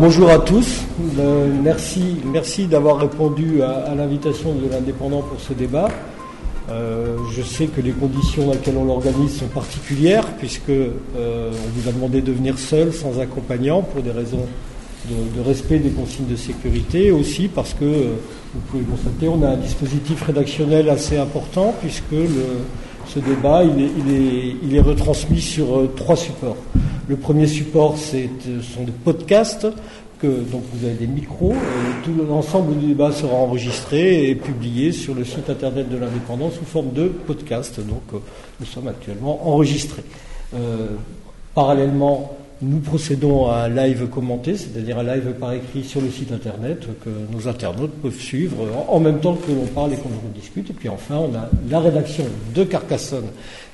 Bonjour à tous. Euh, merci, d'avoir répondu à, l'invitation de l'indépendant pour ce débat. Euh, je sais que les conditions dans lesquelles on l'organise sont particulières, puisque euh, on vous a demandé de venir seul, sans accompagnant, pour des raisons de, respect des consignes de sécurité, aussi parce que vous pouvez constater, on a un dispositif rédactionnel assez important, puisque ce débat il est retransmis sur trois supports. Le premier support, euh, ce sont des podcasts. Que, donc vous avez des micros. Et tout l'ensemble du débat sera enregistré et publié sur le site internet de l'indépendance sous forme de podcast. Donc euh, nous sommes actuellement enregistrés. Euh, parallèlement, nous procédons à un live commenté, c'est-à-dire un live par écrit sur le site internet que nos internautes peuvent suivre en même temps que l'on parle et qu'on discute. Et puis enfin, on a la rédaction de Carcassonne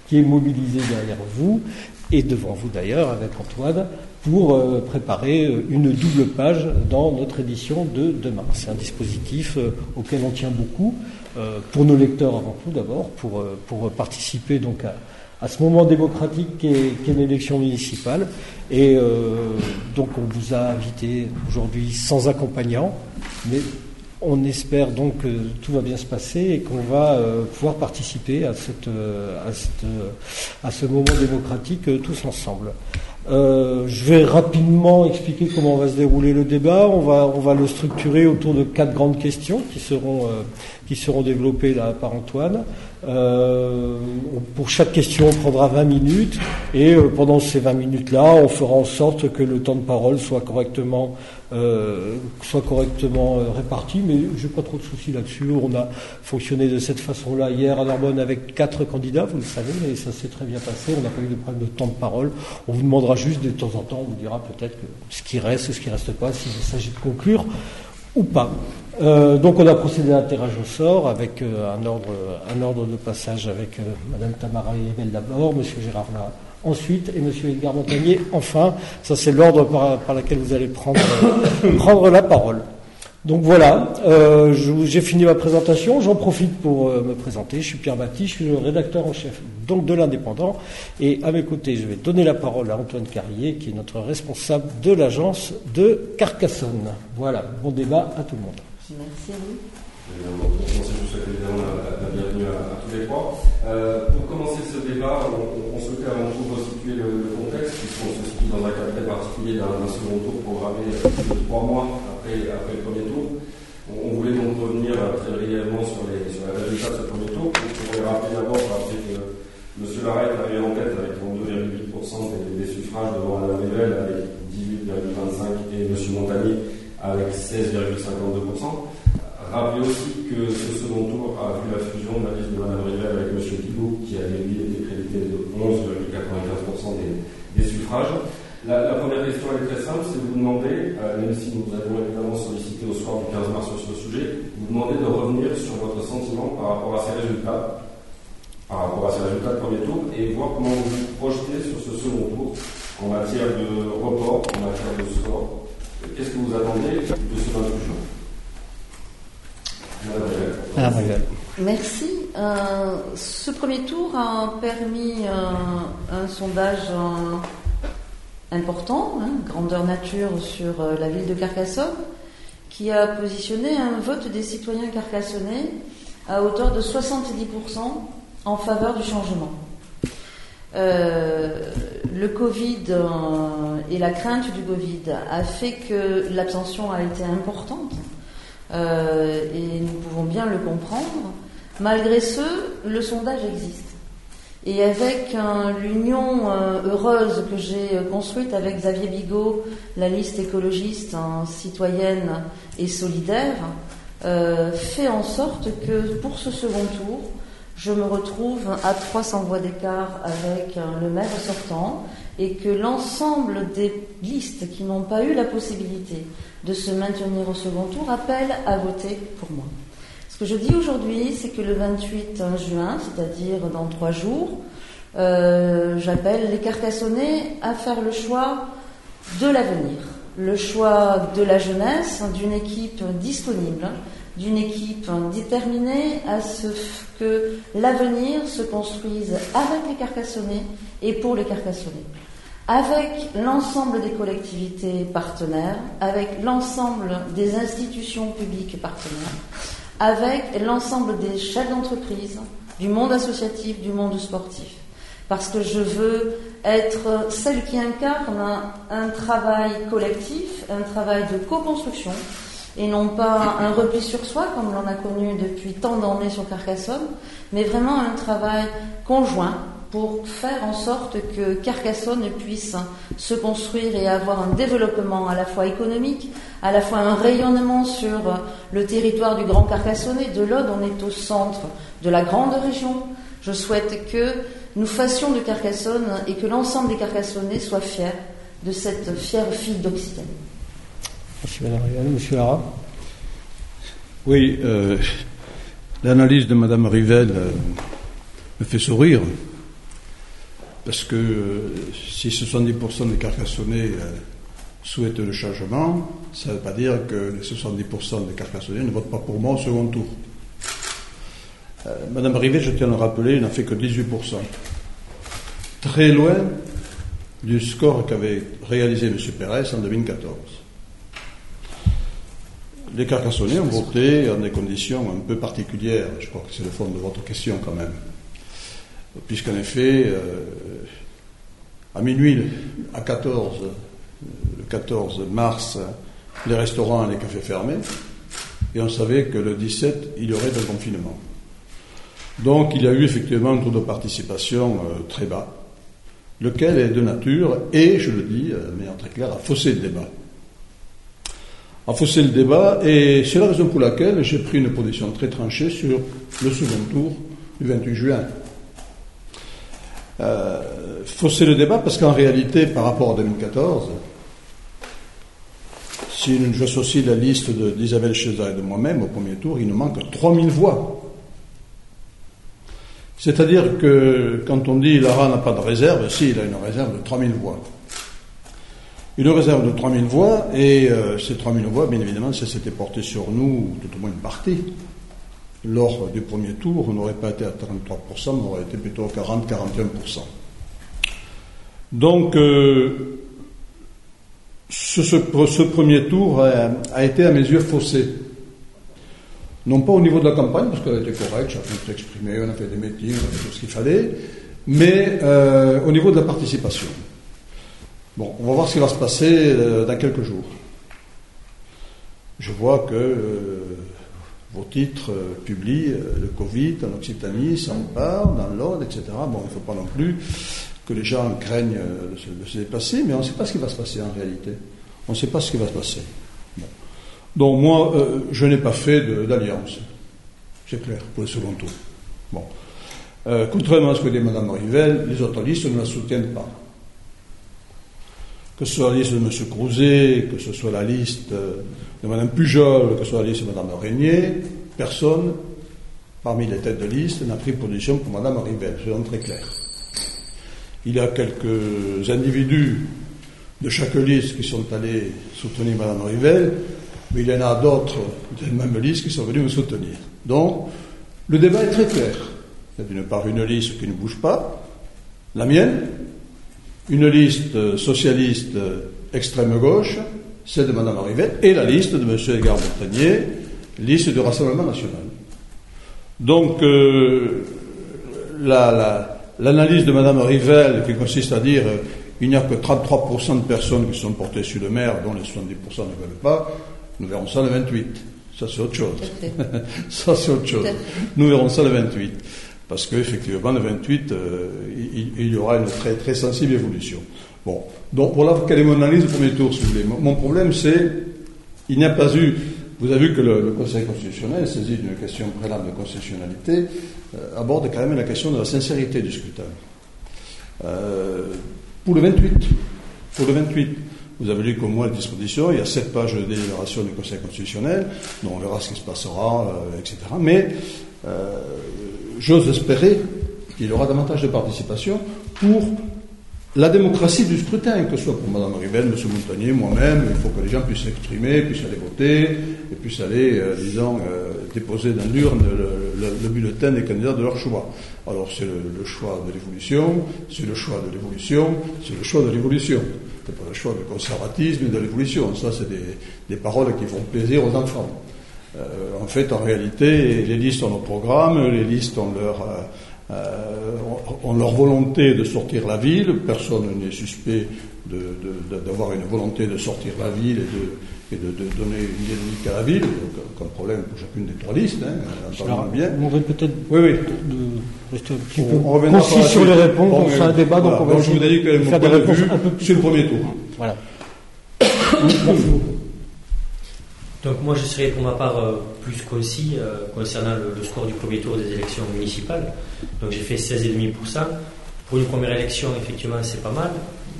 qui est mobilisée derrière vous et devant vous d'ailleurs avec Antoine pour euh, préparer euh, une double page dans notre édition de demain. C'est un dispositif euh, auquel on tient beaucoup, pour nos lecteurs avant tout d'abord, pour, pour participer donc à, à ce moment démocratique qu'est une élection municipale. Et donc on vous a invité aujourd'hui sans accompagnant, mais on espère donc que tout va bien se passer et qu'on va euh, pouvoir participer à, cette, euh, euh, à, ce moment démocratique tous ensemble. je vais rapidement expliquer comment va se dérouler le débat. On va, on va le structurer autour de quatre grandes questions qui seront, qui seront développées là par Antoine. pour chaque question, on prendra 20 minutes et pendant ces 20 minutes-là, on fera en sorte que le temps de parole soit correctement euh, soit correctement euh, réparti, mais je n'ai pas trop de soucis là-dessus. On a fonctionné de cette façon-là hier à Narbonne avec quatre candidats, vous le savez, et ça s'est très bien passé. On n'a pas eu de problème de temps de parole. On vous demandera juste de temps en temps, on vous dira peut-être ce qui reste, ce qui reste pas, s'il s'agit de conclure ou pas. Euh, donc on a procédé à un tirage au sort avec un, ordre, de passage avec Madame Tamara Yebel d'abord, Monsieur Gérard ensuite, et M. Edgar Montagnier, enfin. Ça, c'est l'ordre par, lequel vous allez prendre, prendre la parole. Donc voilà, euh, j'ai fini ma présentation. J'en profite pour euh, me présenter. Je suis Pierre Baptiste, je suis le rédacteur en chef donc de l'Indépendant. Et à mes côtés, je vais donner la parole à Antoine Carrier, qui est notre responsable de l'agence de Carcassonne. Voilà, bon débat à tout le monde. Merci à vous. Bienvenue à, tous les trois. Euh, pour commencer ce débat, on, souhaitait avant tout resituer le, contexte, puisqu'on se situe dans un cadre très particulier d'un second tour programmé trois mois après, après le premier tour. On, voulait donc revenir très brièvement sur les, sur les résultats de ce premier tour. On pourrait rappeler d'abord rappeler que M. Larrette arrivé en tête avec 32,8% des, suffrages devant Mme Rivel avec 18,25% et M. Montagnier avec 16,52%. Rappelez aussi que ce second tour a vu la fusion de la liste de Mme Rivel avec M. Thibault, qui avait lui été crédité de 11,95% des, suffrages. La, première question est très simple, c'est de vous demander, euh, même si nous avons évidemment sollicité au soir du 15 mars sur ce sujet, vous demander de revenir sur votre sentiment par rapport à ces résultats, par rapport à ces résultats de premier tour, et voir comment vous vous projetez sur ce second tour en matière de report, en matière de score. Qu'est-ce que vous attendez de ce 28 Merci. Euh, ce premier tour a permis euh, un sondage euh, important, hein, grandeur nature, sur la ville de Carcassonne, qui a positionné un vote des citoyens carcassonnais à hauteur de 70% en faveur du changement. le Covid et la crainte du Covid a fait que l'abstention a été importante euh, et nous pouvons bien le comprendre. Malgré ce, le sondage existe. Et avec l'union euh, heureuse que j'ai construite avec Xavier Bigot, la liste écologiste citoyenne et solidaire, euh, fait en sorte que pour ce second tour, je me retrouve à 300 voix d'écart avec le maire sortant et que l'ensemble des listes qui n'ont pas eu la possibilité de se maintenir au second tour appelle à voter pour moi. Ce que je dis aujourd'hui, c'est que le 28 juin, c'est-à-dire dans trois jours, euh, j'appelle les Carcassonnais à faire le choix de l'avenir, le choix de la jeunesse, d'une équipe disponible, d'une équipe déterminée à ce que l'avenir se construise avec les Carcassonnais et pour les Carcassonnais. Avec l'ensemble des collectivités partenaires, avec l'ensemble des institutions publiques partenaires, avec l'ensemble des chefs d'entreprise, du monde associatif, du monde sportif. Parce que je veux être celle qui incarne un, travail collectif, un travail de co-construction, et non pas un repli sur soi, comme l'on a connu depuis tant d'années sur Carcassonne, mais vraiment un travail conjoint pour faire en sorte que Carcassonne puisse se construire et avoir un développement à la fois économique, à la fois un rayonnement sur le territoire du Grand Carcassonnais. De l'Aude, on est au centre de la grande région. Je souhaite que nous fassions de Carcassonne et que l'ensemble des Carcassonnais soient fiers de cette fière fille d'Occitanie. Merci Madame Monsieur Lara. Oui, euh, l'analyse de Madame Rivel euh, me fait sourire. Parce que euh, si 70% des Carcassonnais souhaitent le changement, ça ne veut pas dire que les 70% des Carcassonnais ne votent pas pour moi au second tour. Madame Rivet, je tiens à le rappeler, n'a fait que 18%. Très loin du score qu'avait réalisé M. Pérez en 2014. Les Carcassonnais ont voté en des conditions un peu particulières. Je crois que c'est le fond de votre question quand même. Puisqu'en effet, euh, à minuit, à 14, le 14 mars, les restaurants et les cafés fermés. Et on savait que le 17, il y aurait un confinement. Donc il y a eu effectivement un taux de participation euh, très bas, lequel est de nature, et je le dis euh, de manière très claire, à fausser le débat a faussé le débat et c'est la raison pour laquelle j'ai pris une position très tranchée sur le second tour du 28 juin. Euh, fausser le débat parce qu'en réalité, par rapport à 2014, si j'associe la liste d'Isabelle Cheza et de moi-même au premier tour, il nous manque 3000 voix. C'est-à-dire que quand on dit Lara n'a pas de réserve, si, il a une réserve de 3000 voix une réserve de 3000 voix, et euh, ces 3000 voix, bien évidemment, ça s'était porté sur nous, tout au moins une partie. Lors du premier tour, on n'aurait pas été à 33%, on aurait été plutôt à 40-41%. Donc, euh, ce, premier tour a, été à mes yeux faussé. Non pas au niveau de la campagne, parce qu'elle a été correcte, chacun s'est exprimé, on a fait des meetings, on a fait tout ce qu'il fallait, mais euh, au niveau de la participation. Bon, on va voir ce qui va se passer euh, dans quelques jours. Je vois que euh, vos titres euh, publient le Covid en Occitanie, parle, dans l'ordre, etc. Bon, il ne faut pas non plus que les gens craignent de se, déplacer, mais on ne sait pas ce qui va se passer en réalité. On ne sait pas ce qui va se passer. Donc moi, je n'ai pas fait d'alliance. C'est clair, pour le second tour. Bon. contrairement à ce que dit Mme Rivel, les autres listes ne la soutiennent pas que ce soit la liste de M. Crouzet, que ce soit la liste de Mme Pujol, que ce soit la liste de Mme Régnier, personne, parmi les têtes de liste, n'a pris position pour Mme Rivel, soyons très clair. Il y a quelques individus de chaque liste qui sont allés soutenir Mme Rivel, mais il y en a d'autres de la même liste qui sont venus me soutenir. Donc, le débat est très clair. Il y a d'une part une liste qui ne bouge pas, la mienne, une liste socialiste extrême gauche, celle de Mme Arrivette, et la liste de M. Edgar Montagnier, liste du Rassemblement national. Donc, euh, l'analyse de Mme Rivel, qui consiste à dire euh, il n'y a que 33% de personnes qui sont portées sur le maire, dont les 70% ne veulent pas, nous verrons ça le 28. Ça, c'est autre chose. ça, c'est autre chose. Nous verrons ça le 28 parce qu'effectivement, le 28, euh, il, y aura une très, très sensible évolution. Bon, donc voilà quelle est mon analyse du premier tour, si vous voulez. Mon problème, c'est, il n'y a pas eu, vous avez vu que le, Conseil constitutionnel, saisi d'une question préalable de constitutionnalité, euh, aborde quand même la question de la sincérité du scrutin. Euh, pour le 28, pour le 28, vous avez lu comme moi la disposition, il y a sept pages de délibération du Conseil constitutionnel, dont on verra ce qui se passera, etc. Mais j'ose espérer qu'il y aura davantage de participation pour la démocratie du scrutin, que ce soit pour Mme Rivel, M. Montagnier, moi-même, il faut que les gens puissent s'exprimer, puissent aller voter, et puissent aller, euh, disons, euh, déposer dans l'urne le, bulletin des candidats de leur choix. Alors c'est le, choix de l'évolution, c'est le choix de l'évolution, c'est le choix de l'évolution. C'est pas le choix du conservatisme et de l'évolution. Ça, c'est des, paroles qui font plaisir aux enfants. Euh, en fait, en réalité, les listes ont leur programme, les listes ont leur euh, ont leur volonté de sortir la ville. Personne n'est suspect d'avoir une volonté de sortir la ville et de, donner une dynamique à la ville. Donc, problème pour chacune des trois listes. Hein, bien. On peut-être oui, oui. de rester un petit peu concis sur les réponses. Bon, c'est un débat, donc on va je vous ai dit que réponses un peu plus sur le premier tour. Voilà. Donc moi je serai pour ma part euh, plus concis euh, concernant le, score du premier tour des élections municipales. Donc j'ai fait 16,5%. Pour une première élection, effectivement, c'est pas mal,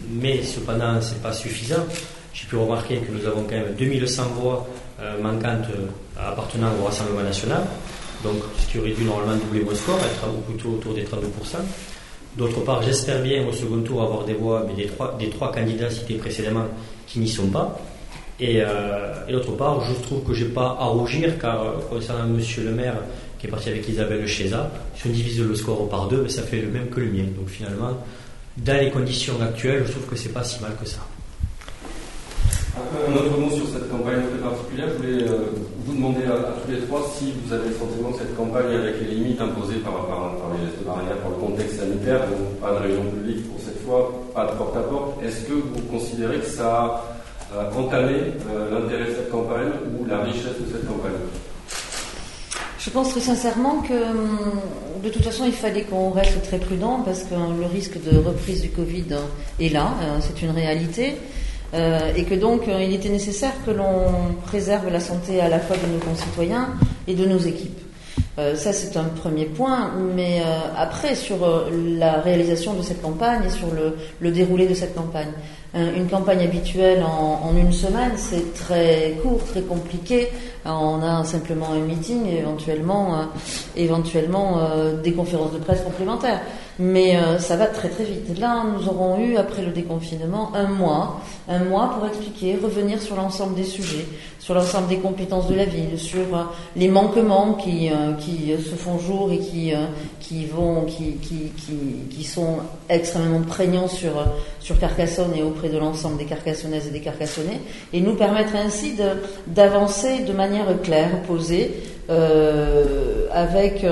mais cependant, c'est pas suffisant. J'ai pu remarquer que nous avons quand même 2100 voix euh, manquantes appartenant au Rassemblement national, donc ce qui aurait dû normalement doubler mon score, être plutôt autour des 32%. D'autre part, j'espère bien au second tour avoir des voix, des trois, des trois candidats cités précédemment qui n'y sont pas. Euh, et, d'autre part, je trouve que je n'ai pas à rougir, car euh, concernant Monsieur le maire qui est parti avec Isabelle Cheza, si on divise le score par deux, ben, ça fait le même que le mien. Donc finalement, dans les conditions actuelles, je trouve que c'est pas si mal que ça. Un autre mot sur cette campagne très particulière. Je voulais euh, vous demander à, tous les trois si vous avez le sentiment que cette campagne, avec les limites imposées par, les gestes barrières, par le contexte sanitaire, donc pas de réunion publique pour cette fois, pas de porte-à-porte, est-ce que vous considérez que ça euh, entamer euh, l'intérêt de cette campagne ou la richesse de cette campagne je pense très sincèrement que hum, de toute façon il fallait qu'on reste très prudent parce que le risque de reprise du Covid est là, euh, c'est une réalité. et que donc il était nécessaire que l'on préserve la santé à la fois de nos concitoyens et de nos équipes. ça, c'est un premier point. Mais après, sur la réalisation de cette campagne et sur le déroulé de cette campagne, une campagne habituelle en, une semaine, c'est très court, très compliqué. On a simplement un meeting et éventuellement, euh, éventuellement euh, des conférences de presse complémentaires. Mais euh, ça va très très vite. Là, nous aurons eu, après le déconfinement, un mois, un mois pour expliquer, revenir sur l'ensemble des sujets, sur l'ensemble des compétences de la ville, sur les manquements qui, qui se font jour et qui, qui vont, qui, qui, qui, sont extrêmement prégnants sur, sur Carcassonne et auprès de l'ensemble des Carcassonnaises et des Carcassonnais, et nous permettre ainsi d'avancer de, manière claire, posée, euh, avec,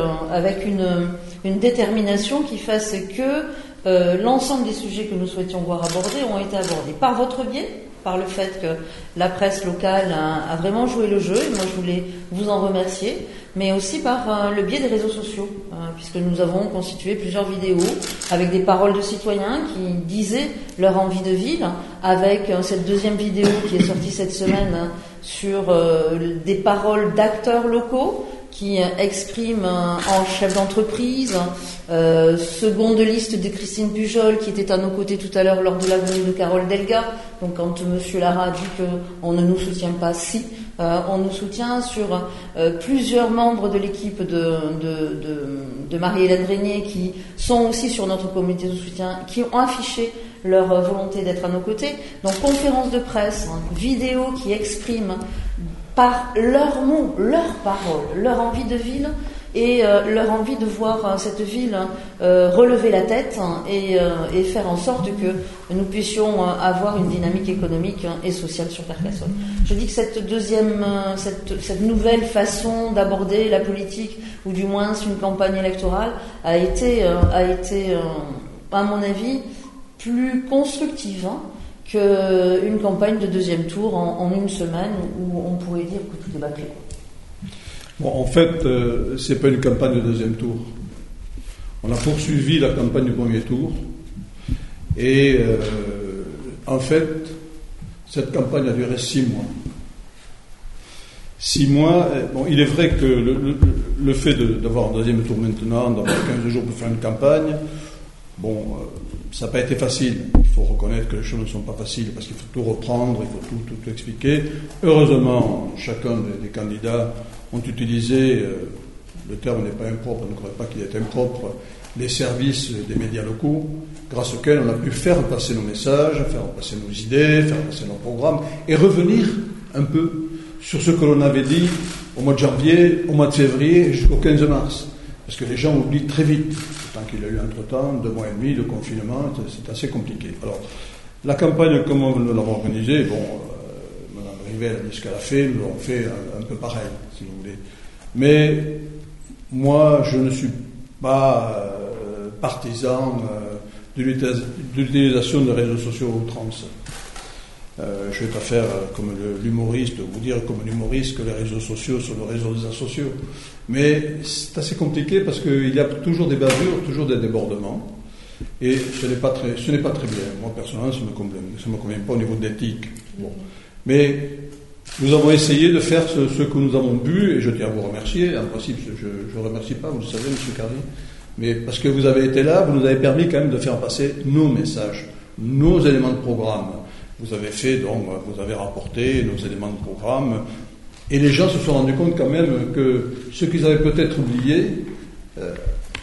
une, détermination qui fasse que euh, l'ensemble des sujets que nous souhaitions voir abordés ont été abordés par votre biais, par le fait que la presse locale a, vraiment joué le jeu, et moi je voulais vous en remercier, mais aussi par euh, le biais des réseaux sociaux, euh, puisque nous avons constitué plusieurs vidéos avec des paroles de citoyens qui disaient leur envie de ville, avec euh, cette deuxième vidéo qui est sortie cette semaine sur des paroles d'acteurs locaux qui exprime en chef d'entreprise, seconde liste de Christine Pujol qui était à nos côtés tout à l'heure lors de la venue de Carole Delga. Donc quand Monsieur Lara dit qu'on ne nous soutient pas, si, euh, on nous soutient sur euh, plusieurs membres de l'équipe de, Marie-Hélène Régnier qui sont aussi sur notre comité de soutien, qui ont affiché leur volonté d'être à nos côtés. Donc conférence de presse, vidéo qui exprime par leurs mots, leurs paroles, leur envie de ville et euh, leur envie de voir euh, cette ville euh, relever la tête et, faire en sorte que nous puissions avoir une dynamique économique et sociale sur Carcassonne. Je dis que cette deuxième, cette, nouvelle façon d'aborder la politique, ou du moins une campagne électorale, a été, a été à mon avis, plus constructive. Hein, qu'une campagne de deuxième tour en, une semaine où on pourrait dire que tout est bâclé. En fait, euh, ce n'est pas une campagne de deuxième tour. On a poursuivi la campagne du premier tour. Et euh, en fait, cette campagne a duré six mois. Six mois, euh, bon, il est vrai que le, fait d'avoir un deuxième tour maintenant, d'avoir 15 jours pour faire une campagne, bon, ça n'a pas été facile. Il faut reconnaître que les choses ne sont pas faciles parce qu'il faut tout reprendre, il faut tout, expliquer. Heureusement, chacun des, candidats ont utilisé euh, le terme n'est pas impropre, ne croyez pas qu'il est impropre, les services des médias locaux, grâce auxquels on a pu faire passer nos messages, faire passer nos idées, faire passer nos programmes, et revenir un peu sur ce que l'on avait dit au mois de janvier, au mois de février jusqu'au 15 mars. Parce que les gens oublient très vite, tant qu'il y a eu entre-temps deux mois et demi de confinement, c'est assez compliqué. Alors, la campagne, comme nous l'avons organisée, bon, euh, Mme Rivel a dit ce qu'elle a fait, un, peu pareil, si vous voulez. Mais moi, je ne suis pas euh, partisan euh, de l'utilisation des réseaux sociaux trans. Euh, je vais pas faire comme l'humoriste, vous dire comme l'humoriste que les réseaux sociaux sont le réseau des asociaux. Mais c'est assez compliqué parce qu'il y a toujours des bavures, toujours des débordements. Et ce n'est pas très, ce n'est pas très bien. Moi, personnellement, ça ne me me convient pas au niveau. Bon. Mais nous avons essayé de faire ce, que nous avons bu, et je tiens à vous remercier. En principe, je ne remercie pas, vous le savez, M. Carly. Mais parce que vous avez été là, vous nous avez permis quand même de faire passer nos messages, nos éléments de programme. Vous avez fait, donc, vous avez rapporté nos éléments de programme. Et les gens se sont rendus compte quand même que ce qu'ils avaient peut-être oublié, euh,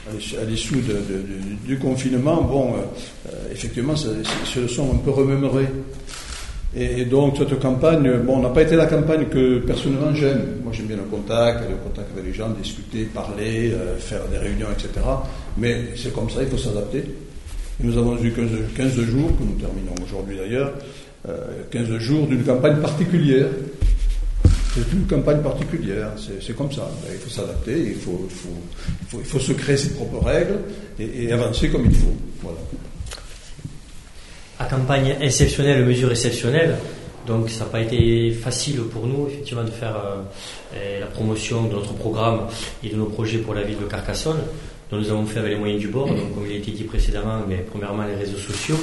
à l'issue du confinement, bon, euh, effectivement, se le sont un peu remémorés. Et, donc, cette campagne, bon, n'a pas été la campagne que personnellement j'aime. Moi, j'aime bien le contact, le contact avec les gens, discuter, parler, euh, faire des réunions, etc. Mais c'est comme ça, il faut s'adapter. Nous avons eu 15, 15, jours, que nous terminons aujourd'hui d'ailleurs, 15 euh, jours d'une campagne particulière. C'est une campagne particulière, c'est comme ça. Ben, il faut s'adapter, il, faut, se créer ses propres règles et, et avancer comme il faut. Voilà à campagne exceptionnelle, mesure exceptionnelle. Donc ça n'a pas été facile pour nous effectivement de faire euh, la promotion de notre programme et de nos projets pour la ville de Carcassonne. dont nous avons fait avec les moyens du bord, donc comme il a été dit précédemment, mais premièrement les réseaux sociaux.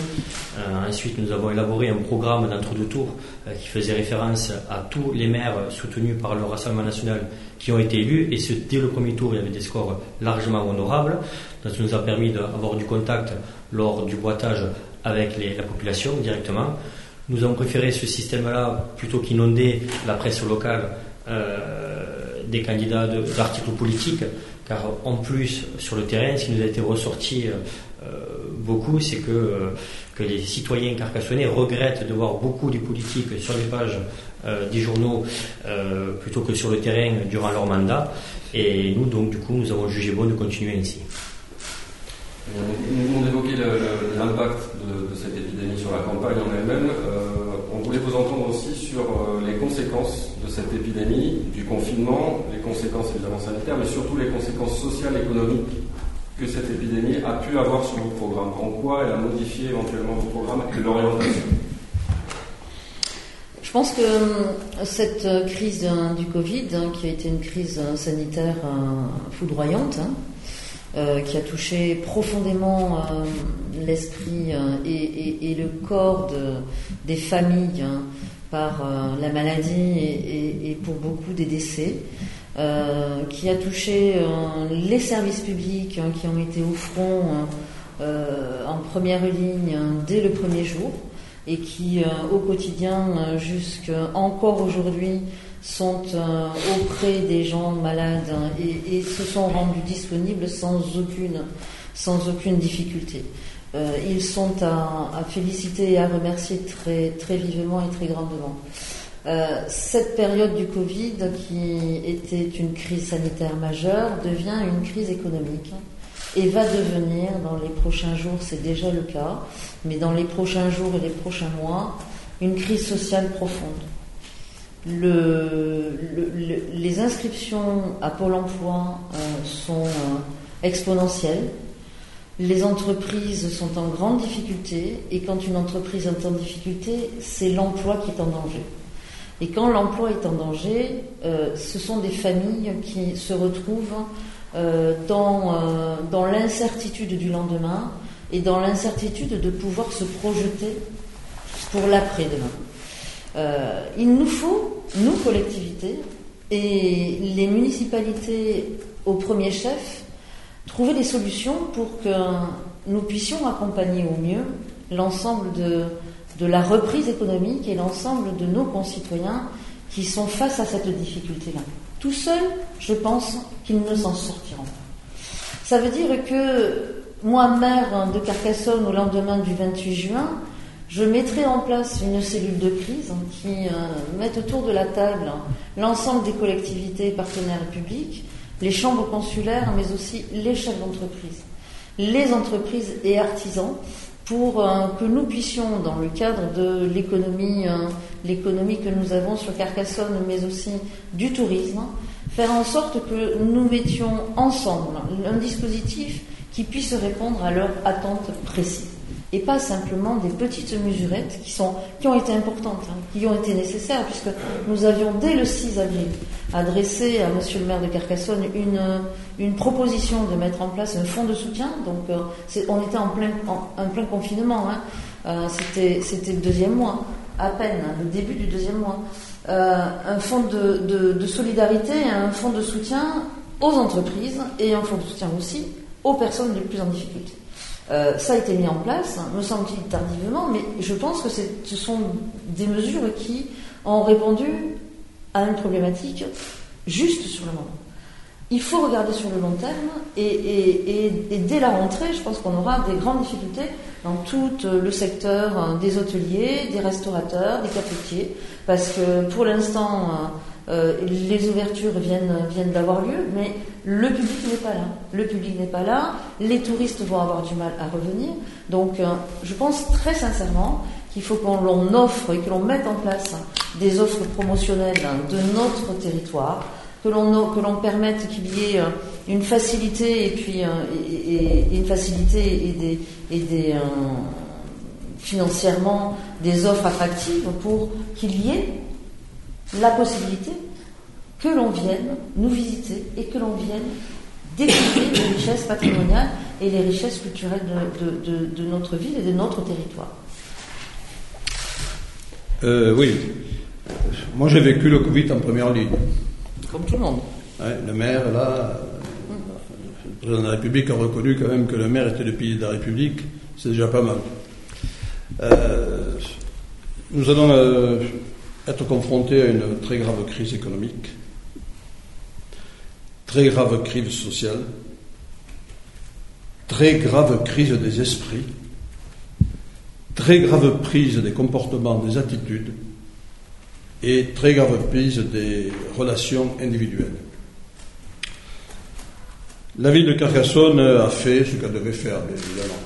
Euh, ensuite, nous avons élaboré un programme d'entre-deux tours euh, qui faisait référence à tous les maires soutenus par le Rassemblement national qui ont été élus. Et ce, dès le premier tour, il y avait des scores largement honorables. Donc, ça nous a permis d'avoir du contact lors du boitage avec la population directement. Nous avons préféré ce système-là plutôt qu'inonder la presse locale euh, des candidats d'articles politiques, car en plus, sur le terrain, ce qui nous a été ressorti euh, beaucoup, c'est que, euh, que les citoyens carcassonnais regrettent de voir beaucoup des politiques sur les pages des journaux plutôt que sur le terrain durant leur mandat. Et nous, donc, du coup, nous avons jugé bon de continuer ainsi. Nous venons d'évoquer l'impact de, cette épidémie sur la campagne en elle-même. Euh, on voulait vous entendre aussi sur euh, les conséquences de cette épidémie, du confinement, les conséquences évidemment sanitaires, mais surtout les conséquences sociales et économiques que cette épidémie a pu avoir sur vos programmes. En quoi elle a modifié éventuellement vos programmes et l'orientation je pense que euh, cette crise du Covid, hein, qui a été une crise sanitaire foudroyante, hein, euh, qui a touché profondément euh, l'esprit euh, et, le corps des familles hein, par la maladie et, pour beaucoup des décès, qui a touché les services publics hein, qui ont été au front hein, en première ligne dès le premier jour et qui au quotidien jusqu'encore encore aujourd'hui sont euh, auprès des gens malades et, se sont rendus disponibles sans aucune, difficulté. Euh, ils sont à, féliciter et à remercier très, vivement et très grandement. Euh, cette période du Covid, qui était une crise sanitaire majeure, devient une crise économique et va devenir, dans les prochains jours, c'est déjà le cas, mais dans les prochains jours et les prochains mois, une crise sociale profonde les inscriptions à Pôle emploi euh, sont euh, exponentielles. Les entreprises sont en grande difficulté et quand une entreprise est en difficulté, c'est l'emploi qui est en danger. Et quand l'emploi est en danger, euh, ce sont des familles qui se retrouvent dans, dans l'incertitude du lendemain et dans l'incertitude de pouvoir se projeter pour l'après-demain. Euh, il nous faut, nous, collectivités, et les municipalités au premier chef, trouver des solutions pour que nous puissions accompagner au mieux l'ensemble de, de la reprise économique et l'ensemble de nos concitoyens qui sont face à cette difficulté-là. Tout seul, je pense qu'ils ne s'en sortiront pas. Ça veut dire que moi, maire de Carcassonne, au lendemain du 28 juin, je mettrai en place une cellule de crise qui euh, mette autour de la table l'ensemble des collectivités partenaires publics, les chambres consulaires, mais aussi les chefs d'entreprise, les entreprises et artisans, pour euh, que nous puissions, dans le cadre de euh, l'économie que nous avons sur Carcassonne, mais aussi du tourisme, faire en sorte que nous mettions ensemble un dispositif qui puisse répondre à leurs attentes précises et pas simplement des petites mesurettes qui, ont été importantes, hein, qui ont été nécessaires, puisque nous avions dès le 6 avril adressé à Monsieur le maire de Carcassonne une, proposition de mettre en place un fonds de soutien. Donc euh, on était en plein, en, plein confinement, hein. euh, c'était, le deuxième mois, à peine, hein, le début du deuxième mois. Euh, un fonds de solidarité, un fonds de soutien aux entreprises et un fonds de soutien aussi aux personnes les plus en difficulté. Euh, ça a été mis en place, me semble-t-il tardivement, mais je pense que ce sont des mesures qui ont répondu à une problématique juste sur le moment. Il faut regarder sur le long terme et, dès la rentrée, je pense qu'on aura des grandes difficultés dans tout le secteur des hôteliers, des restaurateurs, des cafetiers, parce que pour l'instant, euh, les ouvertures viennent, viennent d'avoir lieu, mais le public n'est pas là. Le public n'est pas là, les touristes vont avoir du mal à revenir. Donc, euh, je pense très sincèrement qu'il faut qu'on l'on offre et que l'on mette en place des offres promotionnelles de notre territoire, que l'on que l'on permette qu'il y ait euh, une facilité et puis une facilité et des, et des financièrement des offres attractives pour qu'il y ait la possibilité que l'on vienne nous visiter et que l'on vienne découvrir les richesses patrimoniales et les richesses culturelles de, notre ville et de notre territoire. Euh, oui. Moi, j'ai vécu le Covid en première ligne. Comme tout le monde. le maire, là, le président de la République a reconnu quand même que le maire était le pilier de la République. C'est déjà pas mal. Euh, nous allons euh, être confrontés à une très grave crise économique, très grave crise sociale, très grave crise des esprits, très grave prise des comportements, des attitudes et très grave prise des relations individuelles. La ville de Carcassonne a fait ce qu'elle devait faire, bien évidemment,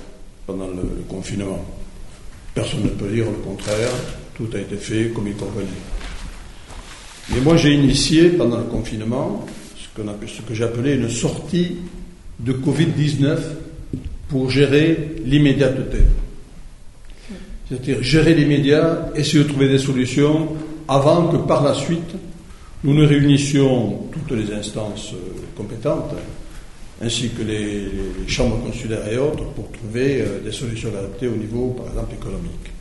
pendant le confinement. Personne ne peut dire le contraire. Tout a été fait comme il convenait. Mais moi, j'ai initié pendant le confinement ce, que appelé une sortie de Covid-19 pour gérer l'immédiateté. C'est-à-dire gérer l'immédiat, essayer de trouver des solutions avant que par la suite nous ne réunissions toutes les instances euh, compétentes, ainsi que les, chambres consulaires et autres, pour trouver euh, des solutions adaptées au niveau, par exemple, économique.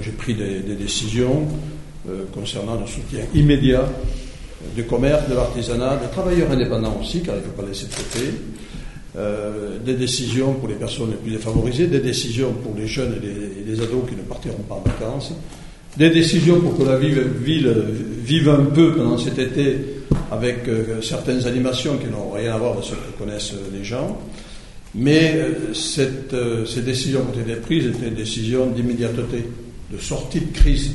J'ai pris des, décisions euh, concernant le soutien immédiat du commerce, de l'artisanat, des travailleurs indépendants aussi, car il ne faut pas laisser de côté, euh, des décisions pour les personnes les plus défavorisées, des décisions pour les jeunes et les, ados qui ne partiront pas en vacances, des décisions pour que la ville, vive un peu pendant cet été avec euh, certaines animations qui n'ont rien à voir avec ce que connaissent les gens. Mais ces décisions qui ont été prises étaient des décisions d'immédiateté de sortie de crise.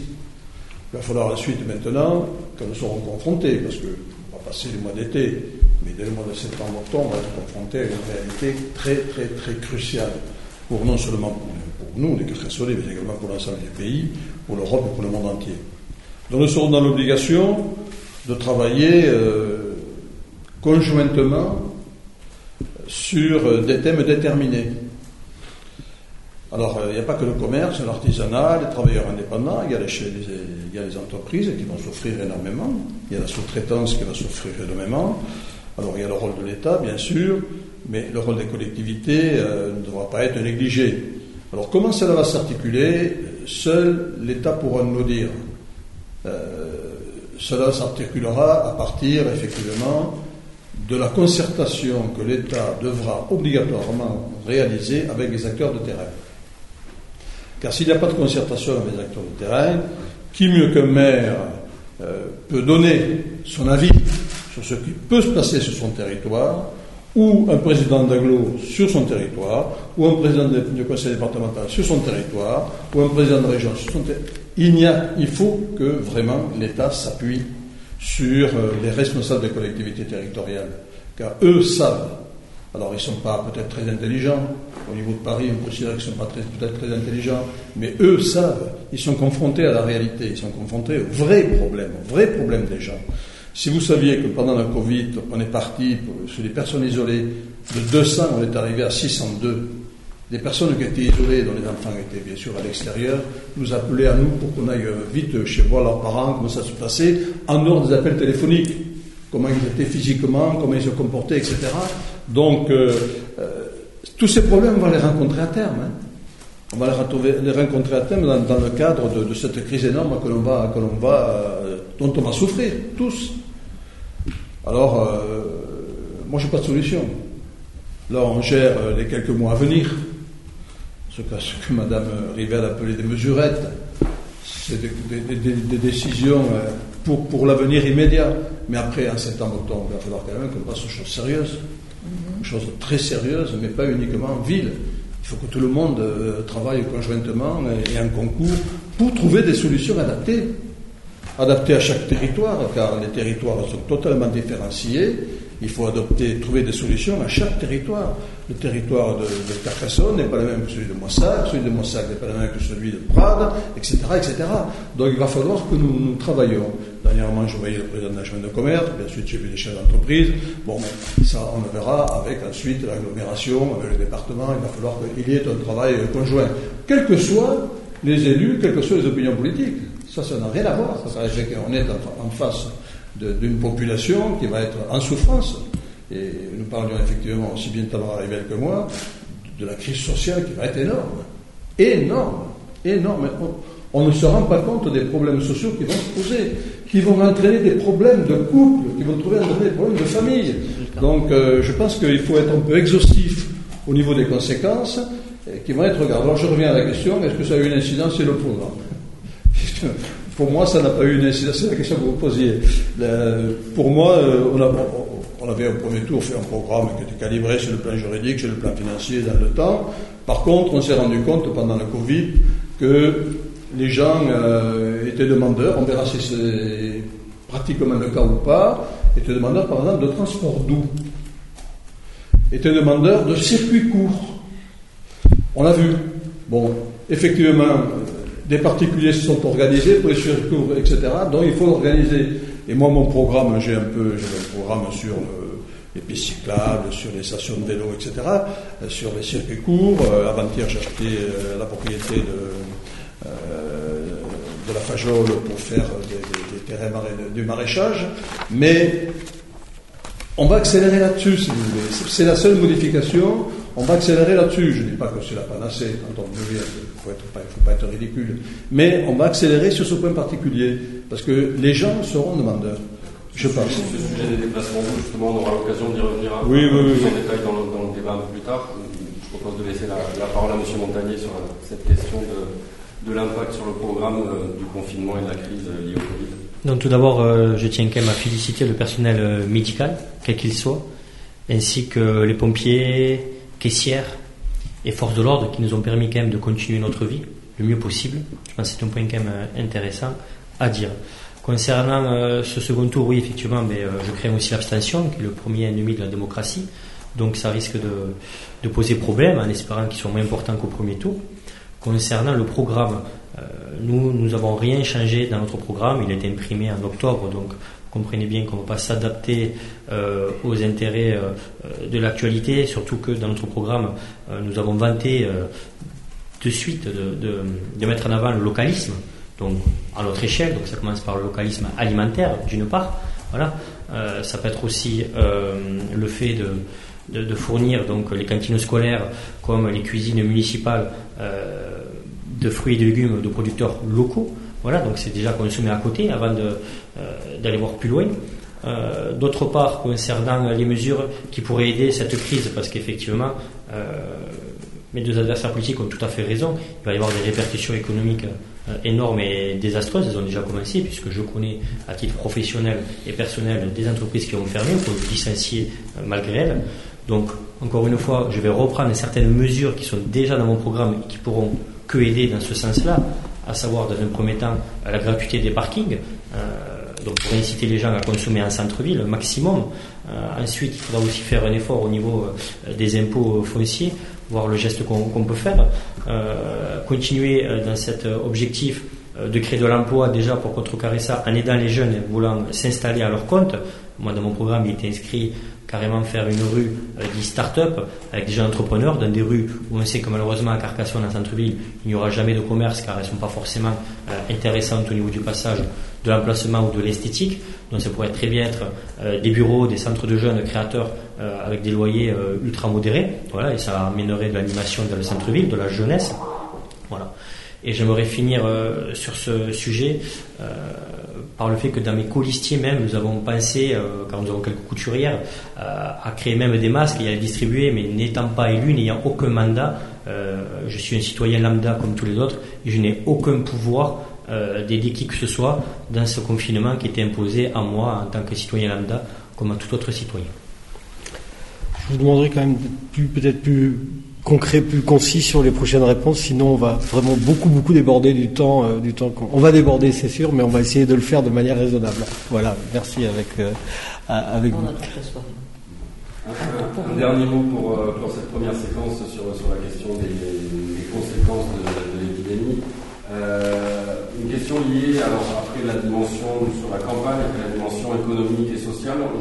Il va falloir la suite maintenant, quand nous serons confrontés, parce qu'on va passer le mois d'été, mais dès le mois de septembre-octobre, on va être confronté à une réalité très, très, très cruciale, pour non seulement pour, nous, les Carcassonnais, mais également pour l'ensemble des pays, pour l'Europe et pour le monde entier. Donc nous serons dans l'obligation de travailler euh, conjointement sur des thèmes déterminés. Alors, il n'y a pas que le commerce, l'artisanat, les travailleurs indépendants, il y, a les, entreprises qui vont souffrir énormément, il y a la sous-traitance qui va souffrir énormément. Alors, il y a le rôle de l'État, bien sûr, mais le rôle des collectivités euh, ne devra pas être négligé. Alors, comment cela va s'articuler? Seul l'État pourra nous dire. Euh, cela s'articulera à partir, effectivement, de la concertation que l'État devra obligatoirement réaliser avec les acteurs de terrain. Car s'il n'y a pas de concertation avec les acteurs de terrain, qui mieux qu'un maire euh, peut donner son avis sur ce qui peut se passer sur son territoire, ou un président d'aglo sur son territoire, ou un président du conseil départemental sur son territoire, ou un président de région sur son territoire. Il, y a, il faut que vraiment l'État s'appuie sur euh, les responsables des collectivités territoriales, car eux savent. Alors ils ne sont pas peut-être très intelligents, au niveau de Paris on considère qu'ils ne sont pas peut-être très intelligents, mais eux savent, ils sont confrontés à la réalité, ils sont confrontés aux vrais problèmes, aux vrais problèmes des gens. Si vous saviez que pendant la Covid, on est parti sur les personnes isolées de 200, on est arrivé à 602. Des personnes qui étaient isolées, dont les enfants étaient bien sûr à l'extérieur, nous appelaient à nous pour qu'on aille vite chez voir leurs parents, comment ça se passait, en dehors des appels téléphoniques, comment ils étaient physiquement, comment ils se comportaient, etc. Donc, euh, euh, tous ces problèmes, on va les rencontrer à terme. Hein. On va les, rencontrer à terme dans, le cadre de, cette crise énorme que l'on va, que va, euh, dont on va souffrir tous. Alors, moi, je n'ai pas de solution. Là, on gère les quelques mois à venir ce que, ce que Mme Rivel appelait des mesurettes. C'est des, décisions euh, pour, pour l'avenir immédiat. Mais après, en septembre-octobre, il va falloir quand même qu'on passe aux choses sérieuses. Mm-hmm. choses très sérieuses, mais pas uniquement en ville. Il faut que tout le monde euh, travaille conjointement et, en concours pour trouver des solutions adaptées. Adaptées à chaque territoire, car les territoires sont totalement différenciés il faut adopter, trouver des solutions à chaque territoire. Le territoire de, Carcassonne n'est pas le même que celui de Moissac, celui de Moissac n'est pas le même que celui de Prades, etc., etc. Donc il va falloir que nous, nous travaillions. Dernièrement, je voyais le président de la Chambre de commerce, puis ensuite j'ai vu les chefs d'entreprise. Bon, ça, on le verra avec ensuite l'agglomération, avec le département. Il va falloir qu'il y ait un travail conjoint. Quels que soient les élus, quelles que soient les opinions politiques. Ça, ça n'a rien à voir. Ça, on est en face d'une population qui va être en souffrance. Et nous parlions effectivement, aussi bien Tamara Rivel que moi, de la crise sociale qui va être énorme. Énorme. Énorme. On, ne se rend pas compte des problèmes sociaux qui vont se poser, qui vont entraîner des problèmes de couple, qui vont trouver des problèmes de famille. Donc euh, je pense qu'il faut être un peu exhaustif au niveau des conséquences qui vont être regardables. Alors je reviens à la question, est-ce que ça a eu une incidence sur le programme pour moi, ça n'a pas eu une incidence. C'est la question que vous posiez. pour moi, euh, on, avait au premier tour fait un programme qui était calibré sur le plan juridique, sur le plan financier dans le temps. Par contre, on s'est rendu compte pendant le Covid que les gens euh, étaient demandeurs, on verra si c'est pratiquement le cas ou pas, étaient demandeurs par exemple de transport doux, étaient demandeurs de circuits courts. On l'a vu. Bon, effectivement, des particuliers se sont organisés pour les circuits, etc. Donc il faut l'organiser. Et moi, mon programme, j'ai un peu, j'ai un programme sur les pistes cyclables, sur les stations de vélo, etc., euh, sur les circuits courts. Euh, avant-hier, j'ai acheté euh, la propriété de, de la Fajol pour faire des, terrains du maraîchage. Mais on va accélérer là-dessus, si vous voulez. C'est la seule modification. On va accélérer là-dessus. Je ne dis pas que c'est la panacée quand on devient il ne faut pas être ridicule. Mais on va accélérer sur ce point particulier, parce que les gens seront demandeurs. Je pense. Ce sujet des déplacements, justement, on aura l'occasion d'y revenir un oui, oui, oui, en détail dans le, débat un peu plus tard. Je propose de laisser la, parole à M. Montagnier sur cette question de, l'impact sur le programme euh, du confinement et de la crise euh, liée au Covid. Donc tout d'abord, euh, je tiens quand même à féliciter le personnel médical, quel qu'il soit, ainsi que les pompiers, caissières, et forces de l'ordre qui nous ont permis quand même de continuer notre vie le mieux possible. Je pense que c'est un point quand même intéressant à dire. Concernant ce second tour, oui, effectivement, mais je crains aussi l'abstention, qui est le premier ennemi de la démocratie. Donc ça risque de, poser problème, en espérant qu'il soit moins important qu'au premier tour. Concernant le programme, nous, nous n'avons rien changé dans notre programme. Il a été imprimé en octobre, donc comprenez bien qu'on ne va pas s'adapter euh, aux intérêts euh, de l'actualité, surtout que dans notre programme, euh, nous avons vanté de suite de, mettre en avant le localisme, donc à notre échelle, donc ça commence par le localisme alimentaire d'une part, voilà, ça peut être aussi le fait de, de, fournir donc les cantines scolaires comme les cuisines municipales de fruits et de légumes de producteurs locaux. Voilà, donc c'est déjà consommé à côté avant euh, d'aller voir plus loin. Euh, d'autre part, concernant les mesures qui pourraient aider cette crise, parce qu'effectivement, euh, mes deux adversaires politiques ont tout à fait raison, il va y avoir des répercussions économiques énormes et désastreuses. Elles ont déjà commencé, puisque je connais à titre professionnel et personnel des entreprises qui ont fermé qui ont licencié malgré elles. Donc, encore une fois, je vais reprendre certaines mesures qui sont déjà dans mon programme et qui pourront que aider dans ce sens-là, à savoir, dans un premier temps, la gratuité des parkings. donc, pour inciter les gens à consommer en centre-ville, maximum. ensuite, il faudra aussi faire un effort au niveau des impôts fonciers voir le geste qu'on peut faire, euh, continuer euh, dans cet objectif euh, de créer de l'emploi déjà pour contrecarrer ça en aidant les jeunes voulant s'installer à leur compte. Moi, dans mon programme, il était inscrit carrément faire une rue dit start-up avec des jeunes entrepreneurs dans des rues où on sait que malheureusement à Carcassonne, en centre-ville, il n'y aura jamais de commerce car elles ne sont pas forcément intéressantes au niveau du passage de l'emplacement ou de l'esthétique. Donc ça pourrait très bien être euh, des bureaux, des centres de jeunes créateurs euh, avec des loyers euh, ultra modérés. Voilà, et ça amènerait de l'animation dans le centre-ville, de la jeunesse. Voilà. Et j'aimerais finir sur ce sujet par le fait que dans mes colistiers même, nous avons pensé, car nous avons quelques couturières, à créer même des masques et à les distribuer, mais n'étant pas élu, n'ayant aucun mandat, je suis un citoyen lambda comme tous les autres, et je n'ai aucun pouvoir euh, d'aider qui que ce soit dans ce confinement qui était imposé à moi en tant que citoyen lambda comme à tout autre citoyen. Je vous demanderai quand même peut-être plus concret, plus concis sur les prochaines réponses, sinon on va vraiment beaucoup beaucoup déborder du temps, euh, du temps on va déborder c'est sûr, mais on va essayer de le faire de manière raisonnable. Voilà, merci avec euh, avec vous. Un, dernier mot pour, pour, cette première séquence sur, sur la question des, conséquences de, l'épidémie une question liée, alors après la dimension sur la campagne, après la dimension économique et sociale, on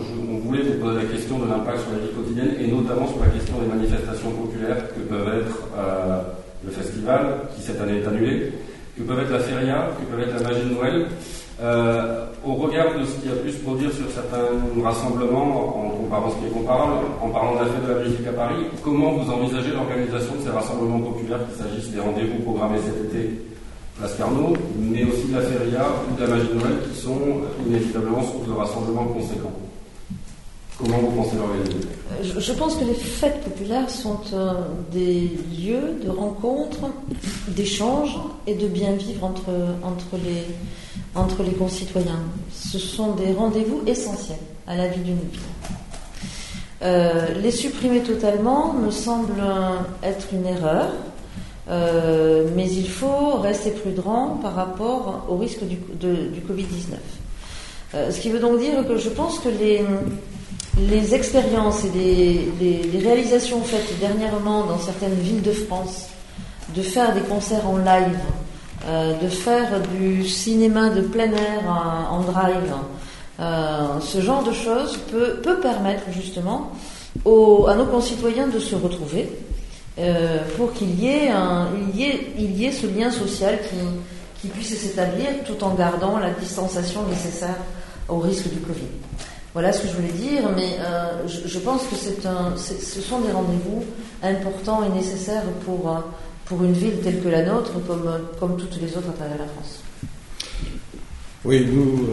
voulait vous poser la question de l'impact sur la vie quotidienne et notamment sur la question des manifestations populaires que peuvent être euh, le festival, qui cette année est annulé, que peuvent être la feria, que peuvent être la magie de Noël. Euh, au regard de ce qui a pu se produire sur certains rassemblements, en comparant ce qui est comparable, en parlant de la fête de la musique à Paris, comment vous envisagez l'organisation de ces rassemblements populaires, qu'il s'agisse des rendez-vous programmés cet été Place Carnot, mais aussi de la Feria ou de la Magie de Noël qui sont inévitablement source de rassemblements conséquents. Comment vous pensez l'organiser euh, je, pense que les fêtes populaires sont euh, des lieux de rencontre, d'échange et de bien vivre entre, les, concitoyens. Ce sont des rendez-vous essentiels à la vie d'une ville. Euh, les supprimer totalement me semble être une erreur. Mais il faut rester prudent par rapport au risque du, du Covid-19. Euh, ce qui veut donc dire que je pense que les, les expériences et les, réalisations faites dernièrement dans certaines villes de France, de faire des concerts en live, euh, de faire du cinéma de plein air en, drive, ce genre de choses peut, permettre justement à nos concitoyens de se retrouver euh, pour qu'il y ait ce lien social qui, qui puisse s'établir tout en gardant la distanciation nécessaire au risque du Covid. Voilà ce que je voulais dire, mais euh, je, pense que c'est un, ce sont des rendez-vous importants et nécessaires pour, euh, pour une ville telle que la nôtre, comme, comme toutes les autres à travers la France. Oui, nous,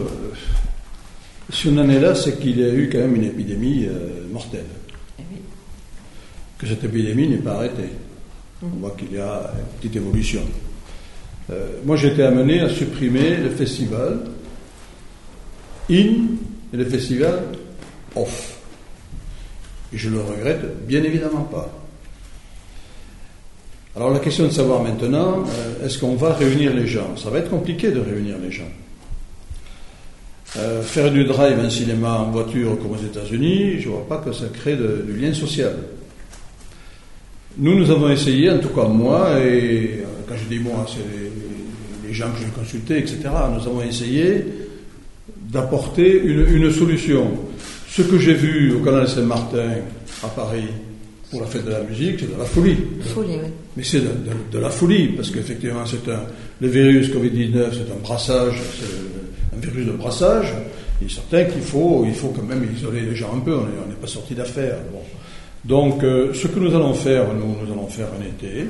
si on en est là, c'est qu'il y a eu quand même une épidémie mortelle que cette épidémie n'est pas arrêtée. On voit qu'il y a une petite évolution. Euh, moi, j'ai été amené à supprimer le festival in et le festival off. Et je le regrette bien évidemment pas. Alors la question de savoir maintenant, euh, est-ce qu'on va réunir les gens? Ça va être compliqué de réunir les gens. Euh, faire du drive, un cinéma en voiture comme aux États-Unis, je ne vois pas que ça crée du lien social. Nous, nous avons essayé, en tout cas moi, et euh, quand je dis moi, c'est les, gens que j'ai consultés, etc., nous avons essayé d'apporter une, solution. Ce que j'ai vu au canal Saint-Martin à Paris pour la fête de la musique, c'est de la folie. Folie, oui. Mais c'est de, la folie, parce qu'effectivement, c'est un, le virus Covid-19, c'est un brassage, c'est un virus de brassage. Il est certain qu'il faut, il faut quand même isoler les gens un peu, on n'est pas sorti d'affaires. Bon. Donc, euh, ce que nous allons faire, nous, nous allons faire un été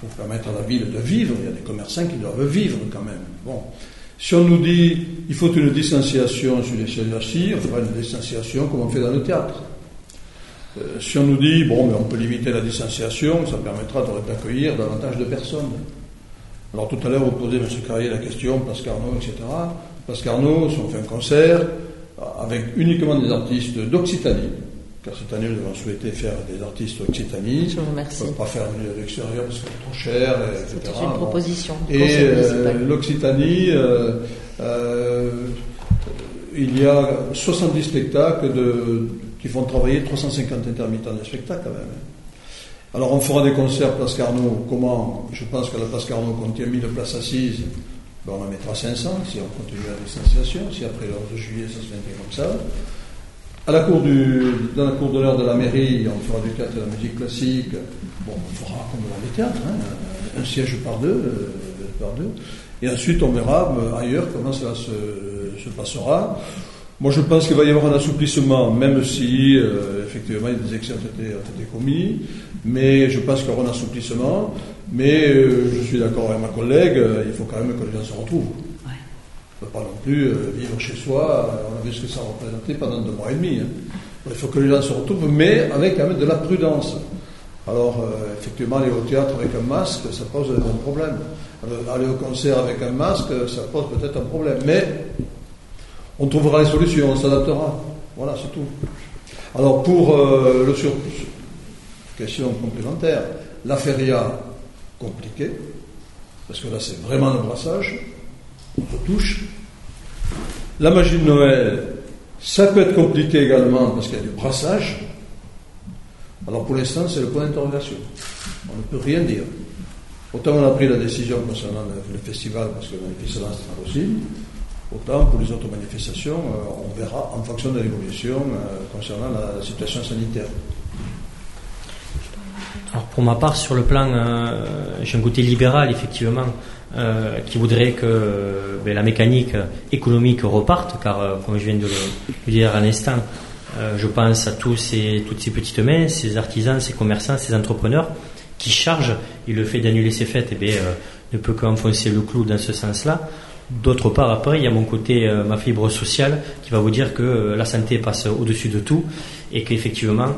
pour permettre à la ville de vivre. Il y a des commerçants qui doivent vivre quand même. Bon. Si on nous dit il faut une distanciation sur les assis, on fera une distanciation comme on fait dans le théâtre. Euh, si on nous dit bon, mais on peut limiter la distanciation, ça permettra d'accueillir davantage de personnes. Alors tout à l'heure, vous posez, M. Carrier, la question, Place Carnot, etc. Place Carnot, si on fait un concert avec uniquement des artistes d'Occitanie, car cette année, nous avons souhaité faire des artistes d'Occitanie. Je vous remercie. On ne peut pas faire venir de l'extérieur parce que c'est trop cher, etc. C'est une proposition. Et euh, l'Occitanie, euh, euh, il y a 70 spectacles de, qui font travailler 350 intermittents de spectacle quand même. Alors on fera des concerts Place Carnot. Comment? Je pense que la Place Carnot contient 1000 places assises. Ben, on en mettra 500 si on continue la distanciation. Si après le 11 juillet ça se fait comme ça. À la cour dans la cour d'honneur de la mairie, on fera du théâtre de la musique classique. Bon, on fera comme dans les théâtres, hein, un siège par deux, euh, par deux. Et ensuite, on verra euh, ailleurs comment cela se, se passera. Moi, je pense qu'il va y avoir un assouplissement, même si, euh, effectivement, des excès ont été, commis. Mais je pense qu'il y aura un assouplissement. Mais je suis d'accord avec ma collègue, il faut quand même que les gens se retrouvent. Ne peut pas non plus euh, vivre chez soi. euh, On a vu ce que ça représentait pendant deux mois et demi. hein. Il faut que les gens se retrouvent, mais avec quand même de la prudence. Alors, euh, effectivement, aller au théâtre avec un masque, ça pose un problème. Aller au concert avec un masque, ça pose peut-être un problème. Mais on trouvera les solutions, on s'adaptera. Voilà, c'est tout. Alors, pour le surplus, question complémentaire, la feria, compliqué, parce que là, c'est vraiment le brassage, on. La magie de Noël, ça peut être compliqué également parce qu'il y a du brassage. Alors pour l'instant, c'est le point d'interrogation. On ne peut rien dire. Autant on a pris la décision concernant le, le festival parce que la manifestation c'est possible, autant pour les autres manifestations, euh, on verra en fonction de l'évolution euh, concernant la, la situation sanitaire. Alors pour ma part, sur le plan, euh, j'ai un côté libéral effectivement, euh, qui voudrait que euh, ben, la mécanique économique reparte, car euh, comme je viens de le, dire à l'instant, je pense à tous ces, toutes ces petites mains, ces artisans, ces commerçants, ces entrepreneurs qui chargent, et le fait d'annuler ces fêtes eh bien, ne peut qu'enfoncer le clou dans ce sens-là. D'autre part, après, il y a mon côté, ma fibre sociale, qui va vous dire que la santé passe au-dessus de tout et qu'effectivement,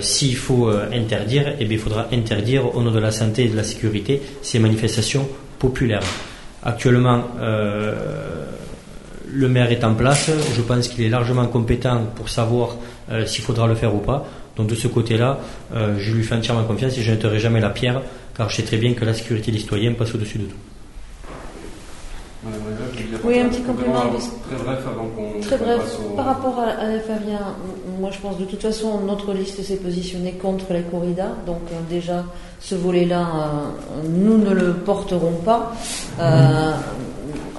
s'il faut interdire, eh bien, il faudra interdire au nom de la santé et de la sécurité ces manifestations populaires. Actuellement, euh, le maire est en place. Je pense qu'il est largement compétent pour savoir euh, s'il faudra le faire ou pas. Donc de ce côté-là, euh, je lui fais entièrement confiance et je n'éterai jamais la pierre, car je sais très bien que la sécurité des citoyens passe au-dessus de tout. Madame Révert, vous vouliez Oui, un petit complément, Très bref avant qu'on Très bref, au... par rapport à, à moi je pense de toute façon notre liste s'est positionnée contre la corrida, donc euh, déjà ce volet-là, euh, nous ne le porterons pas euh,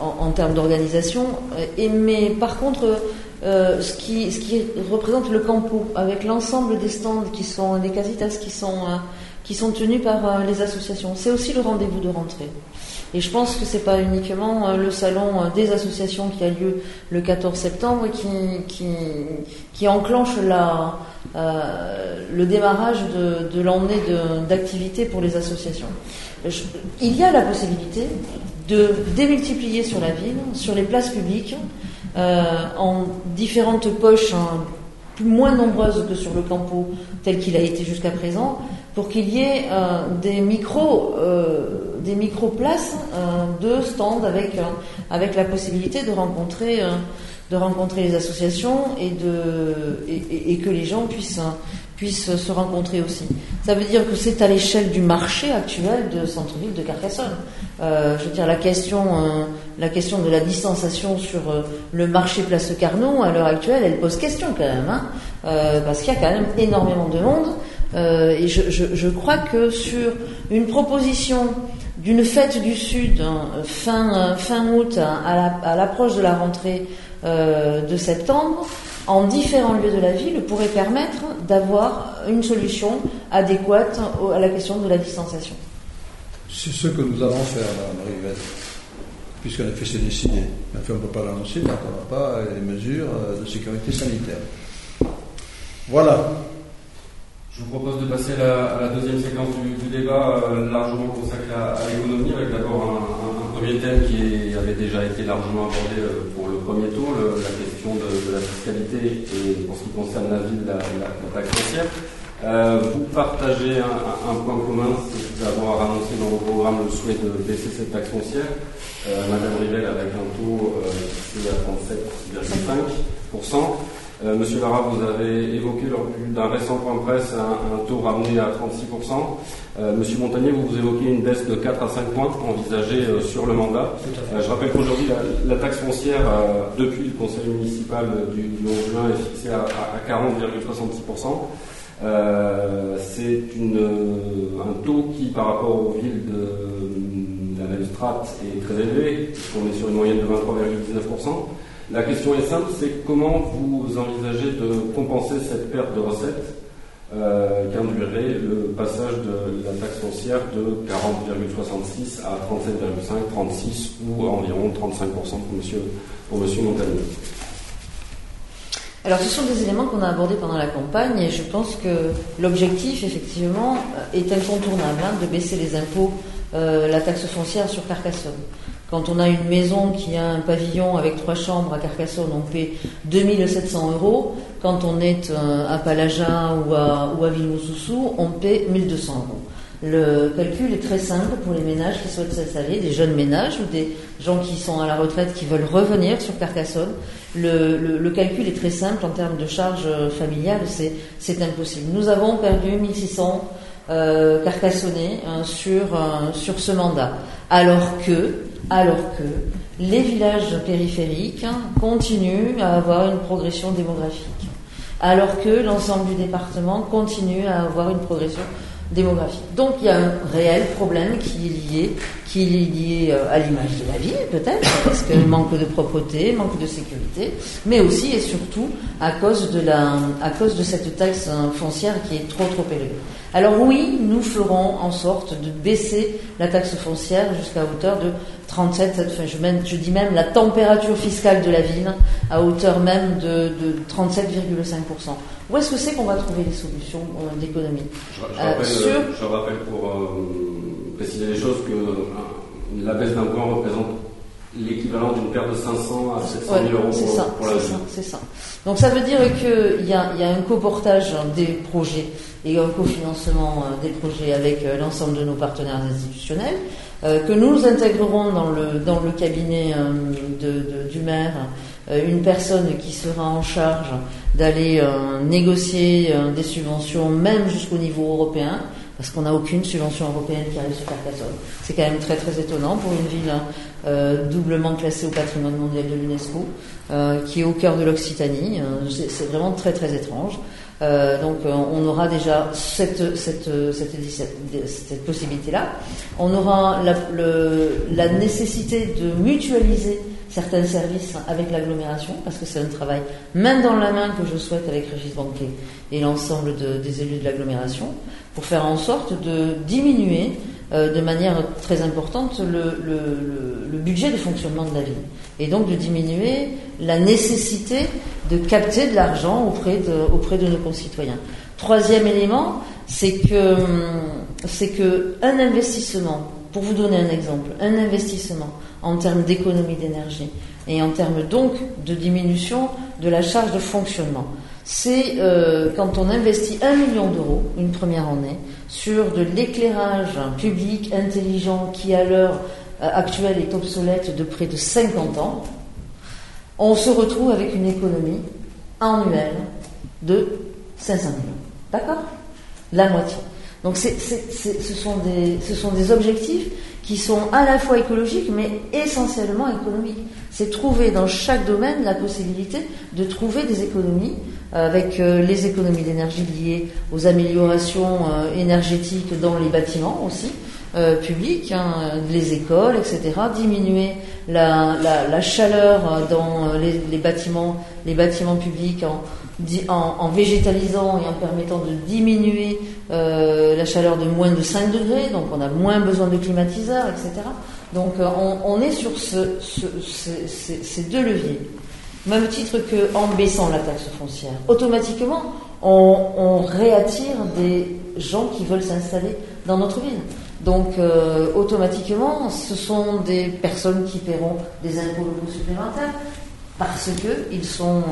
en, en termes d'organisation. Et mais par contre, euh, ce, qui, ce qui représente le campo, avec l'ensemble des stands qui sont des casitas qui sont euh, qui sont tenus par euh, les associations, c'est aussi le rendez-vous de rentrée. Et je pense que c'est pas uniquement euh, le salon euh, des associations qui a lieu le 14 septembre qui, qui, enclenche euh, le démarrage de, de l'année de- d'activité pour les associations. Il y a la possibilité de démultiplier sur la ville, sur les places publiques, en différentes poches hein, moins nombreuses que sur le campo tel qu'il a été jusqu'à présent, pour qu'il y ait euh, des micro euh, des micro places euh, de stands avec euh, avec la possibilité de rencontrer euh, de rencontrer les associations et de et, que les gens puissent euh, puissent se rencontrer aussi. Ça veut dire que c'est à l'échelle du marché actuel de centre-ville de Carcassonne. Euh, je veux dire la question euh, la question de la distanciation sur euh, le marché Place Carnot à l'heure actuelle, elle pose question quand même, hein, euh, parce qu'il y a quand même énormément de monde. Euh, et je, crois que sur une proposition d'une fête du Sud hein, fin, euh, fin août hein, à la- à l'approche de la rentrée euh, de septembre, en différents lieux de la ville, pourrait permettre d'avoir une solution adéquate à la question de la distanciation. C'est ce que nous allons faire, Madame Rivette, puisqu'en effet c'est décidé. En fait, on ne peut pas l'annoncer tant qu'on n'a pas les mesures de sécurité sanitaire. Voilà. Je vous propose de passer à la deuxième séquence du, débat, euh, largement consacrée à, l'économie, avec d'abord un, un- un premier thème qui avait déjà été largement abordé euh, pour le premier tour, la question de, la fiscalité et pour ce qui concerne la ville, la, taxe foncière. Euh, vous partagez un, point commun, c'est d'avoir annoncé dans vos programme le souhait de baisser cette taxe foncière. Madame Rivel avec un taux qui est à 37,5%. Euh, Monsieur Lara, vous avez évoqué lors d'un récent point presse un, taux ramené à 36%. Euh, Monsieur Montagnier, vous, vous évoquez une baisse de 4 à 5 points envisagée euh, sur le mandat. je rappelle qu'aujourd'hui, la, taxe foncière, depuis le conseil municipal du, 11 juin, est fixée à, 40,66%. c'est un taux qui, par rapport aux villes de, la même strate, est très élevé, puisqu'on est sur une moyenne de 23,19%. La question est simple, c'est comment vous envisagez de compenser cette perte de recettes euh, qu'induirait le passage de la taxe foncière de 40,66 à 37,5, 36 ou environ 35% pour monsieur, pour. Alors ce sont des éléments qu'on a abordés pendant la campagne et je pense que l'objectif effectivement est incontournable hein, de baisser les impôts, euh, la taxe foncière sur Carcassonne. Quand on a une maison qui a un pavillon avec trois chambres à Carcassonne, on paie 2700 euros. Quand on est euh, à Palagin ou à, ou à on paie 1200 euros. Le calcul est très simple pour les ménages qui souhaitent s'installer, des jeunes ménages ou des gens qui sont à la retraite qui veulent revenir sur Carcassonne. Le, calcul est très simple en termes de charges familiales, c'est impossible. Nous avons perdu 1600 euh, carcassonnais hein, sur, euh, sur ce mandat, alors que alors que les villages périphériques continuent à avoir une progression démographique, alors que l'ensemble du département continue à avoir une progression Donc il y a un réel problème qui est lié, qui est lié euh, à l'image de la ville peut-être, parce que manque de propreté, manque de sécurité, mais aussi et surtout à cause de la, à cause de cette taxe foncière qui est trop trop élevée. Alors oui, nous ferons en sorte de baisser la taxe foncière jusqu'à hauteur de 37, enfin je, dis même la température fiscale de la ville à hauteur même de, 37,5%. Où est-ce que c'est qu'on va trouver des solutions euh, d'économie je, euh, je, rappelle pour euh, préciser les choses que la baisse d'un point représente l'équivalent d'une perte de 500 à 700 000 euros pour, ça, pour la ville. C'est ça. Donc ça veut dire qu'il y a, y a un coportage des projets et un cofinancement des projets avec l'ensemble de nos partenaires institutionnels. Euh, que nous intégrerons dans le, dans le cabinet euh, de, du maire euh, une personne qui sera en charge d'aller négocier des subventions, même jusqu'au niveau européen, parce qu'on n'a aucune subvention européenne qui arrive sur Carcassonne. C'est quand même très très étonnant pour une ville hein, doublement classée au patrimoine mondial de l'UNESCO, qui est au cœur de l'Occitanie. c'est vraiment très très étrange. Euh, donc euh, on aura déjà cette, cette, cette, possibilité-là. On aura la, la, nécessité de mutualiser certains services avec l'agglomération, parce que c'est un travail main dans la main que je souhaite avec Régis Banquet et l'ensemble des élus de l'agglomération, pour faire en sorte de diminuer euh, de manière très importante le, budget de fonctionnement de la ville. Et donc de diminuer la nécessité de capter de l'argent auprès de, nos concitoyens. Troisième élément, c'est que, c'est que un investissement, pour vous donner un exemple, un investissement en termes d'économie d'énergie et en termes donc de diminution de la charge de fonctionnement, c'est euh, quand on investit un million d'euros une première année sur de l'éclairage public intelligent qui à l'heure euh, actuelle est obsolète de près de 50 ans, on se retrouve avec une économie annuelle de 500 millions. D'accord? La moitié. Donc ce, sont des, ce sont des objectifs qui sont à la fois écologiques mais essentiellement économiques. C'est trouver dans chaque domaine la possibilité de trouver des économies avec euh, les économies d'énergie liées aux améliorations euh, énergétiques dans les bâtiments aussi. Euh, publics, hein, les écoles, etc., diminuer la, la, chaleur dans les, bâtiments, les bâtiments publics en, en, végétalisant et en permettant de diminuer la chaleur de moins de 5 degrés, donc on a moins besoin de climatiseurs, etc. Donc on, est sur ce, ces deux leviers même titre qu'en baissant la taxe foncière. Automatiquement, on, réattire des gens qui veulent s'installer dans notre ville. Donc, euh, automatiquement, ce sont des personnes qui paieront des impôts locaux supplémentaires parce qu'ils sont,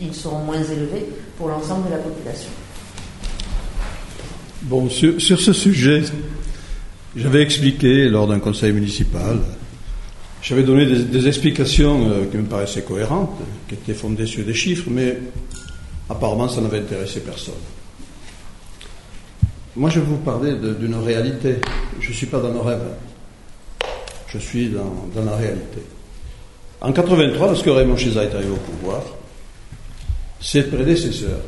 ils, seront moins élevés pour l'ensemble de la population. Bon, sur, ce sujet, j'avais expliqué lors d'un conseil municipal, j'avais donné des, explications euh, qui me paraissaient cohérentes, qui étaient fondées sur des chiffres, mais apparemment ça n'avait intéressé personne. Moi, je vais vous parler d'une réalité. Je ne suis pas dans nos rêves. Je suis dans, la réalité. En 83, lorsque Raymond Chézat est arrivé au pouvoir, ses prédécesseurs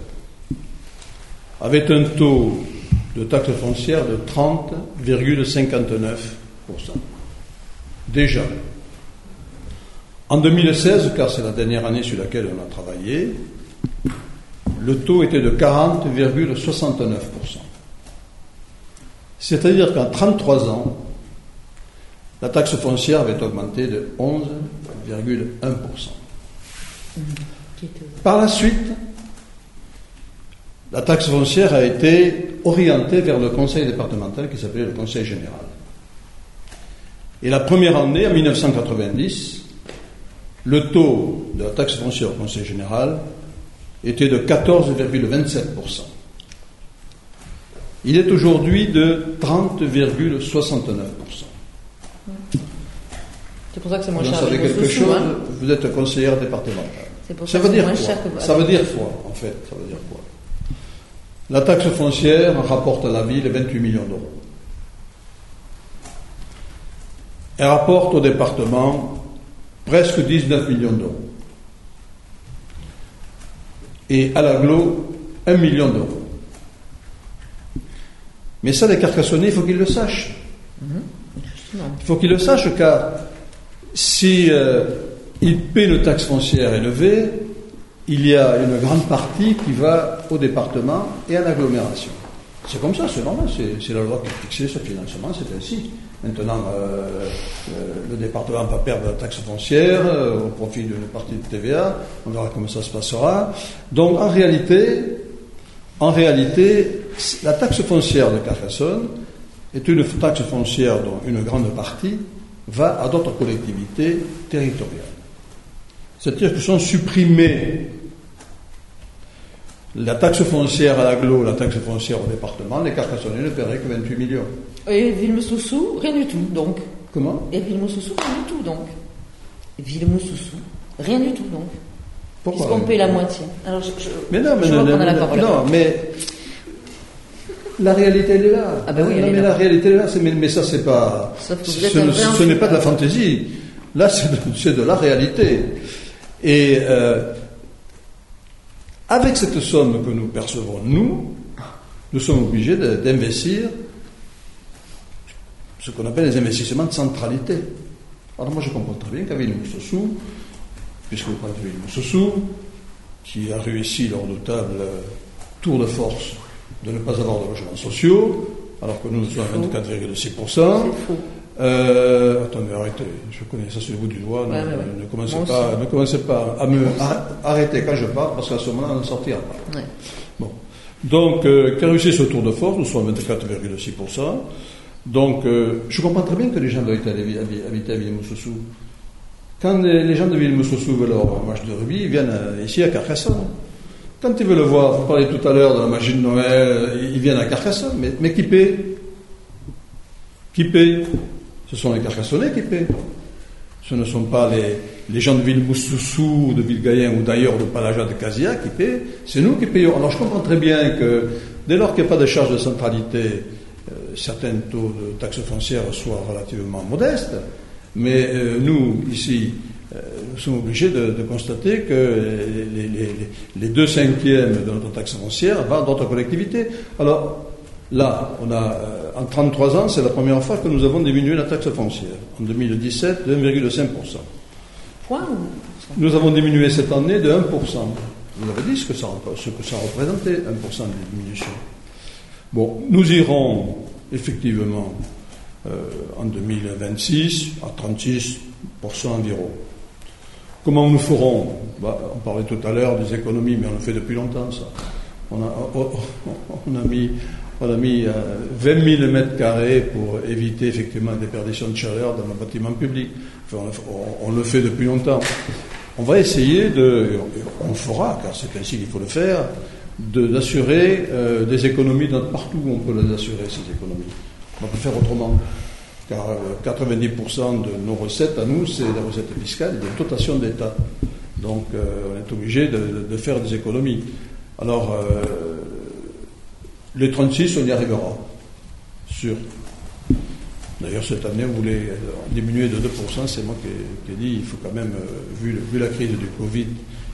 avaient un taux de taxe foncière de 30,59%. Déjà. En 2016, car c'est la dernière année sur laquelle on a travaillé, le taux était de 40,69%. C'est-à-dire qu'en 33 ans, la taxe foncière avait augmenté de 11,1%. Par la suite, la taxe foncière a été orientée vers le conseil départemental qui s'appelait le conseil général. Et la première année, en 1990, le taux de la taxe foncière au conseil général était de 14,27%. Il est aujourd'hui de 30,69%. C'est pour ça que c'est moins cher. Vous savez quelque chose, hein. vous êtes conseillère départementale. ça, veut dire quoi Ça veut dire quoi, en fait Ça veut dire quoi? La taxe foncière rapporte à la ville 28 millions d'euros. Elle rapporte au département presque 19 millions d'euros. Et à l'aglo, 1 million d'euros. Mais ça, les Carcassonnais, il faut qu'ils le sachent. Mhm. Il faut qu'ils le sachent car si euh, ils paient une taxe foncière élevée, il y a une grande partie qui va au département et à l'agglomération. C'est comme ça, c'est normal, c'est la loi qui a fixé ce financement, c'est ainsi. Maintenant, euh, euh, le département va perdre la taxe foncière au profit d'une partie de TVA, on verra comment ça se passera. Donc en réalité, en réalité, la taxe foncière de Carcassonne est une taxe foncière dont une grande partie va à d'autres collectivités territoriales. C'est-à-dire que sont supprimées la taxe foncière à l'aglo, la taxe foncière au département, les Carcassonnais ne paieraient que 28 millions. Et Villemoussoussou, rien du tout, donc. Comment? Et Villemoussoussou, rien du tout, donc. Villemoussoussou, rien du tout, donc. Pourquoi Puisqu'on paie la moitié. Alors, je, mais non, mais non, non, mais la réalité, elle est là. Ah ben oui, non, mais la réalité, elle est là. Mais, mais ça, c'est pas. Ce, n'est pas de la fantaisie. Là, c'est de, la réalité. Et euh, avec cette somme que nous percevons, nous, nous sommes obligés d'investir ce qu'on appelle les investissements de centralité. Alors moi, je comprends très bien qu'avec Moussossou, puisque vous parlez de Moussossou, qui a réussi lors de table euh, tour de force de ne pas avoir de logements sociaux, alors que nous sommes à 24,6%. Euh, attendez, arrêtez, je connais ça sur le bout du doigt. ne, commencez pas, ne, commencez pas, à me arrêter quand je parle, parce qu'à ce moment-là, on ne sortira pas. Bon. Donc, euh, qu'a réussi ce tour de force, nous sommes à 24,6%. Donc, euh, je comprends très bien que les gens doivent habiter à Villemoussoussou. Quand les, gens de Villemoussoussou veulent leur match de rugby, ils viennent euh, ici à Carcassonne. Quand ils veulent le voir, vous parlez tout à l'heure de la magie de Noël, ils viennent à Carcassonne, mais, mais qui paie? Qui paie? Ce sont les Carcassonnais qui paient. Ce ne sont pas les, gens de Villemoussoussou, de Villegayen ou d'ailleurs de Palaja de Casia qui paient, c'est nous qui payons. Alors je comprends très bien que dès lors qu'il n'y a pas de charge de centralité, euh, certains taux de taxes foncières soient relativement modestes, mais euh, nous, ici, nous sommes obligés de, constater que les, deux cinquièmes de notre taxe foncière vont d'autres collectivités. Alors là, on a, euh, en 33 ans, c'est la première fois que nous avons diminué la taxe foncière. En 2017, de 1,5%. Nous avons diminué cette année de 1%. Vous avez dit ce que ça, ce que ça représentait, 1% de diminution. Bon, nous irons effectivement euh, en 2026 à 36% environ. Comment nous ferons? Bah, On parlait tout à l'heure des économies, mais on le fait depuis longtemps, a, oh, oh, on a mis, on a mis 20 euh, 000 mètres carrés pour éviter effectivement des perditions de chaleur dans le bâtiment public. on, le fait depuis longtemps. On va essayer de, on fera, car c'est ainsi qu'il faut le faire, d'assurer euh, des économies partout où on peut les assurer, ces économies. On peut faire autrement. Car 90% euh, de nos recettes à nous, c'est des recettes fiscales des dotations d'État. Donc on est obligé de, faire des économies. Alors, les 36, on y arrivera. Sûr. D'ailleurs, cette année, on voulait diminuer de 2%. C'est moi qui ai, dit il faut quand même, vu, la crise du Covid,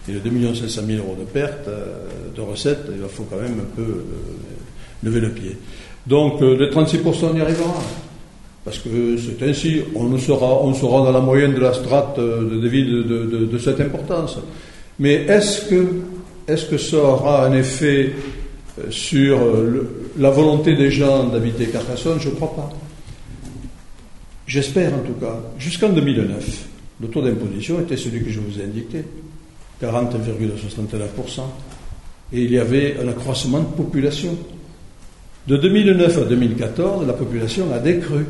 et le 2 500 000 euros de pertes euh, de recettes, il faut quand même un peu euh, lever le pied. Donc euh, les 36%, on y arrivera. Parce que c'est ainsi, on sera, dans la moyenne de la strate de villes de, cette importance. Mais est-ce que, ça aura un effet sur la volonté des gens d'habiter Carcassonne? Je ne crois pas. J'espère en tout cas. Jusqu'en 2009, le taux d'imposition était celui que je vous ai indiqué. 40,69%. Et il y avait un accroissement de population. De 2009 à 2014, la population a décru.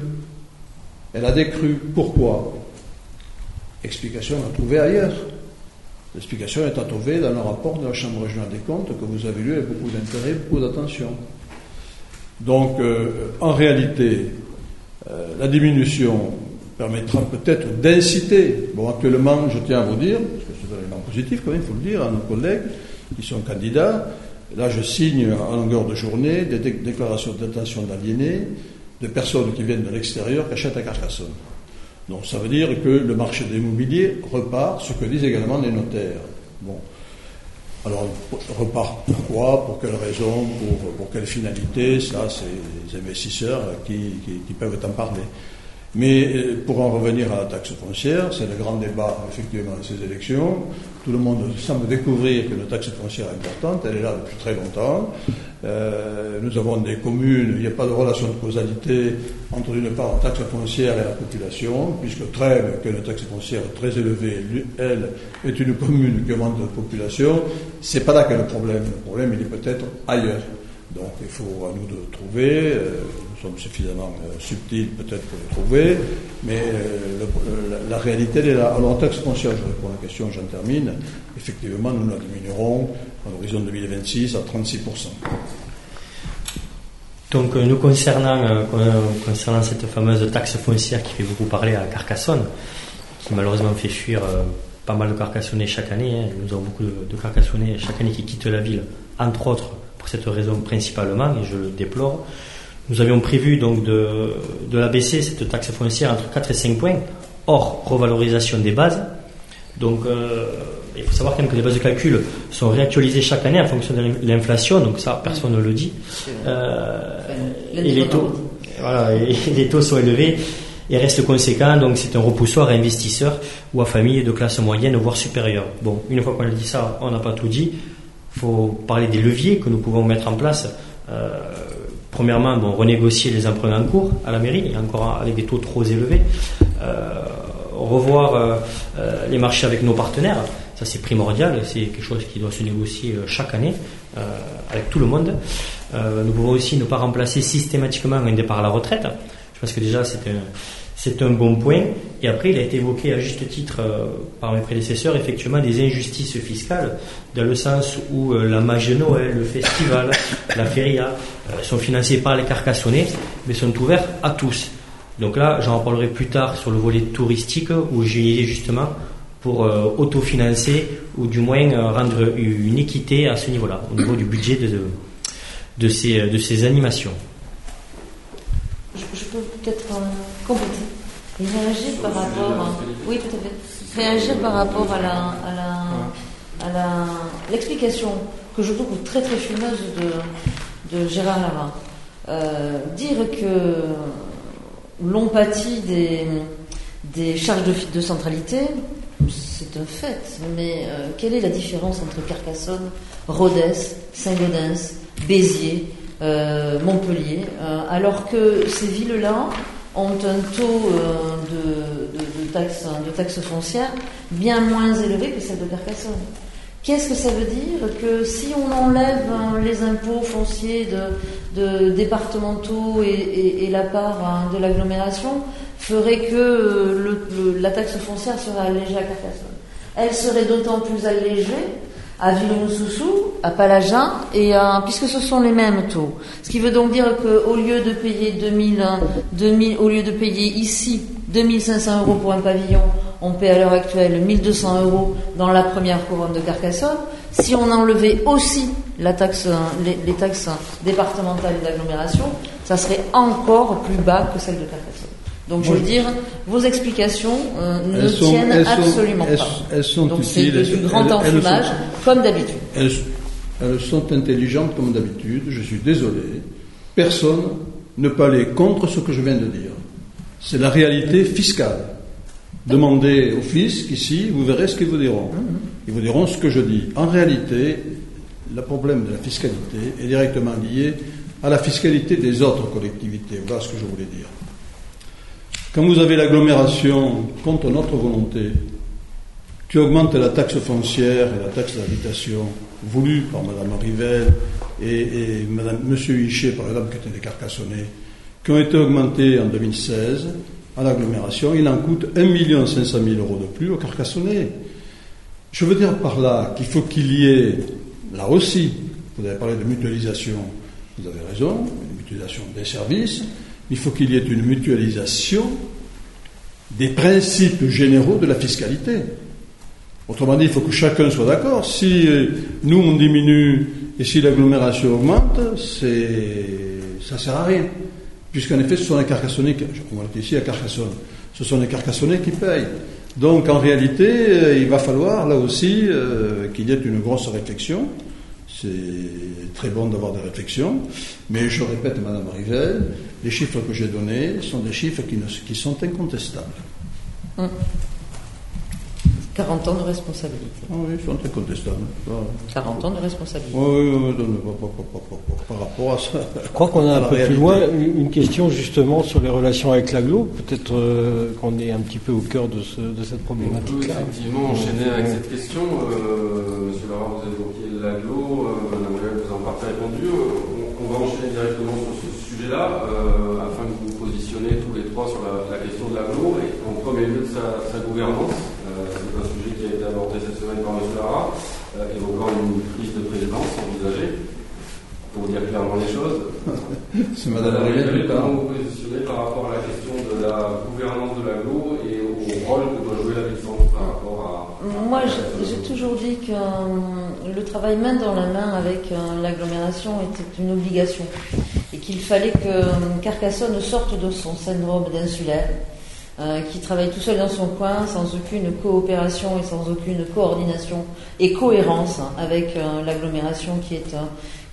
Elle a décru. Pourquoi Explication à trouver ailleurs. L'explication est à trouver dans le rapport de la Chambre régionale des comptes que vous avez lu avec beaucoup d'intérêt, beaucoup d'attention. Donc, euh, en réalité, euh, la diminution permettra peut-être d'inciter. Bon, actuellement, je tiens à vous dire, c'est un élément positif quand même, il faut le dire, à nos collègues qui sont candidats. Là, je signe en longueur de journée des déclarations d'intention d'aliéner de personnes qui viennent de l'extérieur qui achètent à Carcassonne. Donc ça veut dire que le marché de l'immobilier repart, ce que disent également les notaires. Bon. Alors, repart pourquoi? Pour quelle raison? Pour, pour quelle finalité? Ça, c'est les investisseurs qui, qui peuvent en parler. Mais euh, pour en revenir à la taxe foncière, c'est le grand débat effectivement de ces élections. Tout le monde semble découvrir que la taxe foncière est importante, elle est là depuis très longtemps. Euh, nous avons des communes, il n'y a pas de relation de causalité entre d'une part la taxe foncière et la population, puisque Trèves, qui a une taxe foncière très élevée, elle est une commune qui manque de population. C'est pas là qu'est le problème. Le problème, il est peut-être ailleurs. Donc il faut à nous de trouver. Euh, suffisamment euh, subtils peut-être pour le trouver, mais euh, la, réalité est là. Alors en taxe foncière, je réponds à la question, j'en termine. Effectivement, nous la diminuerons à l'horizon 2026 à 36%. Donc nous concernant, concernant cette fameuse taxe foncière qui fait beaucoup parler à Carcassonne, qui malheureusement fait fuir pas mal de Carcassonnais chaque année, hein. nous avons beaucoup de, de Carcassonnais chaque année qui quittent la ville, entre autres pour cette raison principalement, et je le déplore. Nous avions prévu donc de, de la baisser, cette taxe foncière, entre 4 et 5 points, hors revalorisation des bases. Donc, euh, il faut savoir quand même que les bases de calcul sont réactualisées chaque année en fonction de l'inflation, donc ça, personne ne le dit. Euh, et les taux, voilà, et les taux sont élevés et restent conséquents, donc c'est un repoussoir à investisseurs ou à familles de classe moyenne, voire supérieure. Bon, une fois qu'on a dit ça, on n'a pas tout dit. Il faut parler des leviers que nous pouvons mettre en place. Euh, premièrement, bon, renégocier les emprunts en cours à la mairie, et encore avec des taux trop élevés. Euh, revoir euh, les marchés avec nos partenaires, ça c'est primordial, c'est quelque chose qui doit se négocier chaque année avec tout le monde. nous pouvons aussi ne pas remplacer systématiquement un départ à la retraite. Je pense que déjà c'est un c'est un bon point. Et après, il a été évoqué à juste titre euh, par mes prédécesseurs, effectivement, des injustices fiscales, dans le sens où euh, la magie le festival, la feria euh, sont financés par les carcassonnais, mais sont ouverts à tous. Donc là, j'en parlerai plus tard sur le volet touristique, où j'ai justement pour autofinancer, ou du moins rendre une équité à ce niveau-là, au niveau du budget de, de, ces, de ces animations. Je, peux peut-être compléter réagir par rapport, oui, tout à fait. Réagir par rapport à la, à la, l'explication que je trouve très très fumeuse de, de Gérard Lara. Euh, dire que l'on pâtit des, des charges de, de centralité, c'est un fait, mais euh, quelle est la différence entre Carcassonne, Rodez, Saint-Gaudens, Béziers, euh, Montpellier, alors que ces villes-là ont un taux euh, de, de, taxes de taxe foncière bien moins élevé que celle de Carcassonne. Qu'est-ce que ça veut dire Que si on enlève hein, les impôts fonciers de, départementaux et, la part hein, de l'agglomération, ferait que euh, la taxe foncière serait allégée à Carcassonne? Elle serait d'autant plus allégée à Villon-Soussou, à Palagin, et puisque ce sont les mêmes taux. Ce qui veut donc dire qu'au lieu de payer 2000, 2000, au lieu de payer ici 2500 euros pour un pavillon, on paie à l'heure actuelle 1200 euros dans la première couronne de Carcassonne. Si on enlevait aussi la taxe, les, taxes départementales d'agglomération, ça serait encore plus bas que celle de Carcassonne. Donc je veux dire, vos explications euh, ne tiennent absolument pas. Elles sont Donc c'est du grand enfumage, comme d'habitude. Elles, sont intelligentes comme d'habitude, je suis désolé. Personne ne peut aller contre ce que je viens de dire. C'est la réalité fiscale. Demandez au fisc ici, vous verrez ce qu'ils vous diront. Ils vous diront ce que je dis. En réalité, le problème de la fiscalité est directement lié à la fiscalité des autres collectivités. Voilà ce que je voulais dire. Quand vous avez l'agglomération contre notre volonté, qui augmente la taxe foncière et la taxe d'habitation voulue par Mme Rivel et, et M. Hichet, par exemple, qui était des Carcassonnais, qui ont été augmentées en 2016 à l'agglomération, il en coûte 1 500 000 euros de plus aux Carcassonnais. Je veux dire par là qu'il faut qu'il y ait, là aussi, vous avez parlé de mutualisation, vous avez raison, une mutualisation des services, il faut qu'il y ait une mutualisation des principes généraux de la fiscalité. Autrement dit, il faut que chacun soit d'accord. Si euh, nous, on diminue et si l'agglomération augmente, ça ne sert à rien. Puisqu'en effet, ce sont les Carcassonnais, qui, on est ici à Carcassonne, ce sont les Carcassonnais qui payent. Donc en réalité, euh, il va falloir là aussi euh, qu'il y ait une grosse réflexion c'est très bon d'avoir des réflexions, mais je répète, Madame Rivel, les chiffres que j'ai donnés sont des chiffres qui, sont incontestables. 40 ans de responsabilité. Ah oui, ils sont incontestables. 40 ans de responsabilité. Oui, oui, oui, par rapport à ça. Je crois qu'on a un peu plus loin une question justement sur les relations avec l'aglo. Peut-être euh, qu'on est un petit peu au cœur de, cette problématique. On peut effectivement enchaîner avec cette question. Euh, Monsieur Lara, vous évoquiez l'aglo, euh, Madame vous en partie répondu. On, va enchaîner directement sur ce sujet-là, euh, afin que vous vous positionnez tous les trois sur la, question de l'aglo, et en premier lieu de sa, gouvernance. Euh, c'est un sujet cette semaine par M. Lara, évoquant une prise de présidence envisagée, pour dire clairement les choses. c'est Madame Rivet. Comment vous positionnez par rapport à la question de la gouvernance de l'aglo et au rôle que doit jouer la licence par rapport à... Moi, j'ai toujours dit que le travail main dans la main avec euh, l'agglomération était une obligation et qu'il fallait que euh, Carcassonne sorte de son syndrome d'insulaire, euh, qui travaille tout seul dans son coin sans aucune coopération et sans aucune coordination et cohérence avec l'agglomération qui est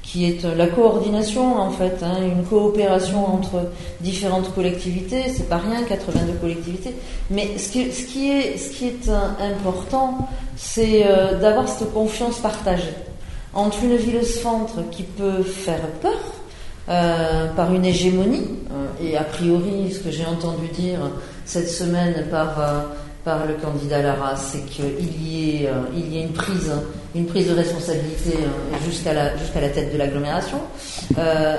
qui est la coordination en fait, hein, une coopération entre différentes collectivités. C'est pas rien, 82 collectivités. Mais ce qui, ce qui est, ce qui est important, c'est euh, d'avoir cette confiance partagée entre une ville-centre qui peut faire peur euh, par une hégémonie, euh, et a priori, ce que j'ai entendu dire cette semaine par par le candidat Lara, c'est qu'il y, ait, euh, y une prise, une prise de responsabilité euh, jusqu'à la, la tête de l'agglomération. Euh,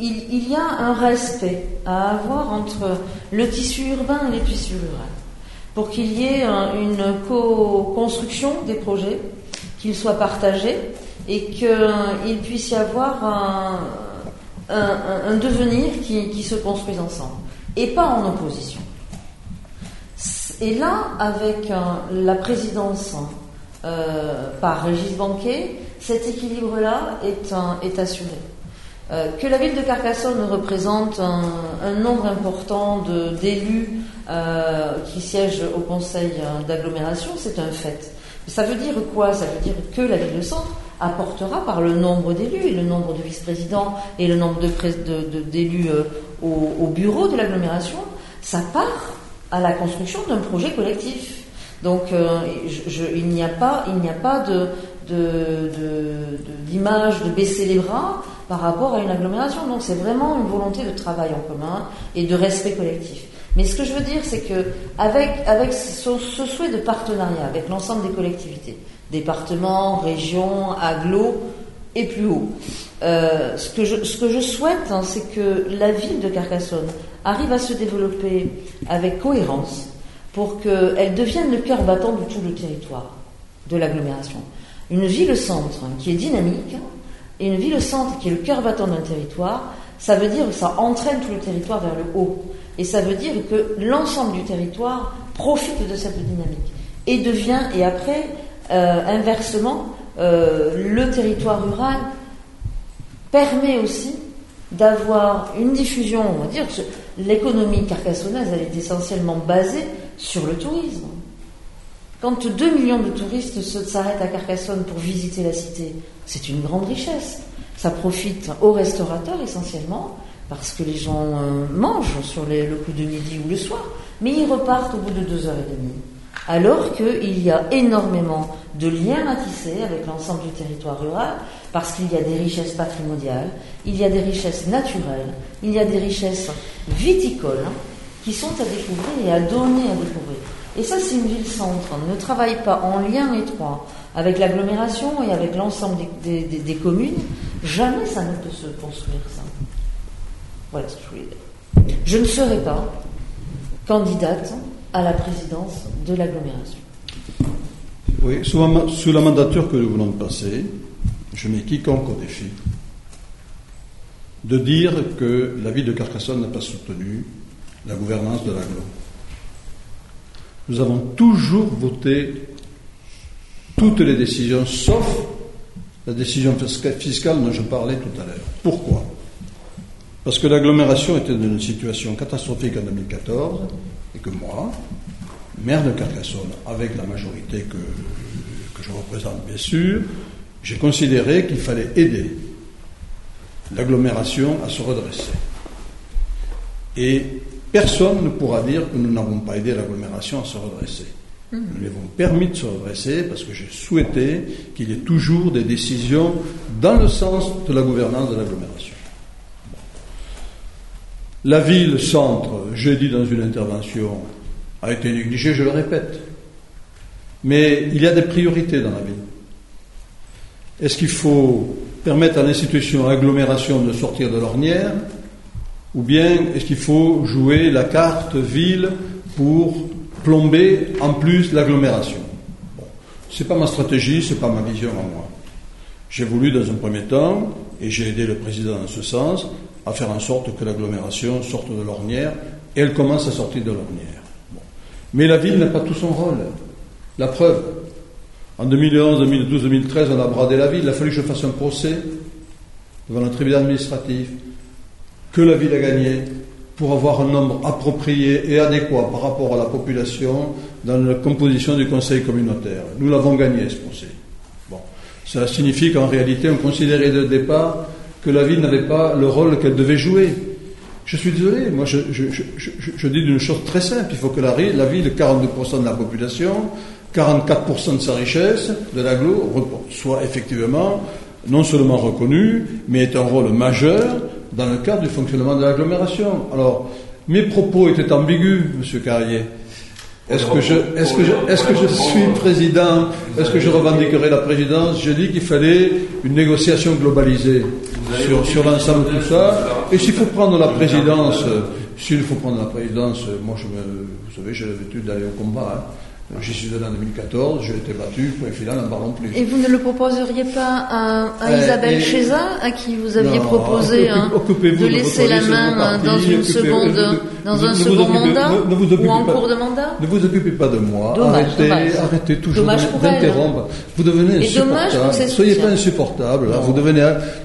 il, y a un respect à avoir entre le tissu urbain et les tissus ruraux pour qu'il y ait une co-construction des projets, qu'ils soient partagés et qu'il puisse y avoir un, un, devenir qui, qui se construise ensemble et pas en opposition. Et là, avec euh, la présidence euh, par Régis Banquet, cet équilibre-là est, est, assuré. Euh, que la ville de Carcassonne représente un, nombre important d'élus qui siègent au conseil d'agglomération, c'est un fait. Ça veut dire quoi? Ça veut dire que la ville de centre apportera par le nombre d'élus et le nombre de vice-présidents et le nombre d'élus au, bureau de l'agglomération, sa part à la construction d'un projet collectif. Donc euh, il n'y a pas, il n'y a pas d'image de, baisser les bras par rapport à une agglomération. Donc c'est vraiment une volonté de travail en commun et de respect collectif. Mais ce que je veux dire, c'est que avec, avec ce, souhait de partenariat avec l'ensemble des collectivités, départements, régions, agglos et plus haut, euh, ce, que je, ce que je souhaite, hein, c'est que la ville de Carcassonne arrive à se développer avec cohérence pour qu'elle devienne le cœur battant de tout le territoire de l'agglomération. Une ville-centre qui est dynamique et une ville-centre qui est le cœur battant d'un territoire, ça veut dire que ça entraîne tout le territoire vers le haut. Et ça veut dire que l'ensemble du territoire profite de cette dynamique et devient, et après, euh, inversement, euh, le territoire rural permet aussi d'avoir une diffusion, on va dire, l'économie carcassonnaise, elle est essentiellement basée sur le tourisme. Quand 2 millions de touristes s'arrêtent à Carcassonne pour visiter la cité, c'est une grande richesse. Ça profite aux restaurateurs essentiellement, parce que les gens euh, mangent sur le coup de midi ou le soir, mais ils repartent au bout de deux heures et demie. Alors qu'il y a énormément de liens à tisser avec l'ensemble du territoire rural, parce qu'il y a des richesses patrimoniales, il y a des richesses naturelles, il y a des richesses viticoles qui sont à découvrir et à donner à découvrir. Et ça, c'est une ville-centre. Ne travaille pas en lien étroit avec l'agglomération et avec l'ensemble des, communes. Jamais ça ne peut se construire, ça. Voilà ce que je voulais dire. Je ne serai pas candidate à la présidence de l'agglomération. Oui, sous, la mandature que nous venons de passer, je mets quiconque au défi de dire que la ville de Carcassonne n'a pas soutenu la gouvernance de l'agglo. Nous avons toujours voté toutes les décisions, sauf la décision fiscale dont je parlais tout à l'heure. Pourquoi? Parce que l'agglomération était dans une situation catastrophique en 2014 et que moi, maire de Carcassonne, avec la majorité que, que je représente bien sûr, j'ai considéré qu'il fallait aider l'agglomération à se redresser. Et Personne ne pourra dire que nous n'avons pas aidé l'agglomération à se redresser. Mmh. Nous lui avons permis de se redresser parce que j'ai souhaité qu'il y ait toujours des décisions dans le sens de la gouvernance de l'agglomération. La ville-centre, j'ai dit dans une intervention, a été négligée, je le répète. Mais il y a des priorités dans la ville. Est-ce qu'il faut permettre à l'institution agglomération de sortir de l'ornière ou bien est-ce qu'il faut jouer la carte ville pour plomber en plus l'agglomération? Bon. Ce n'est pas ma stratégie, ce n'est pas ma vision à moi. J'ai voulu dans un premier temps, et j'ai aidé le président dans ce sens, à faire en sorte que l'agglomération sorte de l'ornière, et elle commence à sortir de l'ornière. Mais la ville n'a pas tout son rôle. La preuve, en 2011, 2012, 2013, on a bradé la ville, il a fallu que je fasse un procès devant un tribunal administratif que la ville a gagné pour avoir un nombre approprié et adéquat par rapport à la population dans la composition du conseil communautaire. Nous l'avons gagné, ce procès. Bon. Cela signifie qu'en réalité, on considérait le départ que la ville n'avait pas le rôle qu'elle devait jouer. Je suis désolé, moi je, dis d'une chose très simple, il faut que la, la ville, 42% de la population, 44% de sa richesse, de l'aglo, soit effectivement non seulement reconnue, mais ait un rôle majeur dans le cadre du fonctionnement de l'agglomération. Alors, mes propos étaient ambigus, Monsieur Carrier. Est-ce que je, est-ce que je, est-ce que je suis président Est-ce que je revendiquerai la présidence? J'ai dit qu'il fallait une négociation globalisée sur, sur l'ensemble de tout ça. Et s'il faut prendre la présidence, s'il faut prendre la présidence, moi je me, vous savez, j'ai l'habitude d'aller au combat. Hein. J'y suis allé en 2014, j'ai été battu, point final, en ballon plus. Et vous ne le proposeriez pas à, euh, Isabelle Cheza, à qui vous aviez proposé hein, de laisser la main dans une seconde, dans un second mandat ou en cours de mandat Ne vous occupez pas de moi. arrêtez, arrêtez toujours d'interrompre. Vous devenez insupportable. Soyez pas insupportable. Vous devenez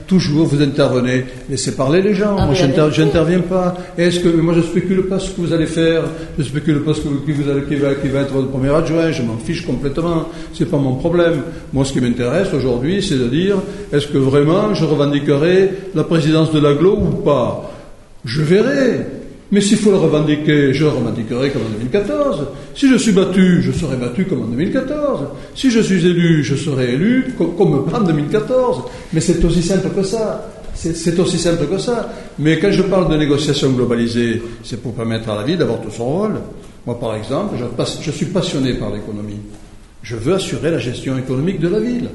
toujours, vous intervenez. Laissez parler les gens. moi, j'interviens pas. Est-ce que moi, je spécule pas ce que vous allez faire. Je spécule pas ce que vous allez, qui va, qui va être votre adjoint, je m'en fiche complètement, c'est pas mon problème. Moi, ce qui m'intéresse aujourd'hui, c'est de dire, est-ce que vraiment je revendiquerai la présidence de l'aglo ou pas? Je verrai. Mais s'il faut le revendiquer, je le revendiquerai comme en 2014. Si je suis battu, je serai battu comme en 2014. Si je suis élu, je serai élu comme, comme en 2014. Mais c'est aussi simple que ça. C'est aussi simple que ça. Mais quand je parle de négociation globalisée, c'est pour permettre à la vie d'avoir tout son rôle. Moi, par exemple, je, suis passionné par l'économie. Je veux assurer la gestion économique de la ville.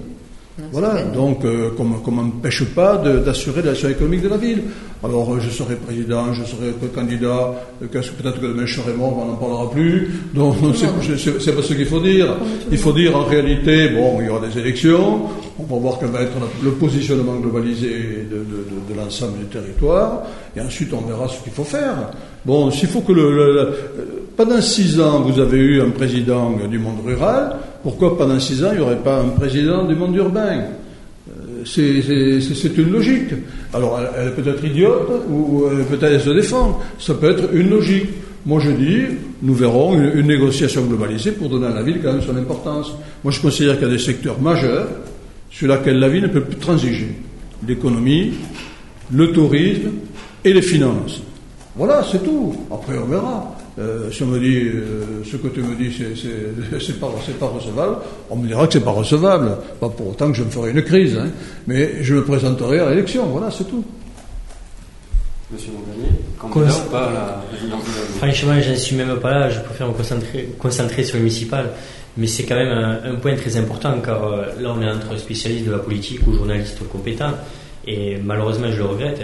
Voilà, donc euh, qu'on m'empêche pas d'assurer l'action économique de la ville. Alors euh, je serai président, je serai candidat, euh, peut-être que demain je serai mort, on n'en parlera plus. Donc c'est pas ce qu'il faut dire. Il faut dire en réalité, bon, il y aura des élections, on va voir quel va être le positionnement globalisé de, de, de, l'ensemble du territoire, et ensuite on verra ce qu'il faut faire. Bon, s'il faut que le, pendant six ans vous avez eu un président du monde rural, pourquoi pendant six ans il n'y aurait pas un président du monde urbain? Euh, c'est une logique. Alors, elle, peut être idiote ou peut-être se défend. Ça peut être une logique. Moi, je dis, nous verrons une, négociation globalisée pour donner à la ville quand même son importance. Moi, je considère qu'il y a des secteurs majeurs sur lesquels la ville ne peut plus transiger. L'économie, le tourisme et les finances. Voilà, c'est tout. Après, on verra. Euh, si on me dit euh, ce que tu me dis, c'est pas, pas recevable, on me dira que c'est pas recevable. Pas pour autant que je me ferai une crise, hein. mais je me présenterai à l'élection. Voilà, c'est tout. Monsieur Montagnier, candidat ou pas à la présidence de la Franchement, je ne suis même pas là. Je préfère me concentrer, concentrer sur le municipal. Mais c'est quand même un, point très important car euh, là, on est entre spécialistes de la politique ou journalistes compétents. Et malheureusement, je le regrette.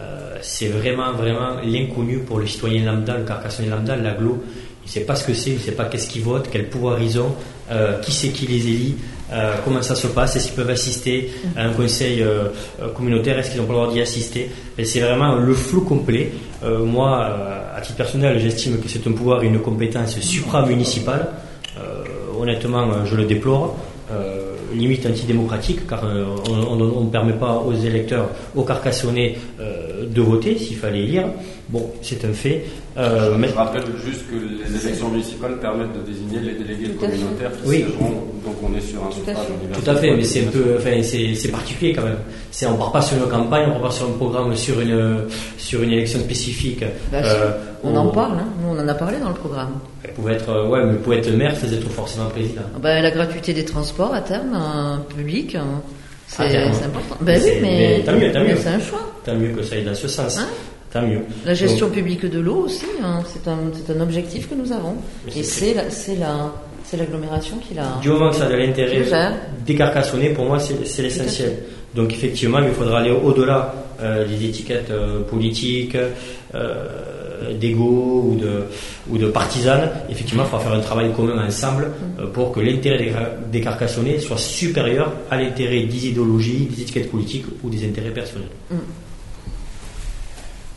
Euh, c'est vraiment, vraiment l'inconnu pour le citoyen lambda, le carcassonné lambda, l'aglo. Il ne sait pas ce que c'est, il ne sait pas qu'est-ce qu'ils votent, quel pouvoir ils ont, euh, qui c'est qui les élit, euh, comment ça se passe, est-ce qu'ils peuvent assister à un conseil communautaire, est-ce qu'ils ont pas le droit d'y assister. C'est vraiment le flou complet. moi, à titre personnel, j'estime que c'est un pouvoir et une compétence supra-municipale. honnêtement, je le déplore limite antidémocratique, car euh, on ne permet pas aux électeurs, aux carcassonnés, euh, de voter s'il fallait lire. Bon, c'est un fait. Euh, je, rappelle juste que les élections municipales permettent de désigner les délégués communautaires qui oui. donc on est sur un suffrage universel. Tout à fait, mais c'est un peu, enfin, c'est particulier quand même. C'est, on part pas sur une campagne, on part pas sur un programme, sur une, sur une élection spécifique. Bah, euh, on, en parle, hein. nous on en a parlé dans le programme. Elle pouvait être, euh, ouais, mais pour être maire, c'est être forcément président. Bah, la gratuité des transports à terme, hein, public. Hein, c'est, important. Ben oui, mais, tant mieux, tant mieux. c'est un choix. Tant mieux que ça aille dans ce sens. Hein tant mieux. La gestion publique de l'eau aussi, hein, c'est un, un, objectif que nous avons. Et c'est la, c'est l'agglomération qui l'a. Du moment que ça a de l'intérêt décarcassonné, pour moi, c'est l'essentiel. Donc effectivement, il faudra aller au-delà euh, des étiquettes euh, politiques, euh, d'ego ou de, ou de partisanes. Effectivement, il faudra faire un travail commun ensemble euh, pour que l'intérêt des, carcassonnés soit supérieur à l'intérêt des idéologies, des étiquettes politiques ou des intérêts personnels. Mm.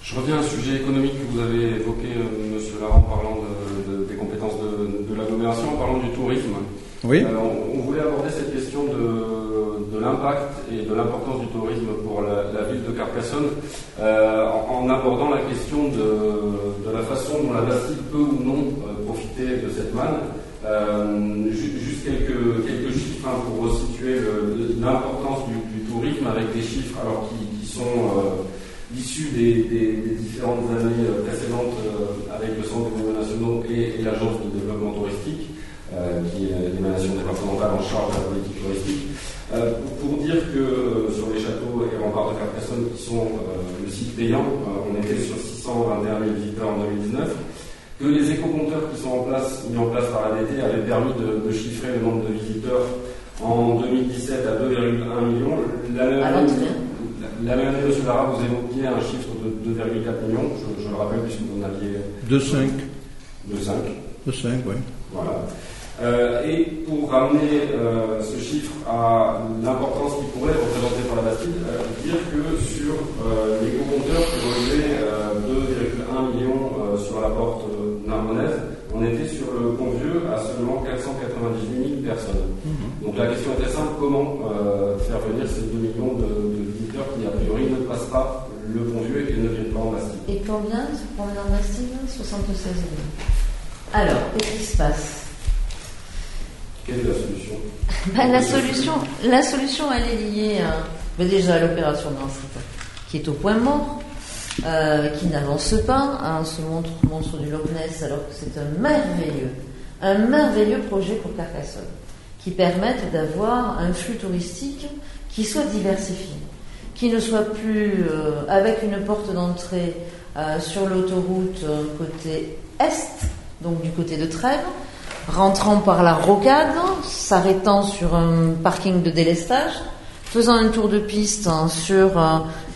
Je reviens à un sujet économique que vous avez évoqué, M. Laurent, en parlant des compétences de, l'agglomération, en parlant du tourisme. Oui. Euh, on, voulait aborder cette question de, l'impact et de l'importance du tourisme pour la, ville de Carcassonne euh, en, abordant la question de, la façon dont la Bastille peut ou non euh, profiter de cette manne. juste quelques, quelques chiffres hein, pour resituer l'importance du, tourisme avec des chiffres alors qui, sont issus des, différentes années euh, précédentes euh, avec le Centre des monuments nationaux et, l'Agence de développement touristique, euh, qui est l'émanation départementale en charge de la politique touristique, pour, dire que sur les châteaux et remparts de Carcassonne, qui sont le site payant, on était sur 621 000 visiteurs en 2019, que les éco-compteurs qui sont en place, mis en place par l'ADT avaient permis de, chiffrer le nombre de visiteurs en 2017 à 2,1 millions. La même année, M. Lara, vous évoquiez un chiffre de 2,4 millions, je, le rappelle, puisque vous en aviez. 2,5. 2,5. 2,5, oui. Voilà. Euh, et pour ramener euh, ce chiffre à l'importance qu'il pourrait représenter pour la Bastille, euh, dire que sur les compteurs qui relevaient 2,1 millions sur la porte narbonnaise, on était sur le pont vieux à seulement 498 000 personnes. Mhm. Donc la question était simple comment faire venir ces 2 millions de qui, a priori, ne passent pas le bon vieux et ne viennent pas en Bastille. Et combien se promènent en Bastille 76 000. Alors, qu'est-ce qui se passe? Quelle est la solution? Ben, la, solution la solution, elle est liée à, ben, déjà à l'opération Nancy, qui est au point mort. Euh, qui n'avance pas, hein, ce monstre, monstre du Loch Ness, alors que c'est un merveilleux, un merveilleux projet pour Carcassonne, qui permette d'avoir un flux touristique qui soit diversifié qui ne soit plus euh, avec une porte d'entrée euh, sur l'autoroute euh, côté est, donc du côté de Trèves, rentrant par la rocade, s'arrêtant sur un parking de délestage, faisant un tour de piste hein, sur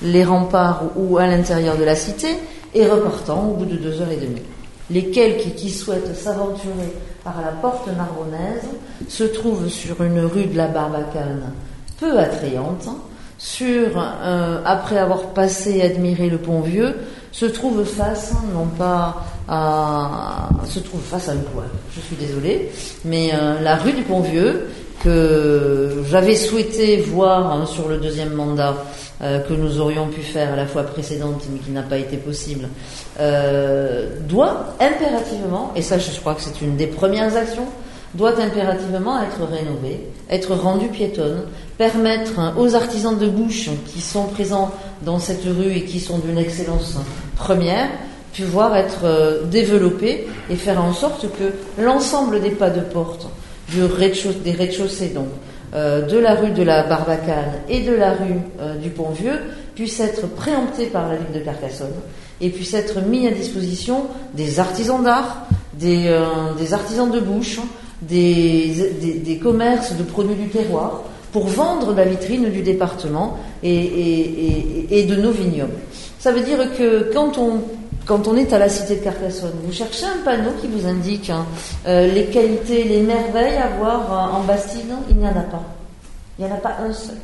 les remparts ou à l'intérieur de la cité et repartant au bout de deux heures et demie. Les quelques qui souhaitent s'aventurer par la porte narbonnaise se trouvent sur une rue de la Barbacane peu attrayante, sur, euh, après avoir passé et admiré le pont vieux, se trouve face, non pas à, se trouve face à une. Je suis désolée, mais euh, la rue du Pont Vieux que j'avais souhaité voir hein, sur le deuxième mandat euh, que nous aurions pu faire à la fois précédente mais qui n'a pas été possible, doit impérativement, et ça je crois que c'est une des premières actions, doit impérativement être rénovée, être rendue piétonne, permettre aux artisans de bouche qui sont présents dans cette rue et qui sont d'une excellence première, pouvoir être euh, développés et faire en sorte que l'ensemble des pas de porte du rez des rez-de-chaussée, donc euh, de la rue de la Barbacane et de la rue euh, du Pont-Vieux, puissent être préemptés par la ville de Carcassonne et puissent être mis à disposition des artisans d'art, des, artisans de bouche, des, commerces de produits du terroir, pour vendre la vitrine du département et, de nos vignobles. Ça veut dire que quand on, quand on est à la cité de Carcassonne, vous cherchez un panneau qui vous indique hein, euh, les qualités, les merveilles à voir en Bastide, il n'y en a pas. Il n'y en a pas un seul.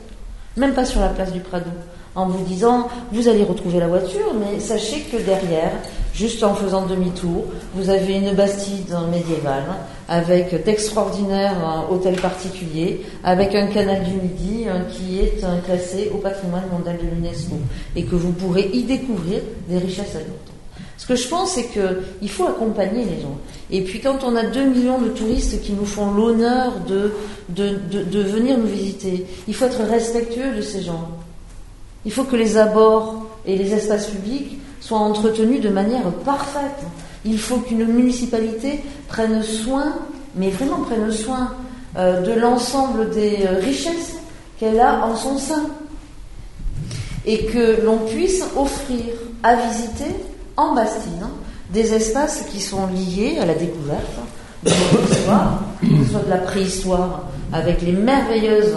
Même pas sur la place du Prado en vous disant vous allez retrouver la voiture, mais sachez que derrière, juste en faisant demi-tour, vous avez une bastide médiévale avec d'extraordinaires euh, hôtels particuliers, avec un canal du Midi qui est classé au patrimoine mondial de l'UNESCO et que vous pourrez y découvrir des richesses agricoles. Ce que je pense, c'est qu'il faut accompagner les gens. Et puis quand on a 2 millions de touristes qui nous font l'honneur de, de, de venir nous visiter, il faut être respectueux de ces gens. Il faut que les abords et les espaces publics soient entretenus de manière parfaite. Il faut qu'une municipalité prenne soin, mais vraiment prenne soin euh, de l'ensemble des euh, richesses qu'elle a en son sein. Et que l'on puisse offrir à visiter en Bastide des espaces qui sont liés à la découverte de notre histoire, que ce soit de la préhistoire, avec les merveilleuses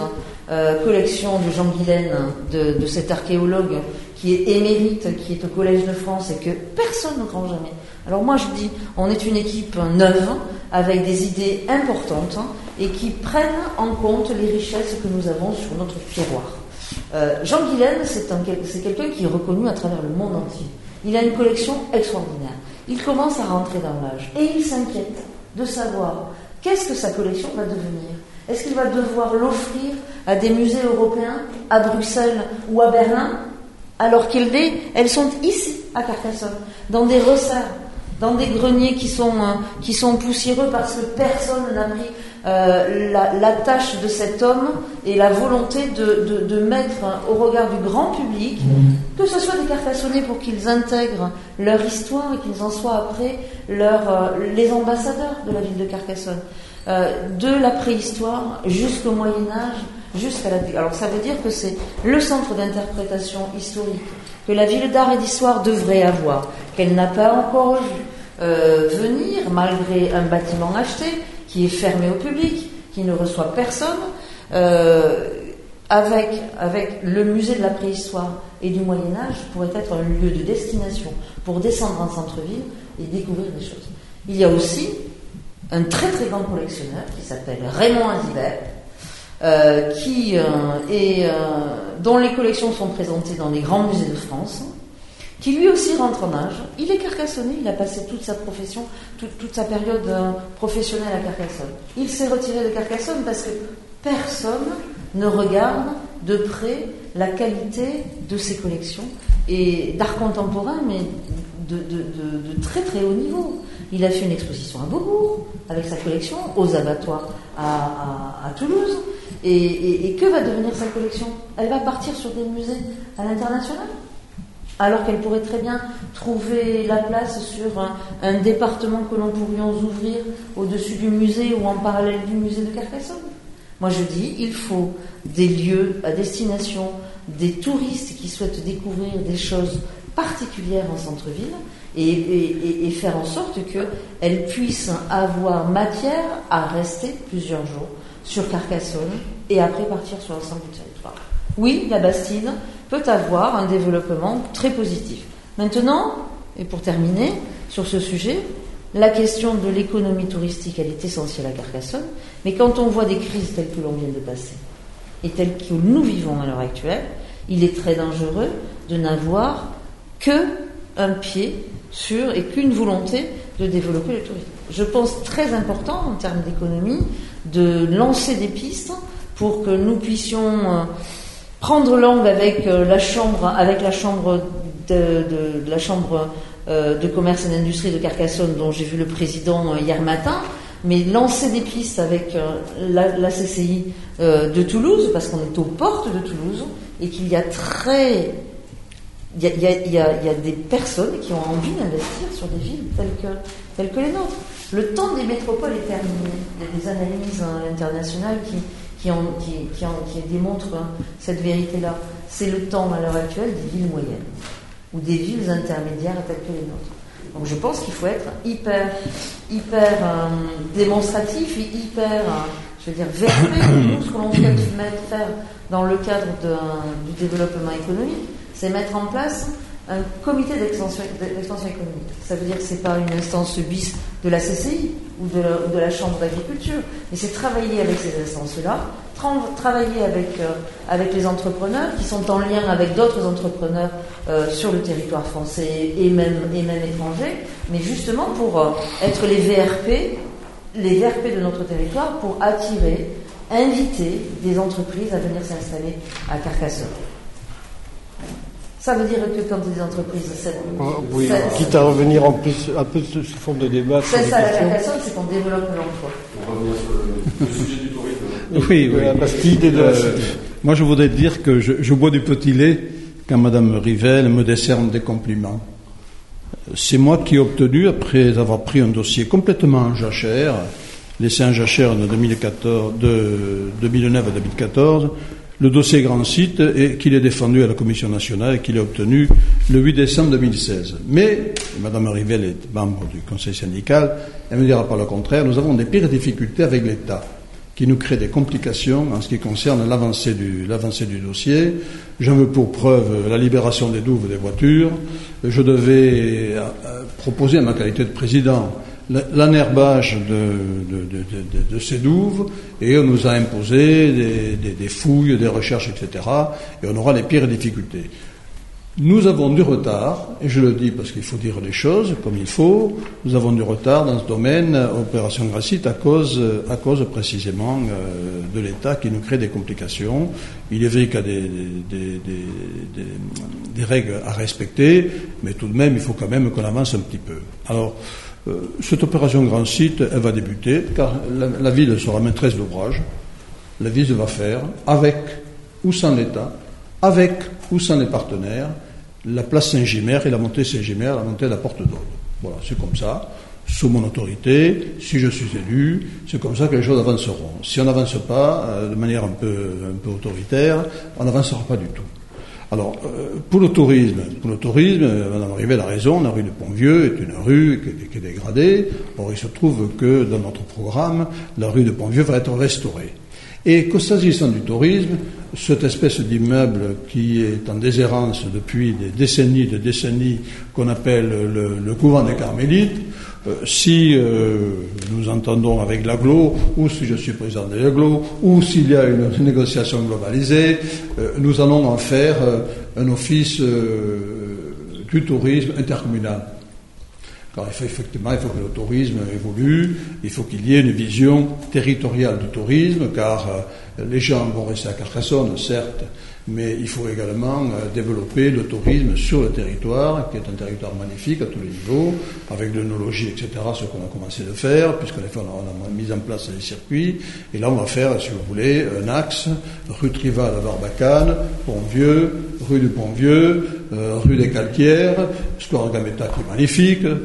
euh, collection de Jean Guilaine, de, cet archéologue qui est émérite, qui est au Collège de France et que personne ne croit jamais. Alors moi je dis, on est une équipe neuve, avec des idées importantes et qui prennent en compte les richesses que nous avons sur notre terroir. Euh, Jean Guilaine, c'est quelqu'un qui est reconnu à travers le monde entier. Il a une collection extraordinaire. Il commence à rentrer dans l'âge et il s'inquiète de savoir qu'est-ce que sa collection va devenir. Est-ce qu'il va devoir l'offrir à des musées européens, à Bruxelles ou à Berlin, alors qu'elles sont ici, à Carcassonne, dans des resserres, dans des greniers qui sont, euh, qui sont poussiéreux parce que personne n'a pris euh, la, tâche de cet homme et la volonté de, de, mettre au regard du grand public, que ce soit des Carcassonnais pour qu'ils intègrent leur histoire et qu'ils en soient après euh, les ambassadeurs de la ville de Carcassonne. Euh, de la préhistoire jusqu'au Moyen Âge, Alors ça veut dire que c'est le centre d'interprétation historique que la ville d'art et d'histoire devrait avoir, qu'elle n'a pas encore vu euh, venir, malgré un bâtiment acheté qui est fermé au public, qui ne reçoit personne, euh, avec, avec le musée de la préhistoire et du Moyen Âge pourrait être un lieu de destination pour descendre en centre-ville et découvrir des choses. Il y a aussi un très très grand collectionneur qui s'appelle Raymond Azibert, euh, qui, euh, euh, dont les collections sont présentées dans les grands musées de France, qui lui aussi rentre en âge. Il est carcassonné, il a passé toute sa profession, toute, sa période professionnelle à Carcassonne. Il s'est retiré de Carcassonne parce que personne ne regarde de près la qualité de ses collections et d'art contemporain, mais de, très très haut niveau. Il a fait une exposition à Beaubourg avec sa collection, aux abattoirs à, Toulouse. Et, que va devenir sa collection? Elle va partir sur des musées à l'international? Alors qu'elle pourrait très bien trouver la place sur un, département que l'on pourrait ouvrir au-dessus du musée ou en parallèle du musée de Carcassonne? Moi je dis, il faut des lieux à destination, des touristes qui souhaitent découvrir des choses particulière en centre-ville et, faire en sorte qu'elle puisse avoir matière à rester plusieurs jours sur Carcassonne et après partir sur l'ensemble du territoire. Oui, la Bastide peut avoir un développement très positif. Maintenant, et pour terminer sur ce sujet, la question de l'économie touristique, elle est essentielle à Carcassonne, mais quand on voit des crises telles que l'on vient de passer et telles que nous vivons à l'heure actuelle, il est très dangereux de n'avoir que un pied sur et qu'une volonté de développer le tourisme. Je pense très important en termes d'économie de lancer des pistes pour que nous puissions euh, prendre langue avec euh, la chambre, avec la chambre de, euh, de commerce et d'industrie de Carcassonne, dont j'ai vu le président hier matin, mais lancer des pistes avec la, CCI de Toulouse, parce qu'on est aux portes de Toulouse et qu'il y a très y, a, des personnes qui ont envie d'investir sur des villes telles que, telles que les nôtres. Le temps des métropoles est terminé. Il y a des analyses hein, internationales qui, qui, démontrent hein, cette vérité-là. C'est le temps à l'heure actuelle des villes moyennes ou des villes intermédiaires telles que les nôtres. Donc je pense qu'il faut être hyper, hyper euh, démonstratif et hyper, euh, je veux dire, vertueux. Nous, ce que l'on souhaite faire dans le cadre du développement économique, c'est mettre en place un comité d'extension économique. Ça veut dire que ce n'est pas une instance bis de la CCI ou de la, Chambre d'agriculture, mais c'est travailler avec ces instances-là, travailler avec, euh, avec les entrepreneurs qui sont en lien avec d'autres entrepreneurs euh, sur le territoire français et même, et étranger, mais justement pour euh, être les VRP, les VRP de notre territoire pour attirer, inviter des entreprises à venir s'installer à Carcassonne. Ça veut dire que quand des entreprises. Oh, oui, quitte à revenir en plus un peu sous forme de débat. C'est ça la Carcassonne, c'est qu'on développe l'emploi. On revient sur le, sujet du tourisme. Oui, oui. La Bastide et de la euh, Moi, je voudrais dire que je, bois du petit lait quand Madame Rivel me décerne des compliments. C'est moi qui ai obtenu, après avoir pris un dossier complètement en jachère, laissé en jachère de, 2014, de 2009 à 2014, le dossier Grand Site et qu'il est défendu à la Commission nationale et qu'il a obtenu le 8 décembre 2016. Mais, Mme Rivel est membre du Conseil syndical, elle me dira par le contraire, nous avons des pires difficultés avec l'État qui nous crée des complications en ce qui concerne l'avancée du, l'avancée du dossier. J'en veux pour preuve la libération des douves des voitures. Je devais euh, proposer à ma qualité de président l'anerbage de, de, ces douves et on nous a imposé des, fouilles, des recherches, etc. Et on aura les pires difficultés. Nous avons du retard, et je le dis parce qu'il faut dire les choses comme il faut, nous avons du retard dans ce domaine, opération Gracite, à cause, à cause précisément euh, de l'État qui nous crée des complications. Il est vrai qu'il y a des, des, des, règles à respecter, mais tout de même, il faut quand même qu'on avance un petit peu. Alors, cette opération Grand Site, elle va débuter, car la, ville sera maîtresse d'ouvrage. La ville va faire, avec ou sans l'État, avec ou sans les partenaires, la place Saint-Gimère et la montée Saint-Gimère, la montée de la Porte d'Aude. Voilà, c'est comme ça, sous mon autorité, si je suis élu, c'est comme ça que les choses avanceront. Si on n'avance pas euh, de manière un peu autoritaire, on n'avancera pas du tout. Alors, euh, pour le tourisme, pour le tourisme, euh, Madame Rivet a raison, la rue de Pontvieux est une rue qui est, dégradée. Or, il se trouve que dans notre programme, la rue de Pontvieux va être restaurée. Et que s'agissant du tourisme, cette espèce d'immeuble qui est en déshérence depuis des décennies des décennies, qu'on appelle le, couvent des Carmélites, si euh, nous entendons avec l'aglo, ou si je suis président de l'aglo, ou s'il y a une négociation globalisée, euh, nous allons en faire un office du tourisme intercommunal. Car effectivement, il faut que le tourisme évolue, il faut qu'il y ait une vision territoriale du tourisme, car les gens vont rester à Carcassonne, certes, mais il faut également euh, développer le tourisme sur le territoire, qui est un territoire magnifique à tous les niveaux, avec l'œnologie, etc., ce qu'on a commencé de faire, puisqu'on a, on a mis en place les circuits, et là on va faire, si vous voulez, un axe, rue Trival à Barbacane, Pont-Vieux, rue du Pont-Vieux, euh, rue des Calquières, Square Gametta qui est magnifique, euh,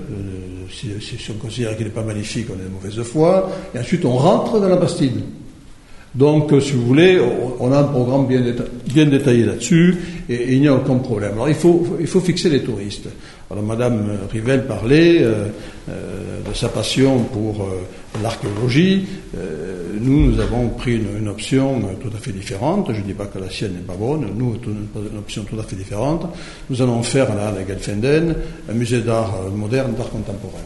si, si, on considère qu'il n'est pas magnifique, on est de mauvaise foi, et ensuite on rentre dans la Bastide. Donc, euh, si vous voulez, on a un programme bien, détaillé là-dessus, et, il n'y a aucun problème. Alors il faut, il faut fixer les touristes. Alors Madame Rivel parlait euh, euh, de sa passion pour l'archéologie. nous, nous avons pris une, option tout à fait différente. Je ne dis pas que la sienne n'est pas bonne. Nous, une option tout à fait différente. Nous allons faire là, à la Gelfenden un musée d'art moderne, d'art contemporain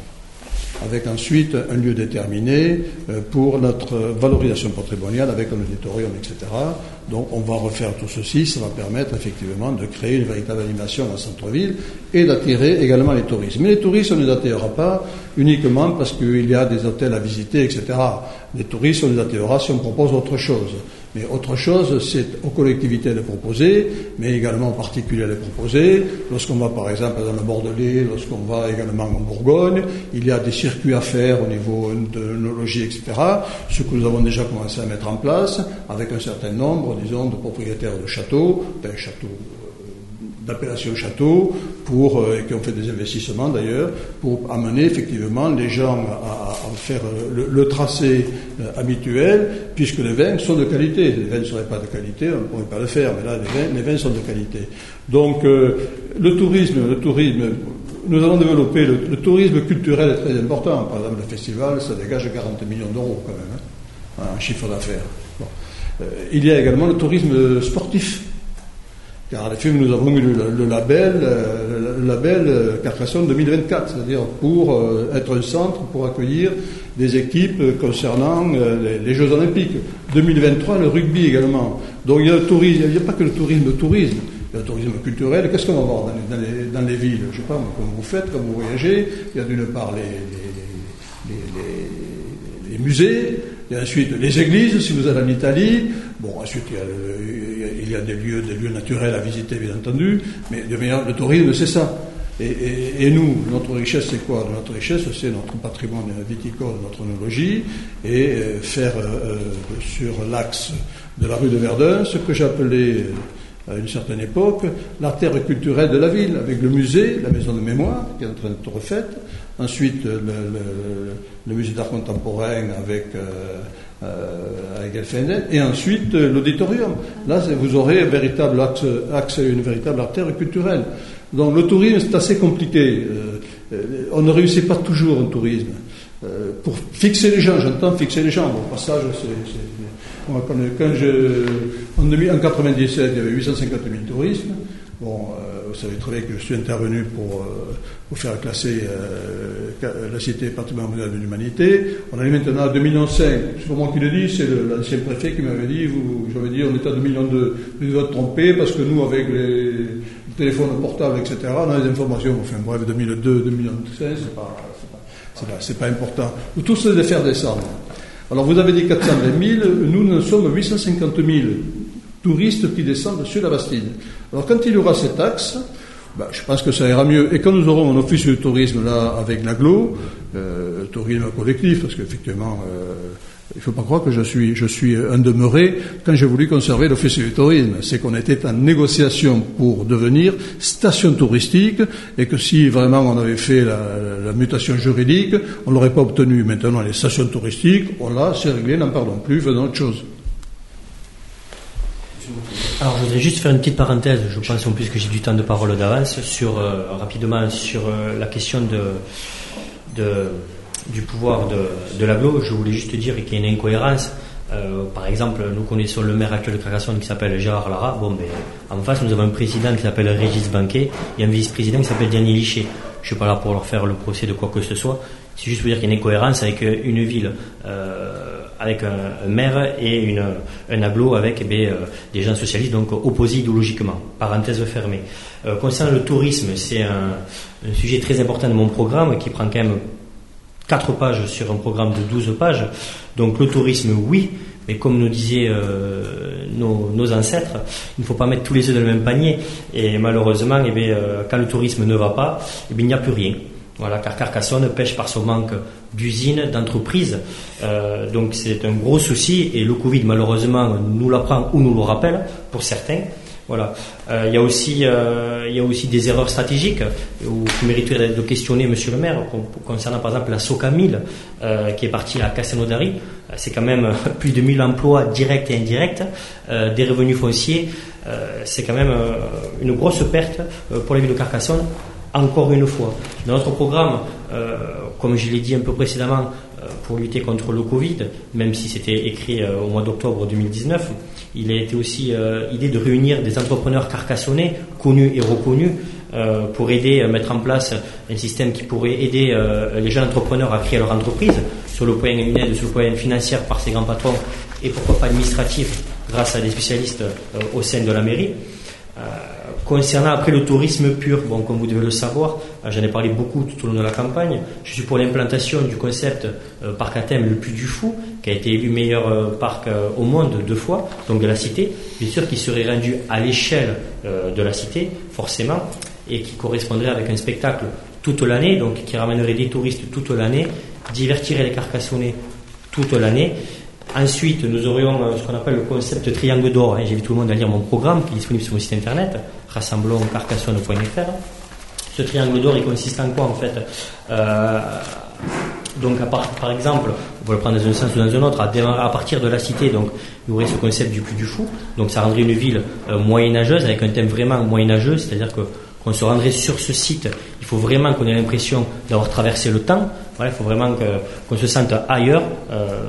avec ensuite un lieu déterminé euh, pour notre valorisation patrimoniale avec un auditorium, etc. Donc on va refaire tout ceci, ça va permettre effectivement de créer une véritable animation en centre-ville et d'attirer également les touristes. Mais les touristes, on ne les attirera pas uniquement parce qu'il y a des hôtels à visiter, etc. Les touristes, on les attirera si on propose autre chose. Mais autre chose, c'est aux collectivités de proposer, mais également aux particuliers de proposer. Lorsqu'on va par exemple dans le Bordelais, lorsqu'on va également en Bourgogne, il y a des circuits à faire au niveau de l'œnologie, etc. Ce que nous avons déjà commencé à mettre en place avec un certain nombre, disons, de propriétaires de châteaux, d'un château d'appellation château, pour, euh, et qui ont fait des investissements d'ailleurs, pour amener effectivement les gens à, faire euh, le, tracé euh, habituel, puisque les vins sont de qualité. Les vins ne seraient pas de qualité, on ne pourrait pas le faire, mais là, les vins, sont de qualité. Donc, le tourisme, le tourisme, nous allons développer le, tourisme culturel est très important. Par exemple, le festival, ça dégage 40 millions d'euros quand même, hein, en chiffre d'affaires. il y a également le tourisme sportif. Car en effet, nous avons eu le, label, euh, le euh, Carcassonne 2024, c'est-à-dire pour euh, être un centre pour accueillir des équipes concernant les, Jeux Olympiques. 2023, le rugby également. Donc il y a le tourisme, il n'y a pas que le tourisme, tourisme. Il y a le tourisme culturel. Qu'est-ce qu'on va voir dans les, villes? Je ne sais pas, comme vous faites, comme vous voyagez, il y a d'une part les, musées, il y a ensuite les églises, si vous allez en Italie. Bon, ensuite il y a le, il y a des lieux, des lieux naturels à visiter, bien entendu, mais le tourisme, c'est ça. Et, nous, notre richesse, c'est quoi? Notre richesse, c'est notre patrimoine viticole, notre onologie, et euh, faire euh, euh, sur l'axe de la rue de Verdun ce que j'appelais à une certaine époque l'artère culturelle de la ville, avec le musée, la maison de mémoire, qui est en train d'être refaite, ensuite le, musée d'art contemporain avec avec et ensuite euh, l'auditorium. Là, vous aurez un véritable axe, axe, une véritable artère culturelle. Donc le tourisme, c'est assez compliqué. Euh, on ne réussit pas toujours en tourisme. pour fixer les gens, j'entends fixer les gens. Bon, passage, c'est. Quand, je, en, 1997, il y avait 850 000 tourismes. Bon, vous savez très bien que je suis intervenu pour, pour faire classer la cité patrimoine mondial de l'humanité. On est maintenant à 2005. C'est pas moi qui le dis, c'est l'ancien préfet qui m'avait dit, vous, j'avais dit, on est à 2002. Vous devez être trompé parce que nous, avec les, téléphones portables, etc., on a des informations. Enfin, bref, 2002, 2016, c'est pas, c'est pas, pas, important. Tout se de faire descendre. Alors, vous avez dit 420 000, nous, nous sommes 850 000 touristes qui descendent sur la Bastide. Alors, quand il y aura cet axe, bah, je pense que ça ira mieux. Et quand nous aurons un office de tourisme là avec l'aglo, euh, tourisme collectif, parce qu'effectivement, euh, il ne faut pas croire que je suis, je un demeuré quand j'ai voulu conserver l'office du tourisme. C'est qu'on était en négociation pour devenir station touristique et que si vraiment on avait fait la, la mutation juridique, on l'aurait pas obtenu. Maintenant, les stations touristiques, on l'a, c'est réglé, n'en parlons plus, faisons autre chose. Alors, je voudrais juste faire une petite parenthèse, je pense en plus que j'ai du temps de parole d'avance, sur, euh, rapidement sur euh, la question de, du pouvoir de, de l'aglo. Je voulais juste dire qu'il y a une incohérence. Euh, par exemple, nous connaissons le maire actuel de Carcassonne qui s'appelle Gérard Lara. Bon, ben, en face, nous avons un président qui s'appelle Régis Banquet et un vice-président qui s'appelle Diane Lichet. Je suis pas là pour leur faire le procès de quoi que ce soit. C'est juste pour dire qu'il y a une incohérence avec une ville avec un, maire et une, un aglo avec eh euh, des gens socialistes, donc opposés idéologiquement. Parenthèse fermée. Euh, concernant le tourisme, c'est un, sujet très important de mon programme qui prend quand même 4 pages sur un programme de 12 pages. Donc le tourisme, oui, mais comme nous disaient euh, nos, ancêtres, il ne faut pas mettre tous les œufs dans le même panier. Et malheureusement, eh quand le tourisme ne va pas, eh il n'y a plus rien. Voilà, car Carcassonne pêche par son manque d'usines, d'entreprises. Euh, donc c'est un gros souci et le Covid malheureusement nous l'apprend ou nous le rappelle pour certains. Voilà. Euh, il y a aussi, euh, il y a aussi des erreurs stratégiques où, qui mériteraient de questionner Monsieur le Maire concernant par exemple la Soca 1000 euh, qui est partie à Castelnaudary. C'est quand même plus de 1000 emplois directs et indirects, des revenus fonciers. c'est quand même une grosse perte pour la ville de Carcassonne. Encore une fois, dans notre programme, comme je l'ai dit un peu précédemment, pour lutter contre le Covid, même si c'était écrit au mois d'octobre 2019, il a été aussi euh, idée de réunir des entrepreneurs carcassonnais, connus et reconnus, euh, pour aider à mettre en place un système qui pourrait aider euh, les jeunes entrepreneurs à créer leur entreprise, sur le point une sur le point financier par ses grands patrons, et pourquoi pas administratif grâce à des spécialistes au sein de la mairie. Concernant après le tourisme pur, bon, comme vous devez le savoir, euh, j'en ai parlé beaucoup tout au long de la campagne. Je suis pour l'implantation du concept euh, parc à thème Le Puy du Fou, qui a été élu meilleur euh, parc au monde deux fois, donc de la cité. Bien sûr, qui serait rendu à l'échelle de la cité, forcément, et qui correspondrait avec un spectacle toute l'année, donc qui ramènerait des touristes toute l'année, divertirait les Carcassonnais toute l'année Ensuite, nous aurions ce qu'on appelle le concept triangle d'or. Hein. J'invite tout le monde à lire mon programme qui est disponible sur mon site internet, rassemblonscarcassonne.fr. Ce triangle d'or, il consiste en quoi en fait euh, donc, par exemple, on peut le prendre dans un sens ou dans un autre, à, partir de la cité, donc, il y aurait ce concept du Puy du Fou. Donc, ça rendrait une ville euh, moyenâgeuse, avec un thème vraiment moyenâgeux, c'est-à-dire qu'on se rendrait sur ce site, il faut vraiment qu'on ait l'impression d'avoir traversé le temps. Il faut vraiment qu'on se sente ailleurs,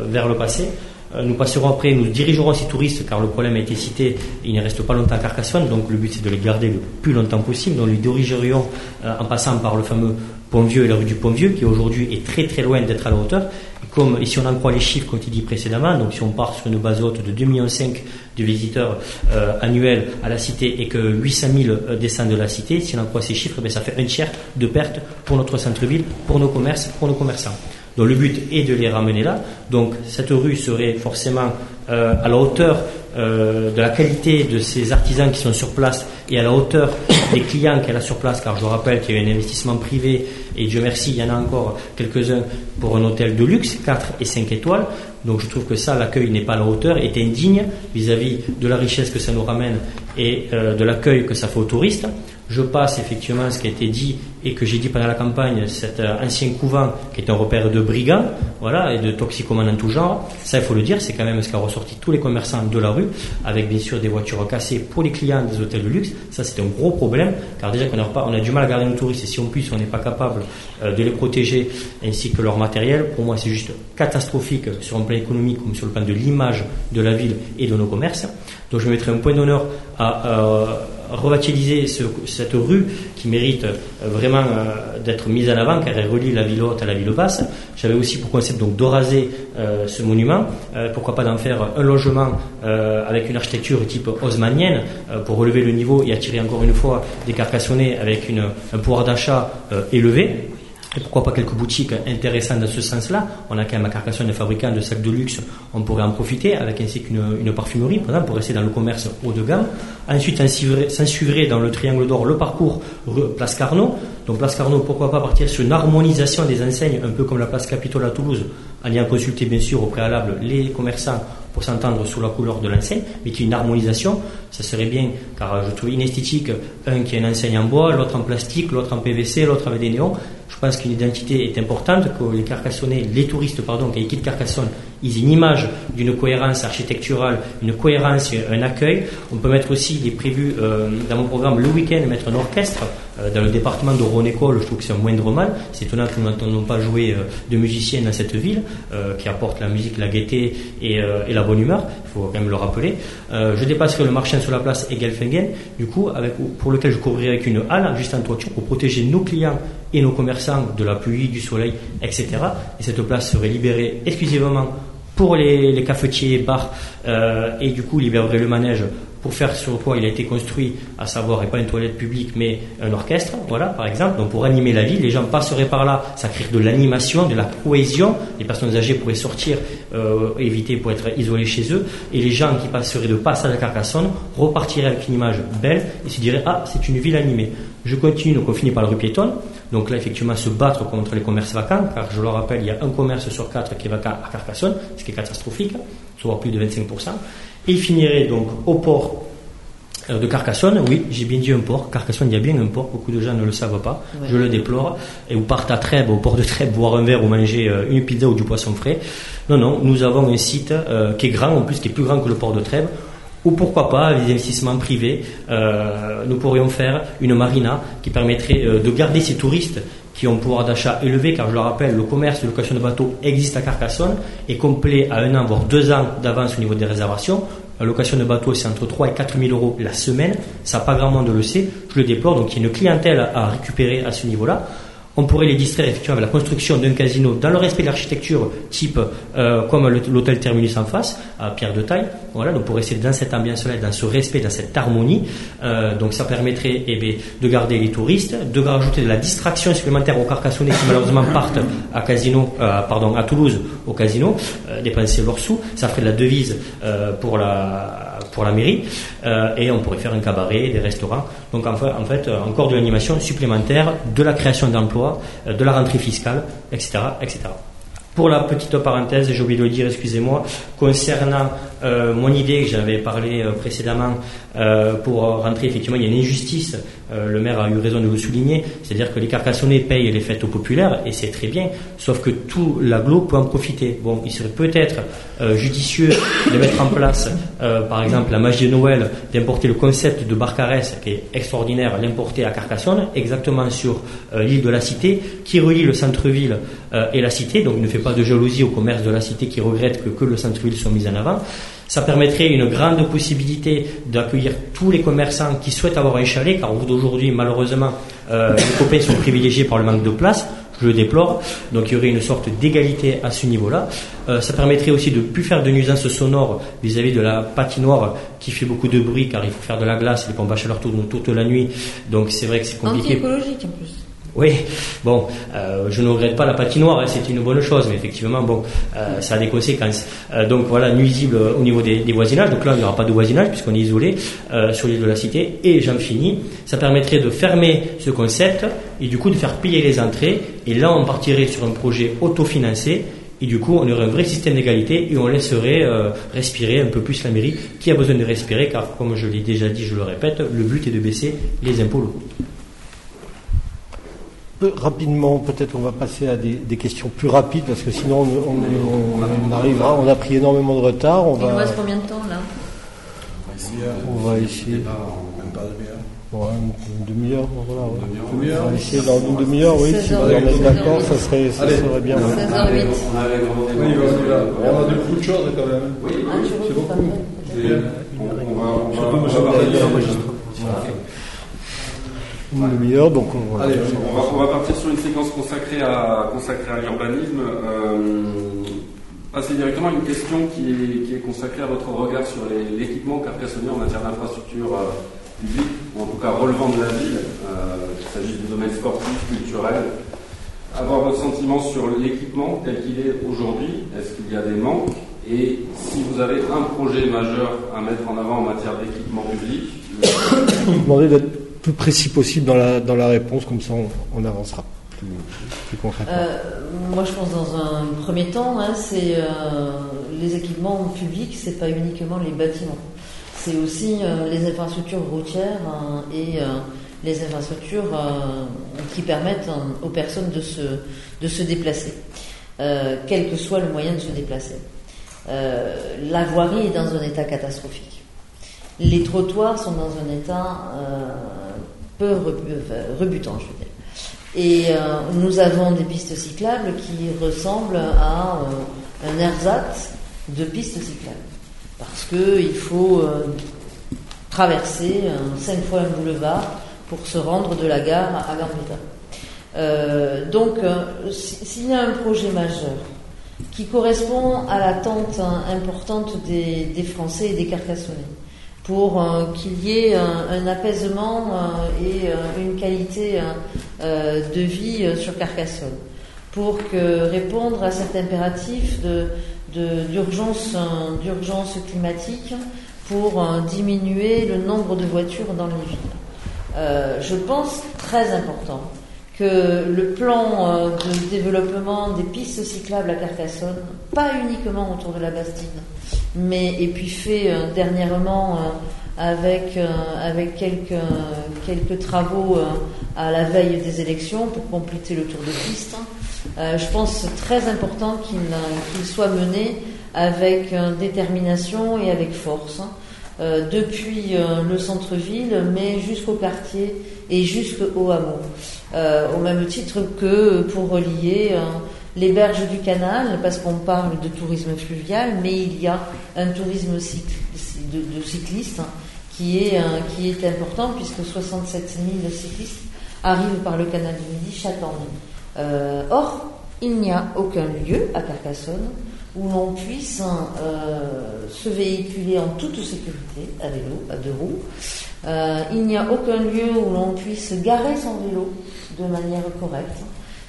vers le passé. Euh, nous passerons après, nous dirigerons ces touristes, car le problème a été cité, il ne reste pas longtemps à Carcassonne, donc le but c'est de les garder le plus longtemps possible. Nous les dirigerions euh, en passant par le fameux Pont Vieux et la rue du Pont Vieux, qui aujourd'hui est très très loin d'être à la hauteur. Et, comme, si on en croit les chiffres qu'on dit précédemment, donc si on part sur une base haute de 2,5 millions de visiteurs euh, annuels à la cité et que 800 000 descendent de la cité, si on en croit ces chiffres, ben, ça fait un tiers de perte pour notre centre-ville, pour nos commerces, pour nos commerçants. Donc le but est de les ramener là. Donc cette rue serait forcément euh, à la hauteur euh, de la qualité de ces artisans qui sont sur place et à la hauteur des clients qu'elle a sur place, car je rappelle qu'il y a un investissement privé et Dieu merci, il y en a encore quelques-uns pour un hôtel de luxe, 4 et 5 étoiles. Donc je trouve que ça, l'accueil n'est pas à la hauteur, est indigne vis-à-vis de la richesse que ça nous ramène et euh, de l'accueil que ça fait aux touristes. Je passe effectivement ce qui a été dit et que j'ai dit pendant la campagne, cet euh, ancien couvent qui est un repère de brigands, voilà, et de toxicomanes en tout genre. Ça, il faut le dire, c'est quand même ce qu'a ressorti tous les commerçants de la rue, avec bien sûr des voitures cassées pour les clients des hôtels de luxe. Ça, c'est un gros problème, car déjà qu'on a, on a du mal à garder nos touristes, et si en plus on n'est pas capable euh, de les protéger ainsi que leur matériel, pour moi, c'est juste catastrophique sur un plan économique comme sur le plan de l'image de la ville et de nos commerces. Donc, je mettrai un point d'honneur à euh, revitaliser cette rue qui mérite euh, vraiment euh, d'être mise en avant car elle relie la ville haute à la ville basse. J'avais aussi pour concept donc de raser euh, ce monument, pourquoi pas d'en faire un logement avec une architecture type haussmannienne pour relever le niveau et attirer encore une fois des carcassonnais avec un pouvoir d'achat élevé. Pourquoi pas quelques boutiques intéressantes dans ce sens-là On a quand même à Carcassonne des fabricants de sacs de luxe, on pourrait en profiter, avec ainsi qu'une une parfumerie, par exemple, pour rester dans le commerce haut de gamme. Ensuite, s'en suivrait dans le triangle d'or le parcours Place Carnot. Donc Place Carnot, pourquoi pas partir sur une harmonisation des enseignes, un peu comme la Place Capitole à Toulouse, en ayant consulté bien sûr au préalable les commerçants pour s'entendre sous la couleur de l'enseigne, mais qui une harmonisation, ça serait bien, car je trouve inesthétique un qui a une enseigne en bois, l'autre en plastique, l'autre en PVC, l'autre avec des néons. Je pense qu'une identité est importante, que les Carcassonnais, les touristes, pardon, qui quittent Carcassonne, ils aient une image d'une cohérence architecturale, une cohérence, un accueil. On peut mettre aussi, il est prévu euh, dans mon programme le week-end, mettre un orchestre euh, dans le département de Rhône-École. Je trouve que c'est un moindre mal. C'est étonnant que nous n'entendons pas jouer euh, de musiciens dans cette ville, qui apporte la musique, la gaieté et, la bonne humeur. Il faut quand même le rappeler. je dépasserai le marché sur la place Egelfengen, du coup, pour lequel je couvrirai avec une halle juste en toiture pour protéger nos clients et nos commerçants de la pluie, du soleil, etc. Et cette place serait libérée exclusivement pour les, cafetiers, bars, euh, et du coup libérerait le manège pour faire sur quoi il a été construit, à savoir, et pas une toilette publique, mais un orchestre, voilà, par exemple. Donc pour animer la ville, les gens passeraient par là, ça crée de l'animation, de la cohésion. Les personnes âgées pourraient sortir, euh, éviter pour être isolées chez eux, et les gens qui passeraient de passage à Carcassonne repartiraient avec une image belle et se diraient ah c'est une ville animée. Je continue, donc on finit par le rue piétonne. Donc là, effectivement, se battre contre les commerces vacants, car je le rappelle, il y a un commerce sur quatre qui est vacant à Carcassonne, ce qui est catastrophique, soit plus de 25%. Et il finirait donc au port de Carcassonne, oui, j'ai bien dit un port. Carcassonne, il y a bien un port. Beaucoup de gens ne le savent pas. Je le déplore. Et vous partez à Trèbes, au port de Trèbes, boire un verre ou manger une pizza ou du poisson frais. Non, non, nous avons un site qui est grand, en plus qui est plus grand que le port de Trèbes ou pourquoi pas des investissements privés. Euh, nous pourrions faire une marina qui permettrait euh, de garder ces touristes qui ont un pouvoir d'achat élevé, car je le rappelle, le commerce de location de bateaux existe à Carcassonne, est complet à un an, voire deux ans d'avance au niveau des réservations. La location de bateau, c'est entre 3 et 4 000 euros la semaine. Ça, pas grand monde le sait. Je le déplore. Donc, il y a une clientèle à récupérer à ce niveau-là on pourrait les distraire effectivement avec la construction d'un casino dans le respect de l'architecture type euh, comme l'hôtel Terminus en face, à Pierre de Taille. Voilà, donc pour rester dans cette ambiance-là, dans ce respect, dans cette harmonie. Euh, donc ça permettrait eh de garder les touristes, de rajouter de la distraction supplémentaire aux Carcassonnais qui malheureusement partent à casino, euh, pardon, à Toulouse au casino, dépenser leurs sous. Ça ferait de la devise pour la pour la mairie, et on pourrait faire un cabaret, des restaurants. Donc en fait, en fait encore de l'animation supplémentaire, de la création d'emplois, euh, de la rentrée fiscale, etc., etc. Pour la petite parenthèse, j'ai oublié de le dire, excusez-moi, concernant euh, mon idée que j'avais parlé euh, précédemment, euh, pour rentrer, effectivement, il y a une injustice, le maire a eu raison de le souligner, c'est-à-dire que les Carcassonnais payent les fêtes aux populaires, et c'est très bien, sauf que tout l'agglo peut en profiter. Bon, il serait peut-être judicieux de mettre en place, par exemple, la magie de Noël, d'importer le concept de Barcarès, qui est extraordinaire, l'importer à Carcassonne, exactement sur l'île de la Cité, qui relie le centre-ville et la Cité, donc ne fait pas de jalousie au commerce de la Cité qui regrette que, que le centre-ville soit mis en avant. Ça permettrait une grande possibilité d'accueillir tous les commerçants qui souhaitent avoir un chalet, car d'aujourd'hui, malheureusement, euh, les copains sont privilégiés par le manque de place. Je le déplore. Donc il y aurait une sorte d'égalité à ce niveau-là. Euh, ça permettrait aussi de plus faire de nuisances sonores vis-à-vis de la patinoire qui fait beaucoup de bruit car il faut faire de la glace, les pompes à chaleur tournent toute la nuit. Donc c'est vrai que c'est compliqué. Oui, bon, euh, je ne regrette pas la patinoire, hein, c'est une bonne chose, mais effectivement, bon, euh, ça a des conséquences. Euh, donc voilà, nuisible au niveau des, voisinages. Donc là, il n'y aura pas de voisinage puisqu'on est isolé sur l'île de la Cité. Et j'en finis, ça permettrait de fermer ce concept et du coup de faire payer les entrées. Et là, on partirait sur un projet autofinancé. Et du coup, on aurait un vrai système d'égalité et on laisserait respirer un peu plus la mairie qui a besoin de respirer, car comme je l'ai déjà dit, je le répète, le but est de baisser les impôts locaux rapidement, peut-être on va passer à des, questions plus rapides parce que sinon on, arrivera, on a pris énormément de retard. On Il nous reste combien de temps là? On va essayer. une demi-heure, voilà. On va essayer dans une demi-heure, oui. Si vous en d'accord, ça serait, ça serait bien. 16h08. On avait On a beaucoup de choses quand même. Oui, c'est beaucoup. On va demi-heure, donc on, Allez, on, va, partir sur une séquence consacrée à, consacrée à l'urbanisme. Euh, passer directement à une question qui est, qui est consacrée à votre regard sur l'équipement carcassonnais en matière d'infrastructure euh, publique, ou en tout cas relevant de la ville, euh, qu'il s'agisse du domaine sportif, culturel. Avoir votre sentiment sur l'équipement tel qu'il est aujourd'hui, est-ce qu'il y a des manques? Et si vous avez un projet majeur à mettre en avant en matière d'équipement public, plus précis possible dans la, dans la réponse, comme ça on, avancera plus, concrètement. Euh, moi je pense dans un premier temps, hein, c'est euh, les équipements publics, c'est pas uniquement les bâtiments, c'est aussi euh, les infrastructures routières hein, et les infrastructures qui permettent hein, aux personnes de se, de se déplacer, quel que soit le moyen de se déplacer. la voirie est dans un état catastrophique. Les trottoirs sont dans un état peu rebutant, je veux dire. Et euh, nous avons des pistes cyclables qui ressemblent à euh, un ersatz de pistes cyclables. Parce qu'il faut euh, traverser cinq fois un boulevard pour se rendre de la gare à Gambetta. donc, s'il y a un projet majeur qui correspond à l'attente hein, importante des, des Français et des Carcassonnais, pour euh, qu'il y ait un, apaisement euh, et euh, une qualité de vie sur Carcassonne, pour répondre à cet impératif d'urgence climatique pour diminuer le nombre de voitures dans les villes. je pense très important que le plan de développement des pistes cyclables à Carcassonne, pas uniquement autour de la Bastide, mais et puis fait euh, dernièrement avec, avec quelques, quelques travaux à la veille des élections pour compléter le tour de piste. je pense très important qu'il soit mené avec détermination et avec force. Euh, depuis euh, le centre-ville, mais jusqu'au quartier et jusqu'au hameau. Euh, au même titre que pour relier les berges du canal, parce qu'on parle de tourisme fluvial, mais il y a un tourisme de, cyclistes hein, qui, est, qui est important, puisque 67 000 cyclistes arrivent par le canal du Midi chaque année. or, il n'y a aucun lieu à Carcassonne où l'on puisse euh, se véhiculer en toute sécurité à vélo, à deux roues. Euh, il n'y a aucun lieu où l'on puisse garer son vélo de manière correcte.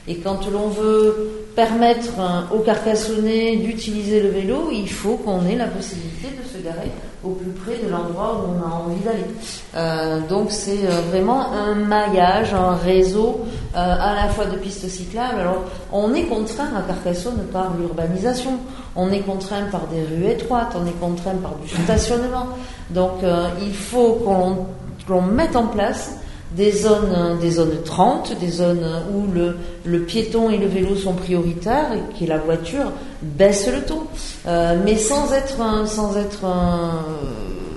Et quand l'on veut permettre aux Carcassonnais d'utiliser le vélo, il faut qu'on ait la possibilité de se garer au plus près de l'endroit où on a envie d'aller. Euh, donc c'est euh, vraiment un maillage, un réseau à la fois de pistes cyclables. Alors on est contraint à Carcassonne par l'urbanisation, on est contraint par des rues étroites, on est contraint par du stationnement. Donc il faut qu'on mette en place des zones, des zones 30, des zones où le, piéton et le vélo sont prioritaires et que la voiture baisse le ton, euh, mais sans être, sans être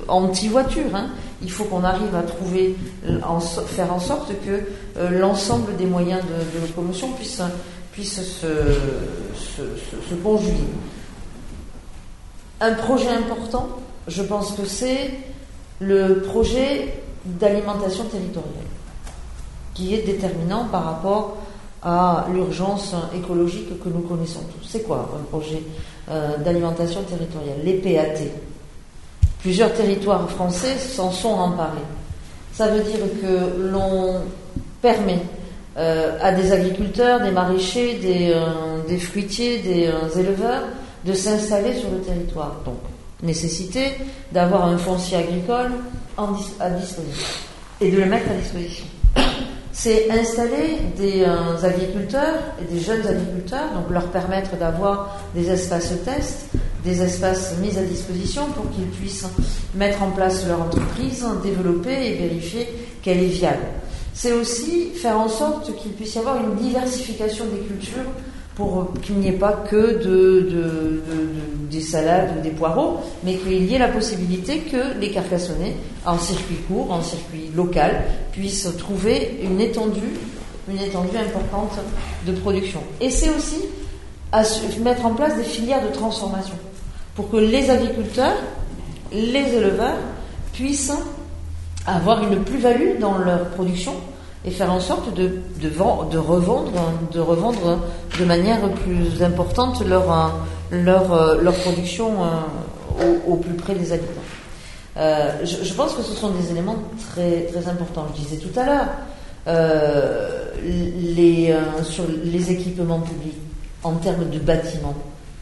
anti-voiture. Hein. Il faut qu'on arrive à trouver, en, faire en sorte que euh, l'ensemble des moyens de, locomotion puissent, puisse se, se, se, conjuguer. Un projet important, je pense que c'est le projet d'alimentation territoriale, qui est déterminant par rapport à l'urgence écologique que nous connaissons tous. C'est quoi un projet euh, d'alimentation territoriale? Les PAT. Plusieurs territoires français s'en sont emparés. Ça veut dire que l'on permet euh, à des agriculteurs, des maraîchers, des, euh, des fruitiers, des éleveurs de s'installer sur le territoire. Donc, nécessité d'avoir un foncier agricole à disposition et de le mettre à disposition. C'est installer des euh, agriculteurs et des jeunes agriculteurs, donc leur permettre d'avoir des espaces tests, des espaces mis à disposition pour qu'ils puissent mettre en place leur entreprise, développer et vérifier qu'elle est viable. C'est aussi faire en sorte qu'il puisse y avoir une diversification des cultures pour qu'il n'y ait pas que de, des salades ou des poireaux, mais qu'il y ait la possibilité que les Carcassonnais, en circuit court, en circuit local, puissent trouver une étendue, une étendue importante de production. Et c'est aussi à mettre en place des filières de transformation pour que les agriculteurs, les éleveurs puissent avoir une plus-value dans leur production et faire en sorte de, revendre, de revendre de manière plus importante leur, leur, leur production euh, au, plus près des habitants. Euh, je, pense que ce sont des éléments très, très importants. Je disais tout à l'heure, euh, les, sur les équipements publics, en termes de bâtiments,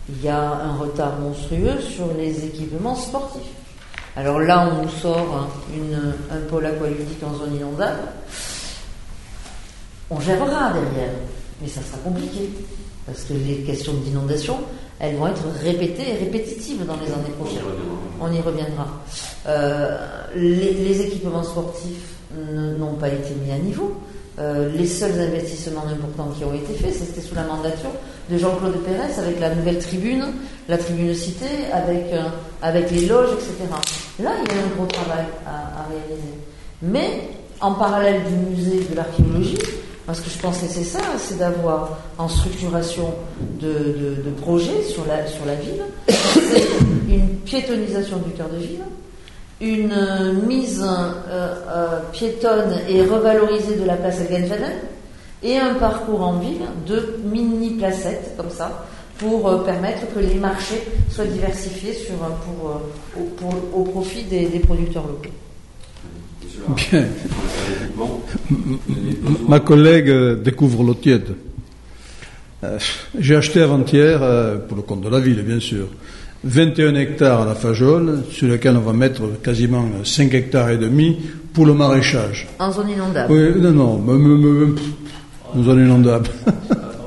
il y a un retard monstrueux sur les équipements sportifs. Alors là, on nous sort une, un pôle aqualudique en zone inondable. On gérera derrière, mais ça sera compliqué, parce que les questions d'inondation, elles vont être répétées et répétitives dans les années prochaines. On y reviendra. Euh, les, équipements sportifs n'ont pas été mis à niveau. Euh, les seuls investissements importants qui ont été faits, c'était sous la mandature de Jean-Claude Pérez avec la nouvelle tribune, la tribune cité, avec, euh, avec les loges, etc. Là, il y a un gros travail à, à réaliser. Mais en parallèle du musée de l'archéologie, parce que je pense que c'est ça, c'est d'avoir en structuration de, projets sur la, ville, une piétonisation du cœur de ville, une euh, mise euh, euh, piétonne et revalorisée de la place Elgenveden, et un parcours en ville de mini placettes comme ça pour permettre que les marchés soient diversifiés au, profit des producteurs locaux. Bien. Ma collègue euh, découvre l'eau tiède. Euh, j'ai acheté avant-hier, euh, pour le compte de la ville bien sûr, 21 hectares à la Fajole, sur lesquels on va mettre quasiment 5 hectares et demi pour le maraîchage. En zone inondable Oui, non, non, en zone inondable.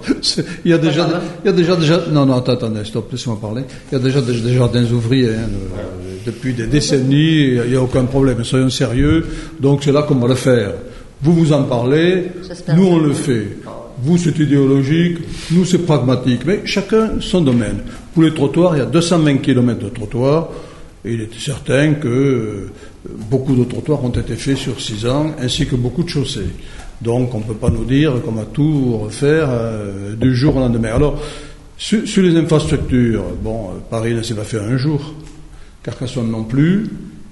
Il y a déjà, il y a déjà, déjà, non, non, attends, attendez, stop, laissez-moi parler. Il y a déjà des jardins ouvriers, hein, depuis des décennies, il n'y a aucun problème, soyons sérieux. Donc c'est là qu'on va le faire. Vous vous en parlez, nous on le fait. Vous c'est idéologique, nous c'est pragmatique, mais chacun son domaine. Pour les trottoirs, il y a 220 km de trottoirs, et il est certain que euh, beaucoup de trottoirs ont été faits sur 6 ans, ainsi que beaucoup de chaussées. Donc on ne peut pas nous dire qu'on va tout refaire euh, du jour au lendemain. Alors, sur, les infrastructures, bon, euh, Paris ne s'est pas fait un jour, Carcassonne non plus,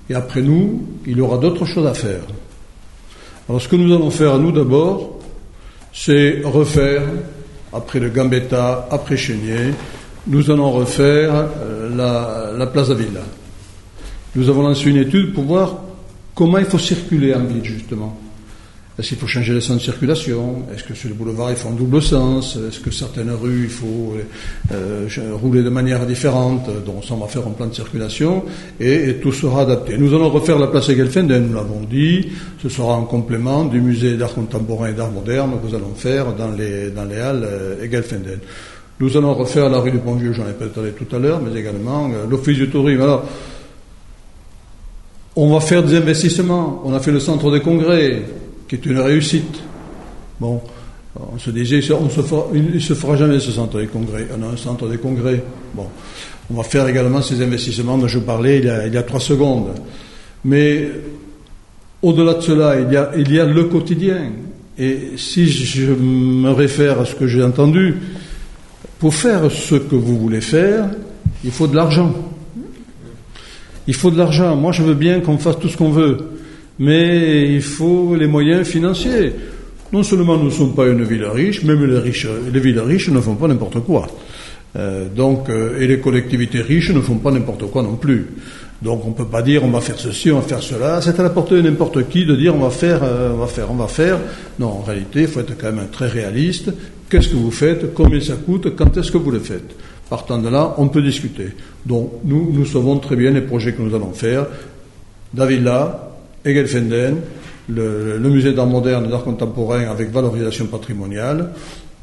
et après nous, il y aura d'autres choses à faire. Alors ce que nous allons faire, nous d'abord, c'est refaire, après le Gambetta, après Chénier, nous allons refaire euh, la, la Plaza Villa. Nous avons lancé une étude pour voir comment il faut circuler en ville, justement. Est-ce qu'il faut changer les sens de circulation? Est-ce que sur le boulevard il faut un double sens? Est-ce que certaines rues il faut euh, rouler de manière différente? Donc ça on va faire un plan de circulation et, tout sera adapté. Nous allons refaire la place Egelfenden, nous l'avons dit. Ce sera un complément du musée d'art contemporain et d'art moderne que nous allons faire dans les, dans les halles euh, Egelfenden. Nous allons refaire la rue du Pont-Vieux, j'en ai parlé tout à l'heure, mais également euh, l'office du tourisme. Alors, on va faire des investissements. On a fait le centre des congrès qui est une réussite. Bon, on se disait, on se fera, il ne se fera jamais ce centre des congrès. On a un centre des congrès. Bon, on va faire également ces investissements dont je parlais il y a, trois secondes. Mais au-delà de cela, il y a le quotidien. Et si je me réfère à ce que j'ai entendu, pour faire ce que vous voulez faire, il faut de l'argent. Il faut de l'argent. Moi, je veux bien qu'on fasse tout ce qu'on veut mais il faut les moyens financiers. Non seulement nous ne sommes pas une ville riche, même les, riches, les villes riches ne font pas n'importe quoi. Euh, donc, euh, et les collectivités riches ne font pas n'importe quoi non plus. Donc on ne peut pas dire on va faire ceci, on va faire cela. C'est à la portée de n'importe qui de dire on va faire, euh, on va faire, on va faire. Non, en réalité, il faut être quand même très réaliste. Qu'est-ce que vous faites? Combien ça coûte? Quand est-ce que vous le faites? Partant de là, on peut discuter. Donc nous, nous savons très bien les projets que nous allons faire. David là, Egelfenden, le, le musée d'art moderne et d'art contemporain avec valorisation patrimoniale.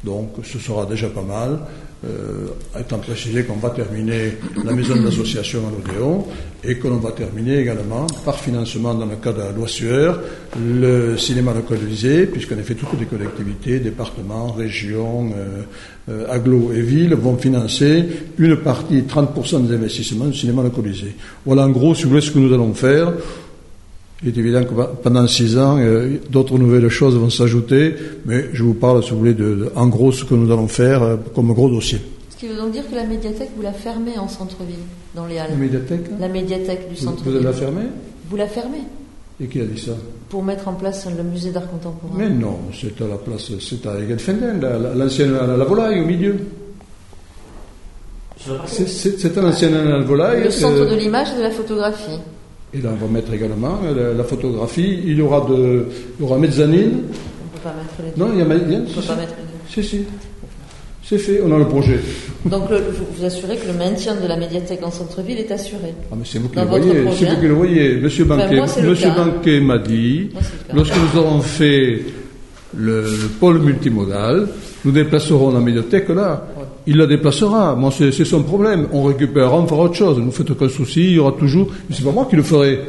Donc ce sera déjà pas mal. Euh, étant précisé qu'on va terminer la maison d'association à l'Odéon et que l'on va terminer également par financement dans le cas de la loi Sueur le cinéma localisé, puisqu'en effet toutes les collectivités, départements, régions, euh, euh, et villes vont financer une partie, 30% des investissements du cinéma localisé. Voilà en gros, si vous voulez, ce que nous allons faire. Il est évident que pendant six ans, euh, d'autres nouvelles choses vont s'ajouter, mais je vous parle, si vous voulez, de, en gros ce que nous allons faire euh, comme gros dossier. Ce qui veut donc dire que la médiathèque, vous la fermez en centre-ville, dans les Halles. La médiathèque La médiathèque du centre-ville. Vous allez la fermer Vous la fermez Et qui a dit ça? Pour mettre en place le musée d'art contemporain. Mais non, c'est à la place, c'est à Egelfenden, l'ancienne la, la, volaille au milieu. C'est à l'ancienne la volaille. Le centre euh, de l'image et de la photographie. Et là, on va mettre également la, photographie. Il y aura de, il y aura mezzanine. On peut pas mettre les deux. Non, il y a mezzanine. On peut pas mettre les deux. Si, si. C'est fait, on a le projet. Donc, le, vous, vous assurez que le maintien de la médiathèque en centre-ville est assuré Ah, mais c'est vous qui le voyez. C'est vous qui le voyez. Monsieur Banquet, Monsieur Banquet m'a dit, lorsque nous aurons fait le, le pôle multimodal, nous déplacerons la médiathèque là. Il la déplacera. Moi, c'est son problème. On récupérera, on fera autre chose. Ne vous faites aucun souci. Il y aura toujours. Mais c'est pas moi qui le ferai.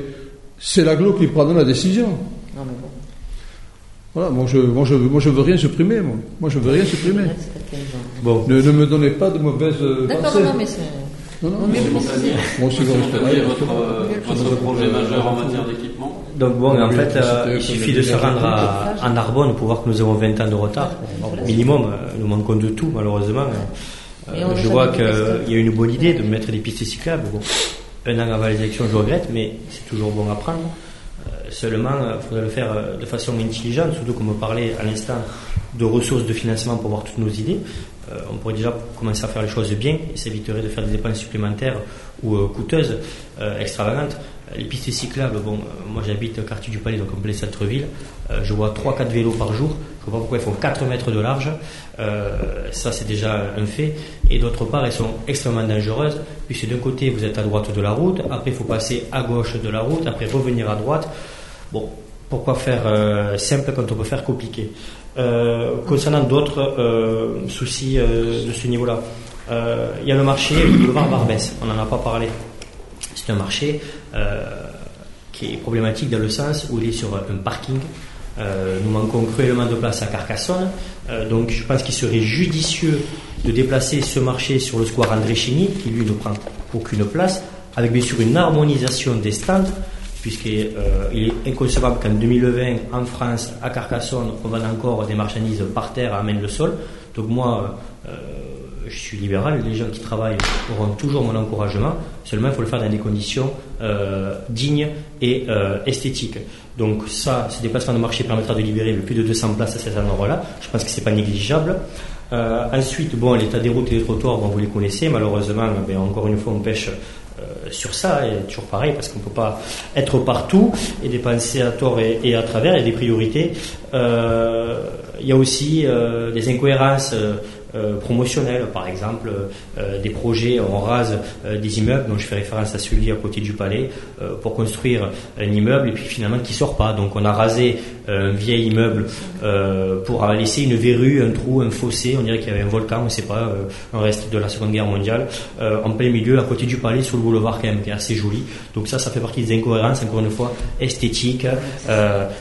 C'est l'aglo qui prendra la décision. Non, mais bon. Voilà, moi je, moi je, moi je veux rien supprimer, moi. Moi je veux rien supprimer. Bon. Ne, ne me donnez pas de mauvaises D'accord, non, mais c'est. Non, non, mais aussi, votre, votre projet majeur en matière d'équipement Donc bon, en fait, euh, il suffit de se rendre à, à, Narbonne pour voir que nous avons 20 ans de retard, minimum. Euh, nous manquons de tout, malheureusement. Euh, je vois qu'il y a une bonne idée de mettre des pistes cyclables. Bon, un an avant les élections, je regrette, mais c'est toujours bon à prendre. seulement, il faudrait le faire de façon intelligente, surtout comme on parlait à l'instant de ressources de financement pour voir toutes nos idées. Euh, on pourrait déjà commencer à faire les choses bien et s'éviterait de faire des dépenses supplémentaires ou euh, coûteuses, euh, extravagantes. Les pistes cyclables, bon, moi j'habite au quartier du Palais, donc en plein centre-ville, je vois 3-4 vélos par jour, je ne vois pas pourquoi ils font 4 mètres de large, ça c'est déjà un fait, et d'autre part elles sont extrêmement dangereuses, puisque d'un côté vous êtes à droite de la route, après il faut passer à gauche de la route, après revenir à droite. Bon, pourquoi faire simple quand on peut faire compliqué? Concernant d'autres soucis de ce niveau-là, il y a le marché le boulevard Barbès, on n'en a pas parlé. C'est un marché qui est problématique dans le sens où il est sur un parking euh, nous manquons cruellement de place à Carcassonne. Euh, donc je pense qu'il serait judicieux de déplacer ce marché sur le square André Chigny, qui lui ne prend aucune place, avec bien sûr une harmonisation des stands, puisqu'il euh, est inconcevable qu'en 2020, en France, à Carcassonne, on vende encore des marchandises par terre à main le sol. Donc moi, je suis libéral, les gens qui travaillent auront toujours mon encouragement, seulement il faut le faire dans des conditions dignes et esthétiques. Donc ça, ce déplacement de marché permettra de libérer plus de 200 places à cet endroit-là. Je pense que ce n'est pas négligeable. Euh, ensuite, bon, l'état des routes et des trottoirs, bon, vous les connaissez. Malheureusement, ben, encore une fois, on pêche euh, sur ça, et toujours pareil, parce qu'on ne peut pas être partout et dépenser à tort et, à travers. Il des priorités. Euh, il y a aussi des incohérences euh, promotionnels, par exemple euh, des projets, on rase euh, des immeubles, dont je fais référence à celui à côté du palais, pour construire un immeuble et puis finalement qui sort pas. Donc on a rasé un vieil immeuble pour laisser une verrue, un trou, un fossé, on dirait qu'il y avait un volcan, on sait pas, un reste de la Seconde Guerre mondiale, en plein milieu, à côté du palais, sur le boulevard quand même, qui est assez joli. Donc ça, ça fait partie des incohérences, encore une fois, esthétiques,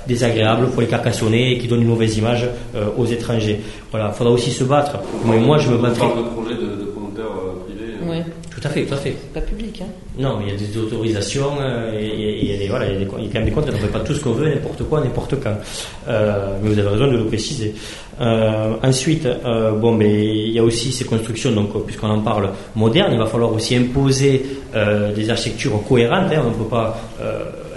désagréables pour les carcassonnés et qui donnent une mauvaise image aux étrangers. Voilà, il faudra aussi se battre mais moi, je me battrai. de projet de, de promoteur euh, privé. Euh. Oui. Tout à fait, tout à fait. Pas public. Non, il y a des autorisations, euh, et, il, y a des, voilà, il, y a quand même des contraintes. On ne fait pas tout ce qu'on veut, n'importe quoi, n'importe quand. mais vous avez raison de le préciser. ensuite, bon, mais il y a aussi ces constructions, donc puisqu'on en parle modernes, il va falloir aussi imposer des architectures cohérentes. Hein. on ne peut pas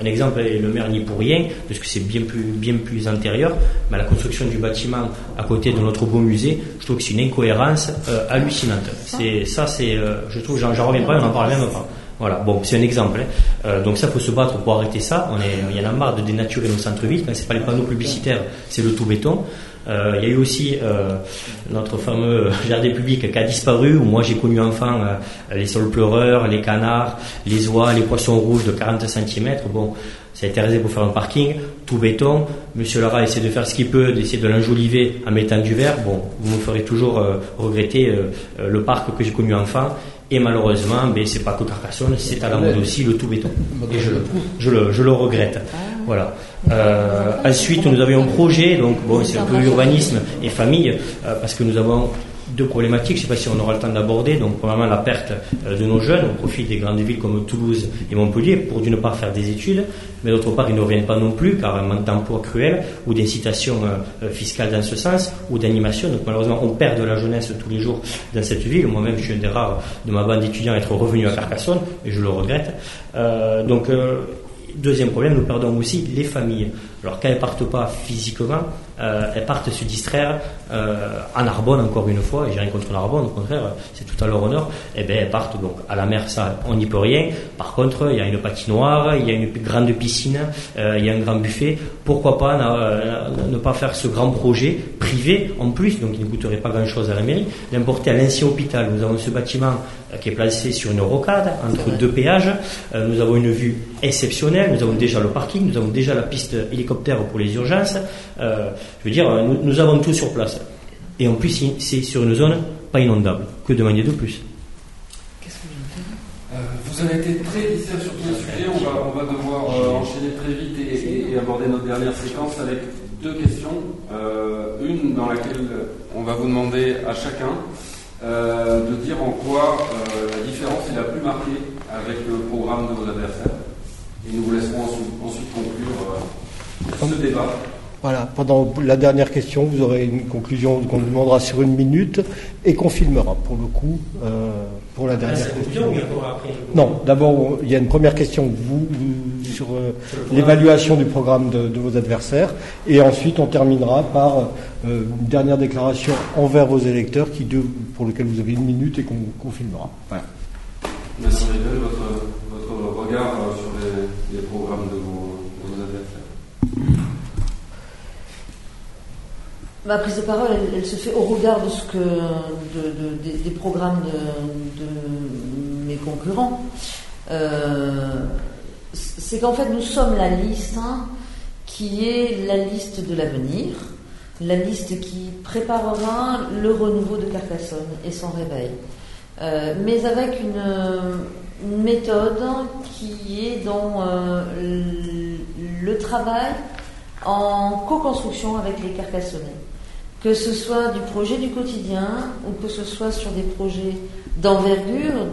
un exemple est le maire n'y pour rien, parce que c'est bien plus, bien plus antérieur, mais la construction du bâtiment à côté de notre beau musée, je trouve que c'est une incohérence euh, hallucinante. C'est, ça, c'est, euh, je trouve, j'en, reviens pas, on n'en parle même pas. Voilà, bon, c'est un exemple. Hein. Euh, donc ça, faut se battre pour arrêter ça. On est, il y en a marre de dénaturer nos centres-villes. Quand c'est pas les panneaux publicitaires, c'est le tout béton. Euh, il y a eu aussi euh, notre fameux jardin public qui a disparu, où moi j'ai connu enfant les sols pleureurs, les canards, les oies, les poissons rouges de 40 cm. Bon, ça a été réalisé pour faire un parking, tout béton. Monsieur Lara essaie de faire ce qu'il peut, d'essayer de l'enjoliver en mettant du verre. Bon, vous me ferez toujours regretter le parc que j'ai connu enfant. Et malheureusement, ben, c'est pas que Carcassonne, c'est à la mode aussi le tout béton. Et je le, je le, je le regrette. Voilà. Euh, ensuite, nous avions un projet, donc bon, c'est un peu urbanisme et famille, euh, parce que nous avons deux problématiques, je ne sais pas si on aura le temps d'aborder. Donc, premièrement, la perte euh, de nos jeunes au profit des grandes villes comme Toulouse et Montpellier pour d'une part faire des études, mais d'autre part, ils ne reviennent pas non plus car un manque d'emploi cruel ou d'incitation euh, fiscale dans ce sens ou d'animation. Donc, malheureusement, on perd de la jeunesse tous les jours dans cette ville. Moi-même, je suis un des rares de ma bande d'étudiants à être revenu à Carcassonne et je le regrette. Euh, donc, Deuxième problème, nous perdons aussi les familles. Alors qu'elles ne partent pas physiquement, euh, elles partent se distraire euh, à Narbonne encore une fois, et j'ai rien contre Narbonne, au contraire, c'est tout à leur honneur, et eh bien elles partent donc à la mer, ça on n'y peut rien. Par contre, il y a une patinoire, il y a une grande piscine, euh, il y a un grand buffet. Pourquoi pas ne pas faire ce grand projet privé en plus, donc il ne coûterait pas grand chose à la mairie, d'importer à l'ancien hôpital. Nous avons ce bâtiment qui est placé sur une rocade entre deux péages. nous avons une vue exceptionnelle, nous avons déjà le parking, nous avons déjà la piste hélicoptère pour les urgences. Je veux dire, nous, avons tout sur place. Et en plus, c'est sur une zone pas inondable. Que demander de plus euh, Vous avez été très vicieux sur tous les sujets. On va, on va devoir euh, enchaîner très vite et, aborder notre dernière séquence avec deux questions. Euh, une dans laquelle on va vous demander à chacun de dire en quoi la différence est la plus marquée avec le programme de vos adversaires. Et nous vous laisserons ensuite, ensuite conclure ce débat. Voilà, pendant la dernière question, vous aurez une conclusion qu'on demandera sur une minute et qu'on filmera pour le coup euh, pour la dernière question. Non, d'abord il y a une première question vous, sur euh, l'évaluation du programme de, vos adversaires et ensuite on terminera par euh, une dernière déclaration envers vos électeurs qui pour lequel vous avez une minute et qu'on filmera. Voilà. Merci votre, votre regard sur les, les programmes de vos Ma prise de parole, elle, se fait au regard de ce que des, programmes de, mes concurrents. Euh, c'est qu'en fait, nous sommes la liste hein, qui est la liste de l'avenir, la liste qui préparera le renouveau de Carcassonne et son réveil, euh, mais avec une, méthode qui est dans euh, le travail en co-construction avec les Carcassonnais. Que ce soit du projet du quotidien ou que ce soit sur des projets d'envergure,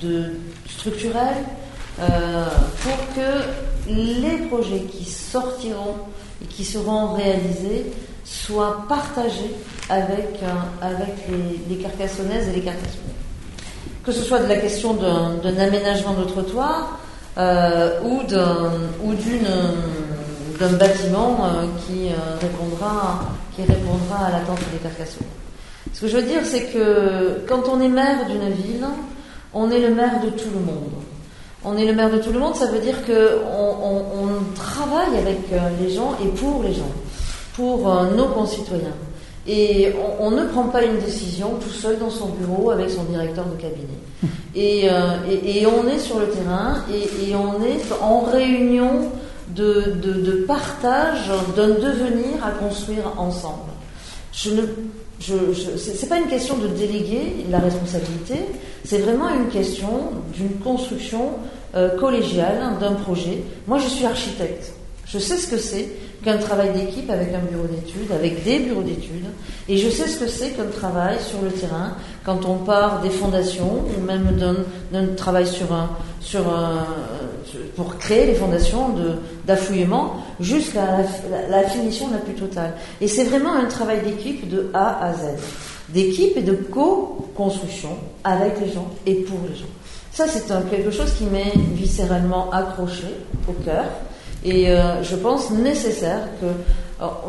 de structurels, euh, pour que les projets qui sortiront et qui seront réalisés soient partagés avec, euh, avec les, Carcassonnaises et les Carcassonnais. Que ce soit de la question d'un aménagement de trottoir euh, ou d'un bâtiment qui, répondra, qui répondra à l'attente des Carcassonnais. Ce que je veux dire, c'est que quand on est maire d'une ville, on est le maire de tout le monde. On est le maire de tout le monde, ça veut dire qu'on on, travaille avec euh, les gens et pour les gens, pour euh, nos concitoyens. Et on, ne prend pas une décision tout seul dans son bureau avec son directeur de cabinet. Et, euh, on est sur le terrain et, on est en réunion de, de partage d'un devenir à construire ensemble. Je ne je, c'est pas une question de déléguer la responsabilité, c'est vraiment une question d'une construction euh, collégiale d'un projet. Moi, je suis architecte. Je sais ce que c'est qu'un travail d'équipe avec un bureau d'études, avec des bureaux d'études, et je sais ce que c'est qu'un travail sur le terrain quand on part des fondations ou même d'un travail sur un, pour créer les fondations d'affouillement jusqu'à la, finition la plus totale. Et c'est vraiment un travail d'équipe de A à Z, d'équipe et de co-construction avec les gens et pour les gens. Ça, c'est quelque chose qui m'est viscéralement accroché au cœur et euh, je pense nécessaire que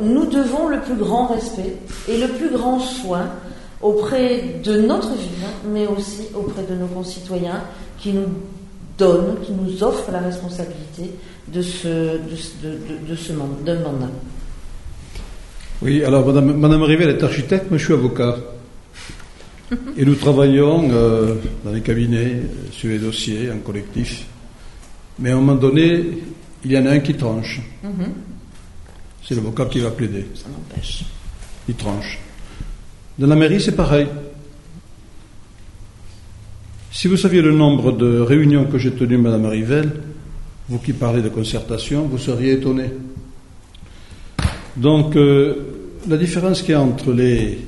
nous devons le plus grand respect et le plus grand soin auprès de notre ville, mais aussi auprès de nos concitoyens qui nous donne, qui nous offre la responsabilité de ce, de, de, ce mandat. Oui, alors Madame, Madame Rivel est architecte, moi je suis avocat. Et nous travaillons euh, dans les cabinets, sur les dossiers, en collectif. Mais à un moment donné, il y en a un qui tranche. Mhm. C'est l'avocat qui va plaider. Ça m'empêche. Il tranche. Dans la mairie, c'est pareil. Si vous saviez le nombre de réunions que j'ai tenues, Madame Rivel, vous qui parlez de concertation, vous seriez étonné. Donc, euh, la différence qu'il y a entre les,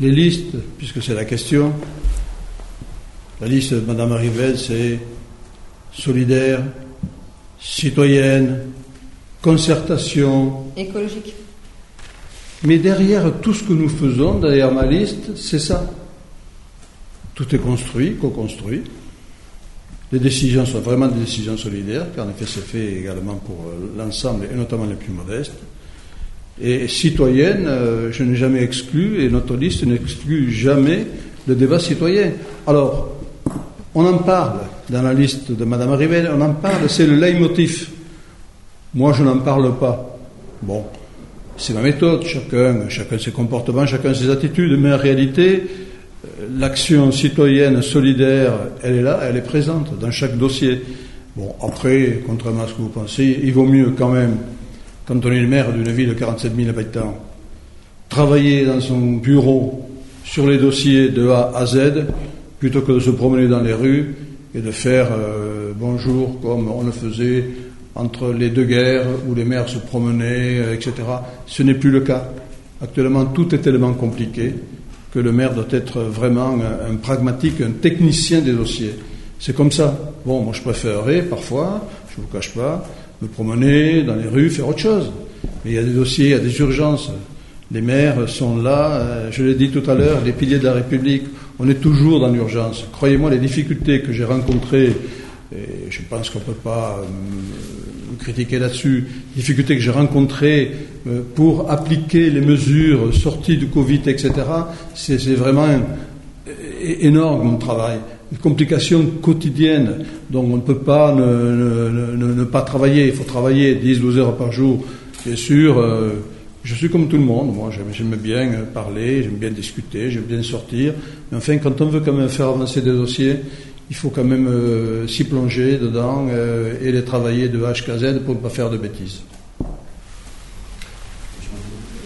les listes, puisque c'est la question, la liste de Madame Rivel, c'est solidaire, citoyenne, concertation. Écologique. Mais derrière tout ce que nous faisons, derrière ma liste, c'est ça. Tout est construit, co-construit. Les décisions sont vraiment des décisions solidaires, car en effet c'est fait également pour euh, l'ensemble et notamment les plus modestes. Et citoyenne, euh, je n'ai jamais exclu, et notre liste n'exclut jamais le débat citoyen. Alors, on en parle dans la liste de Madame Rivel, on en parle, c'est le leitmotiv. Moi, je n'en parle pas. Bon, c'est ma méthode, chacun, chacun ses comportements, chacun ses attitudes, mais en réalité, l'action citoyenne solidaire, elle est là, elle est présente dans chaque dossier. Bon, après, contrairement à ce que vous pensez, il vaut mieux quand même, quand on est le maire d'une ville de 47 000 habitants, travailler dans son bureau sur les dossiers de A à Z, plutôt que de se promener dans les rues et de faire euh, bonjour comme on le faisait entre les deux guerres où les maires se promenaient, euh, etc. Ce n'est plus le cas. Actuellement, tout est tellement compliqué que le maire doit être vraiment un, pragmatique, un technicien des dossiers. C'est comme ça. Bon, moi je préférerais parfois, je ne vous cache pas, me promener dans les rues, faire autre chose. Mais il y a des dossiers, il y a des urgences. Les maires sont là, euh, je l'ai dit tout à l'heure, les piliers de la République. On est toujours dans l'urgence. Croyez-moi, les difficultés que j'ai rencontrées, et je pense qu'on ne peut pas euh, critiquer là-dessus, les difficultés que j'ai rencontrées euh, pour appliquer les mesures sorties du Covid, etc., c'est vraiment énorme mon travail. Une complication quotidienne, donc on ne peut pas ne, pas travailler. Il faut travailler 10-12 heures par jour. Bien sûr, euh, je suis comme tout le monde. Moi, j'aime bien parler, j'aime bien discuter, j'aime bien sortir. Mais enfin, quand on veut quand même faire avancer des dossiers, il faut quand même euh, s'y plonger dedans et les travailler de H à Z pour ne pas faire de bêtises.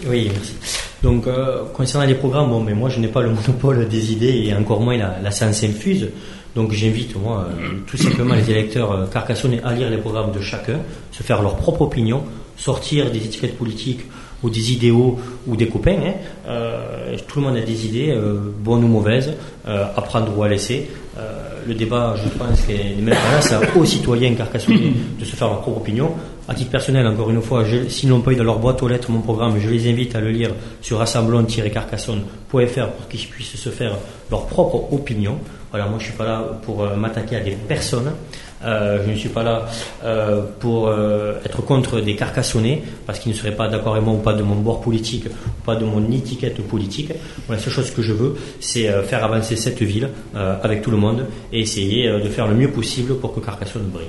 Oui, merci. Donc, euh, concernant les programmes, bon, mais moi, je n'ai pas le monopole des idées et encore moins la, la science infuse. Donc, j'invite, moi, euh, tout simplement les électeurs euh, carcassonnés à lire les programmes de chacun, se faire leur propre opinion, sortir des étiquettes politiques ou des idéaux ou des copains. Hein. Euh, tout le monde a des idées, euh, bonnes ou mauvaises, euh, à prendre ou à laisser. Euh, le débat, je pense, est même là, c'est aux citoyens carcassonnés de se faire leur propre opinion. À titre personnel, encore une fois, s'ils n'ont pas eu dans leur boîte aux lettres mon programme, je les invite à le lire sur rassemblon-carcassonne.fr pour qu'ils puissent se faire leur propre opinion. Voilà, moi je suis pas là pour euh, m'attaquer à des personnes. Euh, je ne suis pas là euh, pour euh, être contre des carcassonnés parce qu'ils ne seraient pas d'accord avec moi ou pas de mon bord politique ou pas de mon étiquette politique. La seule chose que je veux, c'est faire avancer cette ville avec tout le monde et essayer de faire le mieux possible pour que Carcassonne brille.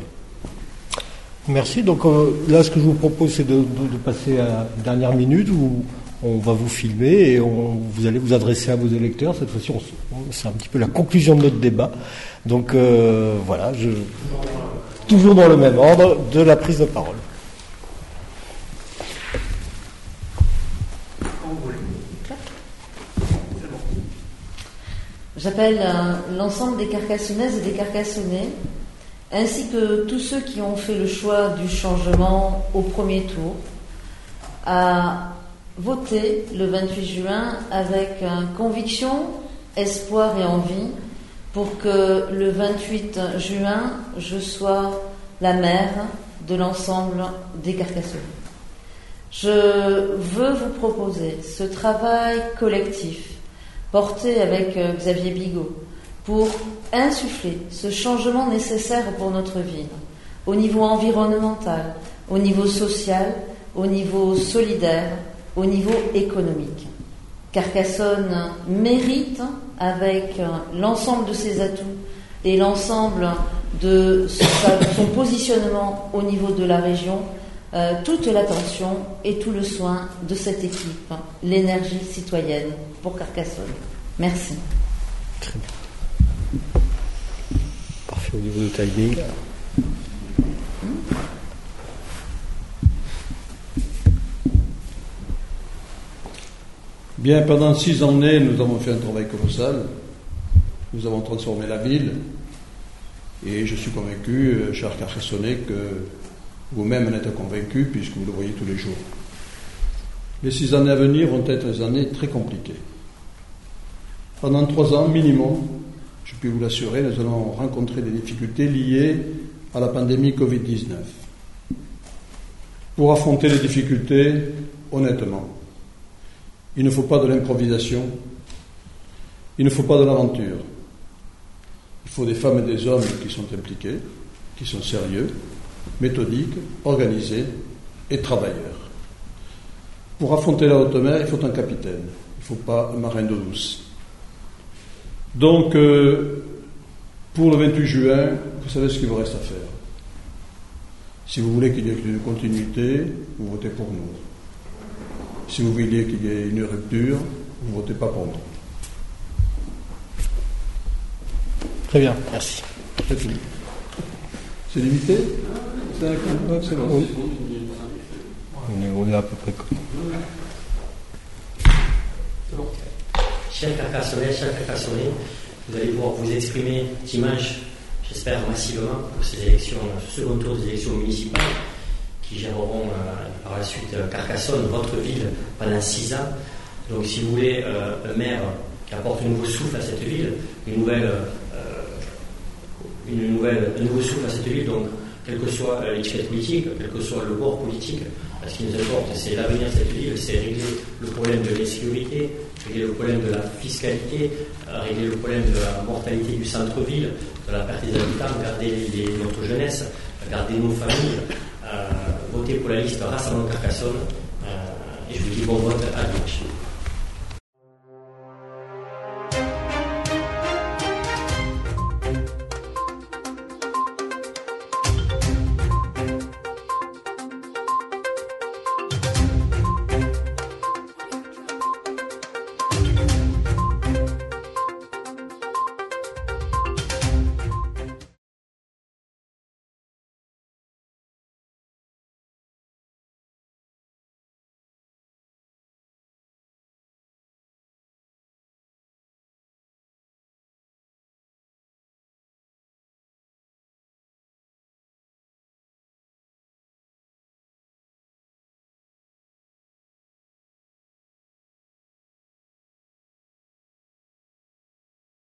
Merci. Donc là, ce que je vous propose, c'est de passer à la dernière minute où on va vous filmer et vous allez vous adresser à vos électeurs. Cette fois-ci, c'est un petit peu la conclusion de notre débat. Donc euh, voilà, toujours dans le même ordre de la prise de parole. J'appelle euh, l'ensemble des Carcassonnaises et des Carcassonnais, ainsi que tous ceux qui ont fait le choix du changement au premier tour, à voter le 28 juin avec conviction, espoir et envie pour que le 28 juin, je sois la mère de l'ensemble des Carcassonnais. Je veux vous proposer ce travail collectif porté avec euh, Xavier Bigot pour insuffler ce changement nécessaire pour notre ville, au niveau environnemental, au niveau social, au niveau solidaire, au niveau économique. Carcassonne mérite, avec l'ensemble de ses atouts et l'ensemble de son positionnement au niveau de la région, euh, toute l'attention et tout le soin de cette équipe, l'énergie citoyenne pour Carcassonne. Merci. Parfait au niveau du timing. Bien, pendant six années, nous avons fait un travail colossal. Nous avons transformé la ville. Et je suis convaincu, euh, cher Carcassonnais, que vous-même en êtes convaincu puisque vous le voyez tous les jours. Les six années à venir vont être des années très compliquées. Pendant trois ans minimum, je peux vous l'assurer, nous allons rencontrer des difficultés liées à la pandémie Covid-19. Pour affronter les difficultés, honnêtement, il ne faut pas de l'improvisation, il ne faut pas de l'aventure. Il faut des femmes et des hommes qui sont impliqués, qui sont sérieux, méthodiques, organisés et travailleurs. Pour affronter la haute mer, il faut un capitaine, il ne faut pas un marin d'eau douce. Donc, euh, pour le 28 juin, vous savez ce qu'il vous reste à faire. Si vous voulez qu'il y ait une continuité, vous votez pour nous. Si vous voulez qu'il y ait une rupture, vous ne votez pas pour nous. Très bien, merci. C'est tout. C'est limité C'est un compte C'est bon. Oui. On est, on est à peu près comme. Chers Carcassonnais, chers Carcassonnais, vous allez pouvoir vous exprimer dimanche, j'espère massivement, pour ces élections, ce second tour des élections municipales qui géreront euh, par la suite euh, Carcassonne, votre ville, pendant six ans. Donc si vous voulez euh, un maire qui apporte un nouveau souffle à cette ville, une nouvelle, une nouvelle, un nouveau souffle à cette ville, donc quelle que soit l'étiquette politique, quel que soit le bord politique, ce qui nous importe, c'est l'avenir de cette ville, c'est régler le problème de l'insécurité, régler le problème de la fiscalité, régler le problème de la mortalité du centre-ville, de la perte des habitants, garder les- notre jeunesse, garder nos familles, voter pour la liste Rassemblement Carcassonne, euh, et je vous dis bon vote à dimanche.